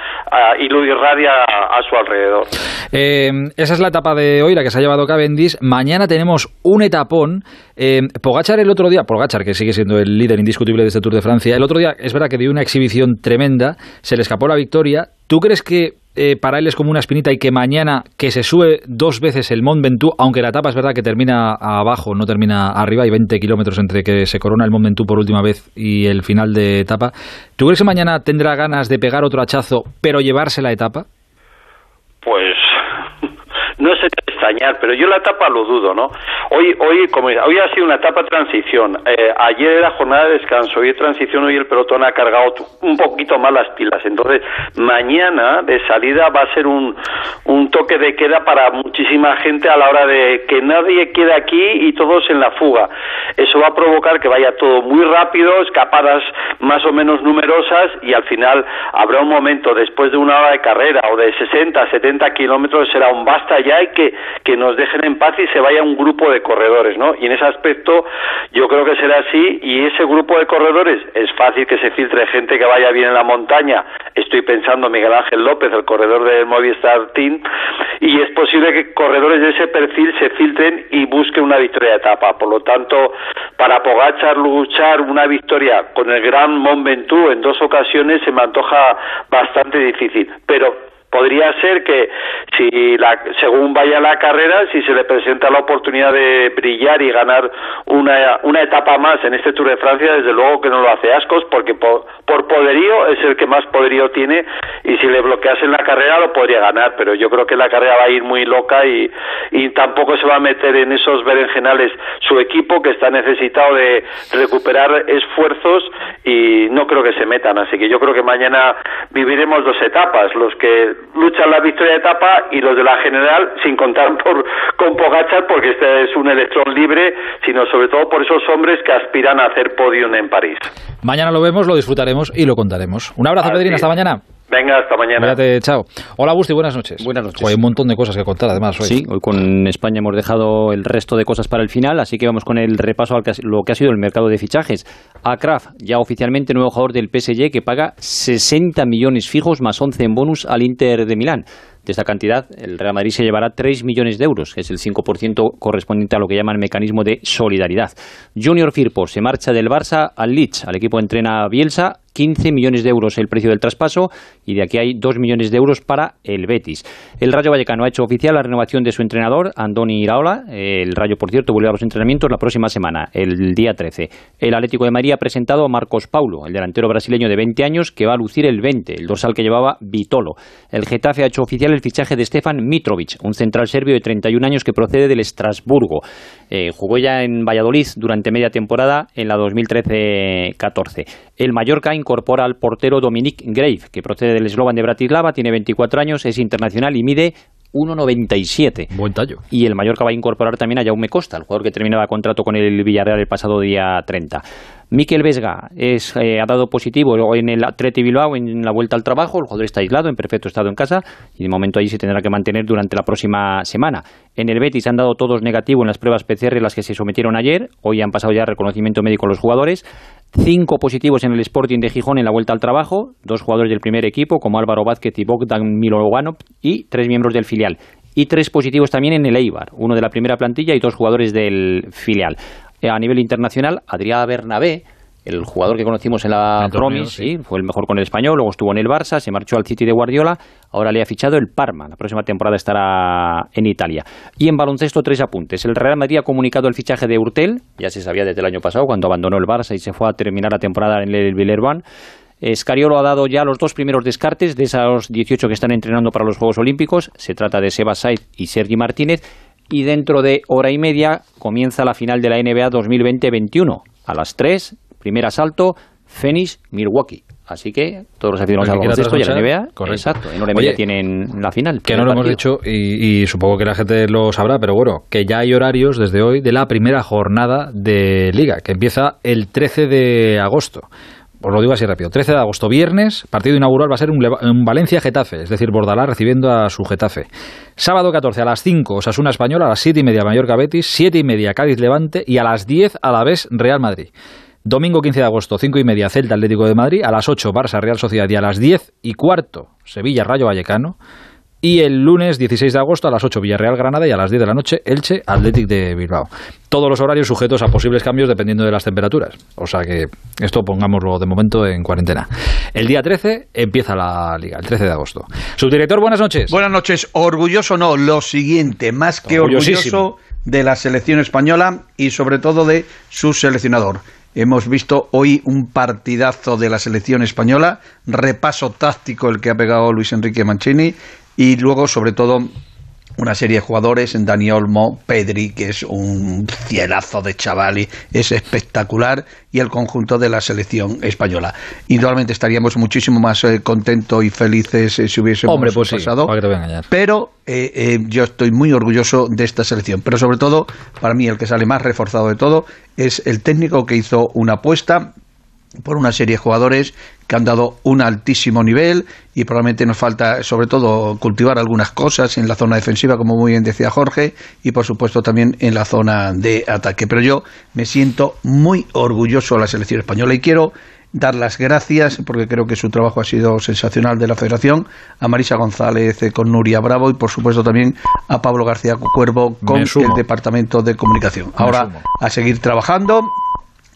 y lo irradia a, su alrededor. Eh, esa es la etapa de hoy, la que se ha llevado Cavendish. Mañana tenemos un etapón. Eh, Pogachar el otro día, Pogachar que sigue siendo el líder indiscutible de este Tour de Francia, el otro día es verdad que dio una exhibición tremenda, se le escapó la victoria. ¿Tú crees que eh, para él es como una espinita y que mañana que se sube dos veces el Mont Ventoux, aunque la etapa es verdad que termina abajo, no termina arriba, hay 20 kilómetros entre que se corona el Mont Ventoux por última vez y el final de etapa, ¿tú crees que mañana tendrá ganas de pegar otro hachazo pero llevarse la etapa? Pues no sé extrañar, pero yo la etapa lo dudo, ¿no? Hoy, hoy, como hoy ha sido una etapa transición. Eh, ayer era jornada de descanso, hoy es transición, hoy el pelotón ha cargado un poquito más las pilas. Entonces, mañana de salida va a ser un, un toque de queda para muchísima gente a la hora de que nadie quede aquí y todos en la fuga. Eso va a provocar que vaya todo muy rápido, escapadas más o menos numerosas y al final habrá un momento después de una hora de carrera o de 60, 70 kilómetros será un basta ya y que que nos dejen en paz y se vaya un grupo de corredores, ¿no? Y en ese aspecto yo creo que será así y ese grupo de corredores es fácil que se filtre gente que vaya bien en la montaña. Estoy pensando en Miguel Ángel López, el corredor del Movistar Team, y es posible que corredores de ese perfil se filtren y busquen una victoria de etapa. Por lo tanto, para Pogachar luchar una victoria con el gran Mont Ventoux en dos ocasiones se me antoja bastante difícil. Pero podría ser que si la, según vaya la carrera, si se le presenta la oportunidad de brillar y ganar una, una etapa más en este Tour de Francia, desde luego que no lo hace ascos, porque por, por poderío es el que más poderío tiene y si le bloqueas en la carrera lo podría ganar, pero yo creo que la carrera va a ir muy loca y, y tampoco se va a meter en esos berenjenales. Su equipo que está necesitado de recuperar esfuerzos y no creo que se metan, así que yo creo que mañana viviremos dos etapas, los que luchan la victoria de etapa y los de la general, sin contar por, con Pogachar, porque este es un electrón libre, sino sobre todo por esos hombres que aspiran a hacer podium en París. Mañana lo vemos, lo disfrutaremos y lo contaremos. Un abrazo, Pedrín, hasta mañana. Venga, hasta mañana. chao. Hola, Busti, buenas noches. Buenas noches. hay un montón de cosas que contar, además, hoy. Sí, hoy con España hemos dejado el resto de cosas para el final, así que vamos con el repaso a lo que ha sido el mercado de fichajes. Akraf, ya oficialmente nuevo jugador del PSG, que paga 60 millones fijos más 11 en bonus al Inter de Milán. De esta cantidad, el Real Madrid se llevará 3 millones de euros, que es el 5% correspondiente a lo que llaman mecanismo de solidaridad. Junior Firpo se marcha del Barça al Leeds, al equipo entrena Bielsa 15 millones de euros el precio del traspaso y de aquí hay 2 millones de euros para el Betis. El Rayo Vallecano ha hecho oficial la renovación de su entrenador, Andoni Iraola. El Rayo, por cierto, vuelve a los entrenamientos la próxima semana, el día 13. El Atlético de María ha presentado a Marcos Paulo, el delantero brasileño de 20 años, que va a lucir el 20, el dorsal que llevaba Vitolo. El Getafe ha hecho oficial el fichaje de Stefan Mitrovic, un central serbio de 31 años que procede del Estrasburgo. Eh, jugó ya en Valladolid durante media temporada en la 2013-14. El Mallorca incorpora al portero Dominic Grave, que procede del eslogan de Bratislava, tiene 24 años, es internacional y mide 1,97. Buen tallo. Y el Mallorca va a incorporar también a Jaume Costa, el jugador que terminaba contrato con el Villarreal el pasado día 30. Miquel Vesga es, eh, ha dado positivo en el Atleti Bilbao en la vuelta al trabajo. El jugador está aislado, en perfecto estado en casa y de momento ahí se tendrá que mantener durante la próxima semana. En el Betis han dado todos negativo en las pruebas PCR las que se sometieron ayer. Hoy han pasado ya reconocimiento médico los jugadores. Cinco positivos en el Sporting de Gijón en la vuelta al trabajo. Dos jugadores del primer equipo como Álvaro Vázquez y Bogdan Milovanov y tres miembros del filial y tres positivos también en el Eibar, uno de la primera plantilla y dos jugadores del filial. Eh, a nivel internacional, Adrián Bernabé, el jugador que conocimos en la Promis, sí. fue el mejor con el español, luego estuvo en el Barça, se marchó al City de Guardiola, ahora le ha fichado el Parma, la próxima temporada estará en Italia. Y en baloncesto tres apuntes. El Real Madrid ha comunicado el fichaje de Urtel, ya se sabía desde el año pasado cuando abandonó el Barça y se fue a terminar la temporada en el Villerban. Escariolo ha dado ya los dos primeros descartes de esos 18 que están entrenando para los Juegos Olímpicos. Se trata de Seba Said y Sergi Martínez. Y dentro de hora y media comienza la final de la NBA 2020-21. A las 3, primer asalto, Phoenix, Milwaukee. Así que todos los aficionados al baloncesto y a la NBA, exacto, en hora y media tienen la final. Que no lo hemos dicho y, y, supongo que la gente lo sabrá, pero bueno, que ya hay horarios desde hoy de la primera jornada de Liga, que empieza el 13 de agosto os lo digo así rápido, 13 de agosto, viernes, partido inaugural va a ser un, Valencia-Getafe, es decir, Bordalá recibiendo a su Getafe. Sábado 14 a las 5, Osasuna Española, a las 7 y media Mallorca-Betis, 7 y media Cádiz-Levante y a las 10 a la vez Real Madrid. Domingo 15 de agosto, 5 y media Celta Atlético de Madrid, a las 8 Barça Real Sociedad y a las 10 y cuarto Sevilla Rayo Vallecano. Y el lunes 16 de agosto a las 8 Villarreal Granada y a las 10 de la noche Elche Athletic de Bilbao. Todos los horarios sujetos a posibles cambios dependiendo de las temperaturas. O sea que esto pongámoslo de momento en cuarentena. El día 13 empieza la liga, el 13 de agosto. Subdirector, buenas noches. Buenas noches. Orgulloso no, lo siguiente, más que orgulloso de la selección española y sobre todo de su seleccionador. Hemos visto hoy un partidazo de la selección española, repaso táctico el que ha pegado Luis Enrique Mancini y luego, sobre todo, una serie de jugadores, en Dani Olmo, Pedri, que es un cielazo de chaval y es espectacular, y el conjunto de la selección española. Indudablemente estaríamos muchísimo más eh, contentos y felices eh, si hubiésemos Hombre, pues pasado. Sí, pero eh, yo estoy muy orgulloso de esta selección. Pero sobre todo, para mí, el que sale más reforzado de todo es el técnico que hizo una apuesta por una serie de jugadores que han dado un altísimo nivel y probablemente nos falta sobre todo cultivar algunas cosas en la zona defensiva como muy bien decía Jorge y por supuesto también en la zona de ataque. Pero yo me siento muy orgulloso de la selección española y quiero dar las gracias porque creo que su trabajo ha sido sensacional de la Federación a Marisa González eh, con Nuria Bravo y por supuesto también a Pablo García Cuervo con el Departamento de Comunicación. Ahora a seguir trabajando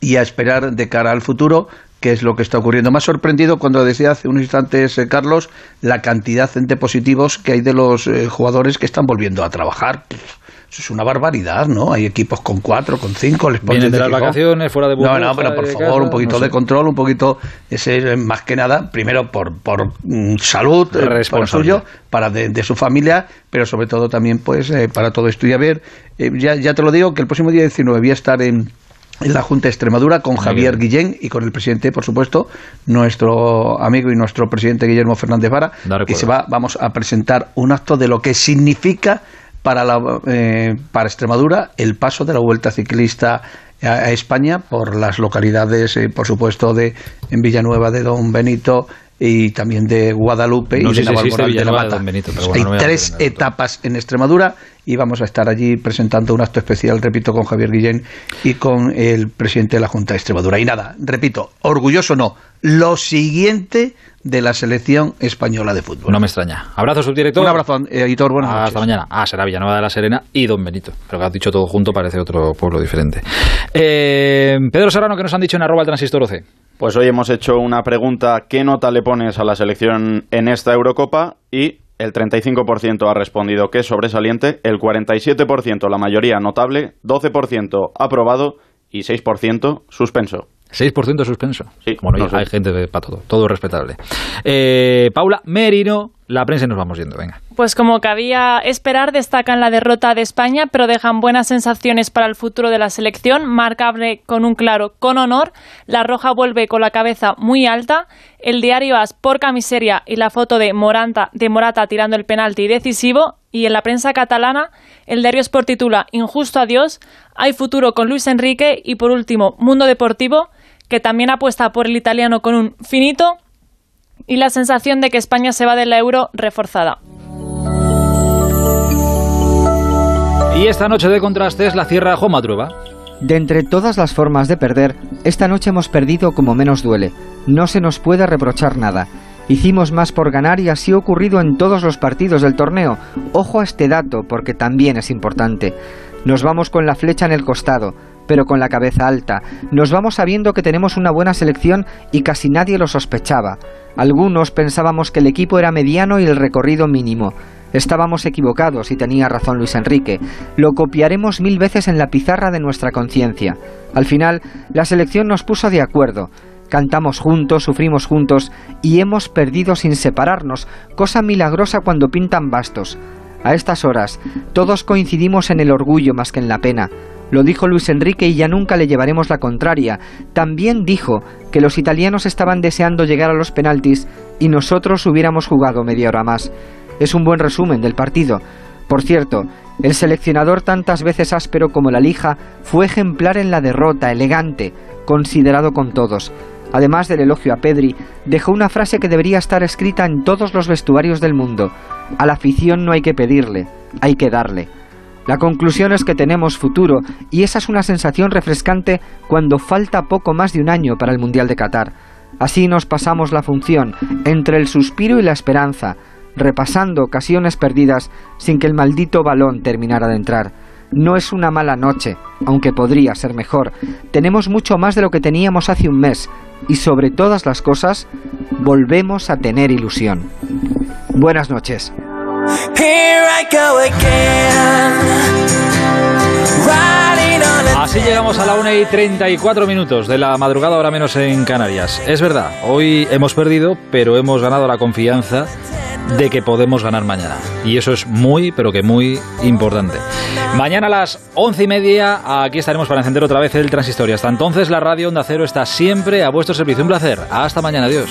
y a esperar de cara al futuro qué es lo que está ocurriendo. Me ha sorprendido cuando decía hace unos instantes, eh, Carlos, la cantidad de positivos que hay de los eh, jugadores que están volviendo a trabajar. Eso es una barbaridad, ¿no? Hay equipos con cuatro, con cinco, les ponen de las vacaciones, fuera de No, no, pero por favor, un poquito de control, un poquito, ese más que nada, primero por, por mm, salud, eh, por suyo, para de, su familia, pero sobre todo también, pues, para todo esto. Y a ver, ya, ya te lo digo, que el próximo día 19 voy a estar en en la Junta de Extremadura con Javier Guillén y con el presidente, por supuesto, nuestro amigo y nuestro presidente Guillermo Fernández Vara, que se va, vamos a presentar un acto de lo que significa para, la, eh, para Extremadura el paso de la Vuelta Ciclista a, España por las localidades, eh, por supuesto, de en Villanueva de Don Benito, y también de Guadalupe y de Navalmoral de la Mata. Hay tres etapas en Extremadura y vamos a estar allí presentando un acto especial, repito, con Javier Guillén y con el presidente de la Junta de Extremadura. Y nada, repito, orgulloso no, lo siguiente de la selección española de fútbol. No me extraña. Abrazo, subdirector. Un abrazo, editor. Buenas Hasta noches. mañana. Ah, será Villanueva de la Serena y Don Benito. Pero que has dicho todo junto parece otro pueblo diferente. Eh, Pedro Serrano, que nos han dicho en arroba el transistor 12. Pues hoy hemos hecho una pregunta, ¿qué nota le pones a la selección en esta Eurocopa? Y el 35% ha respondido que es sobresaliente, el 47% la mayoría notable, 12% aprobado y 6% suspenso. 6% suspenso. Sí, bueno, no hay gente para todo, todo respetable. Eh, Paula Merino, la prensa y nos vamos yendo, venga. Pues como cabía esperar, destacan la derrota de España, pero dejan buenas sensaciones para el futuro de la selección, marcable con un claro con honor. La Roja vuelve con la cabeza muy alta. El diario As por camiseria y la foto de Moranta, de Morata tirando el penalti decisivo. Y en la prensa catalana, el diario Sport titula Injusto adiós, hay futuro con Luis Enrique. Y por último, Mundo Deportivo, que también apuesta por el italiano con un finito y la sensación de que España se va de la euro reforzada. Y esta noche de contrastes la cierra Juan Madrueva. De entre todas las formas de perder, esta noche hemos perdido como menos duele. No se nos puede reprochar nada. Hicimos más por ganar y así ha ocurrido en todos los partidos del torneo. Ojo a este dato porque también es importante. Nos vamos con la flecha en el costado, pero con la cabeza alta. Nos vamos sabiendo que tenemos una buena selección y casi nadie lo sospechaba. Algunos pensábamos que el equipo era mediano y el recorrido mínimo. Estábamos equivocados y tenía razón Luis Enrique. Lo copiaremos mil veces en la pizarra de nuestra conciencia. Al final, la selección nos puso de acuerdo. Cantamos juntos, sufrimos juntos y hemos perdido sin separarnos, cosa milagrosa cuando pintan bastos. A estas horas, todos coincidimos en el orgullo más que en la pena. Lo dijo Luis Enrique y ya nunca le llevaremos la contraria. También dijo que los italianos estaban deseando llegar a los penaltis y nosotros hubiéramos jugado media hora más. Es un buen resumen del partido. Por cierto, el seleccionador tantas veces áspero como la lija fue ejemplar en la derrota, elegante, considerado con todos. Además del elogio a Pedri, dejó una frase que debería estar escrita en todos los vestuarios del mundo. A la afición no hay que pedirle, hay que darle. La conclusión es que tenemos futuro y esa es una sensación refrescante cuando falta poco más de un año para el Mundial de Qatar. Así nos pasamos la función entre el suspiro y la esperanza, repasando ocasiones perdidas sin que el maldito balón terminara de entrar. No es una mala noche, aunque podría ser mejor. Tenemos mucho más de lo que teníamos hace un mes y sobre todas las cosas, volvemos a tener ilusión. Buenas noches. Así llegamos a la 1 y 34 minutos de la madrugada, ahora menos en Canarias. Es verdad, hoy hemos perdido, pero hemos ganado la confianza de que podemos ganar mañana. Y eso es muy, pero que muy importante. Mañana a las once y media, aquí estaremos para encender otra vez el transistor. hasta entonces, la radio Onda Cero está siempre a vuestro servicio. Un placer. Hasta mañana. Adiós.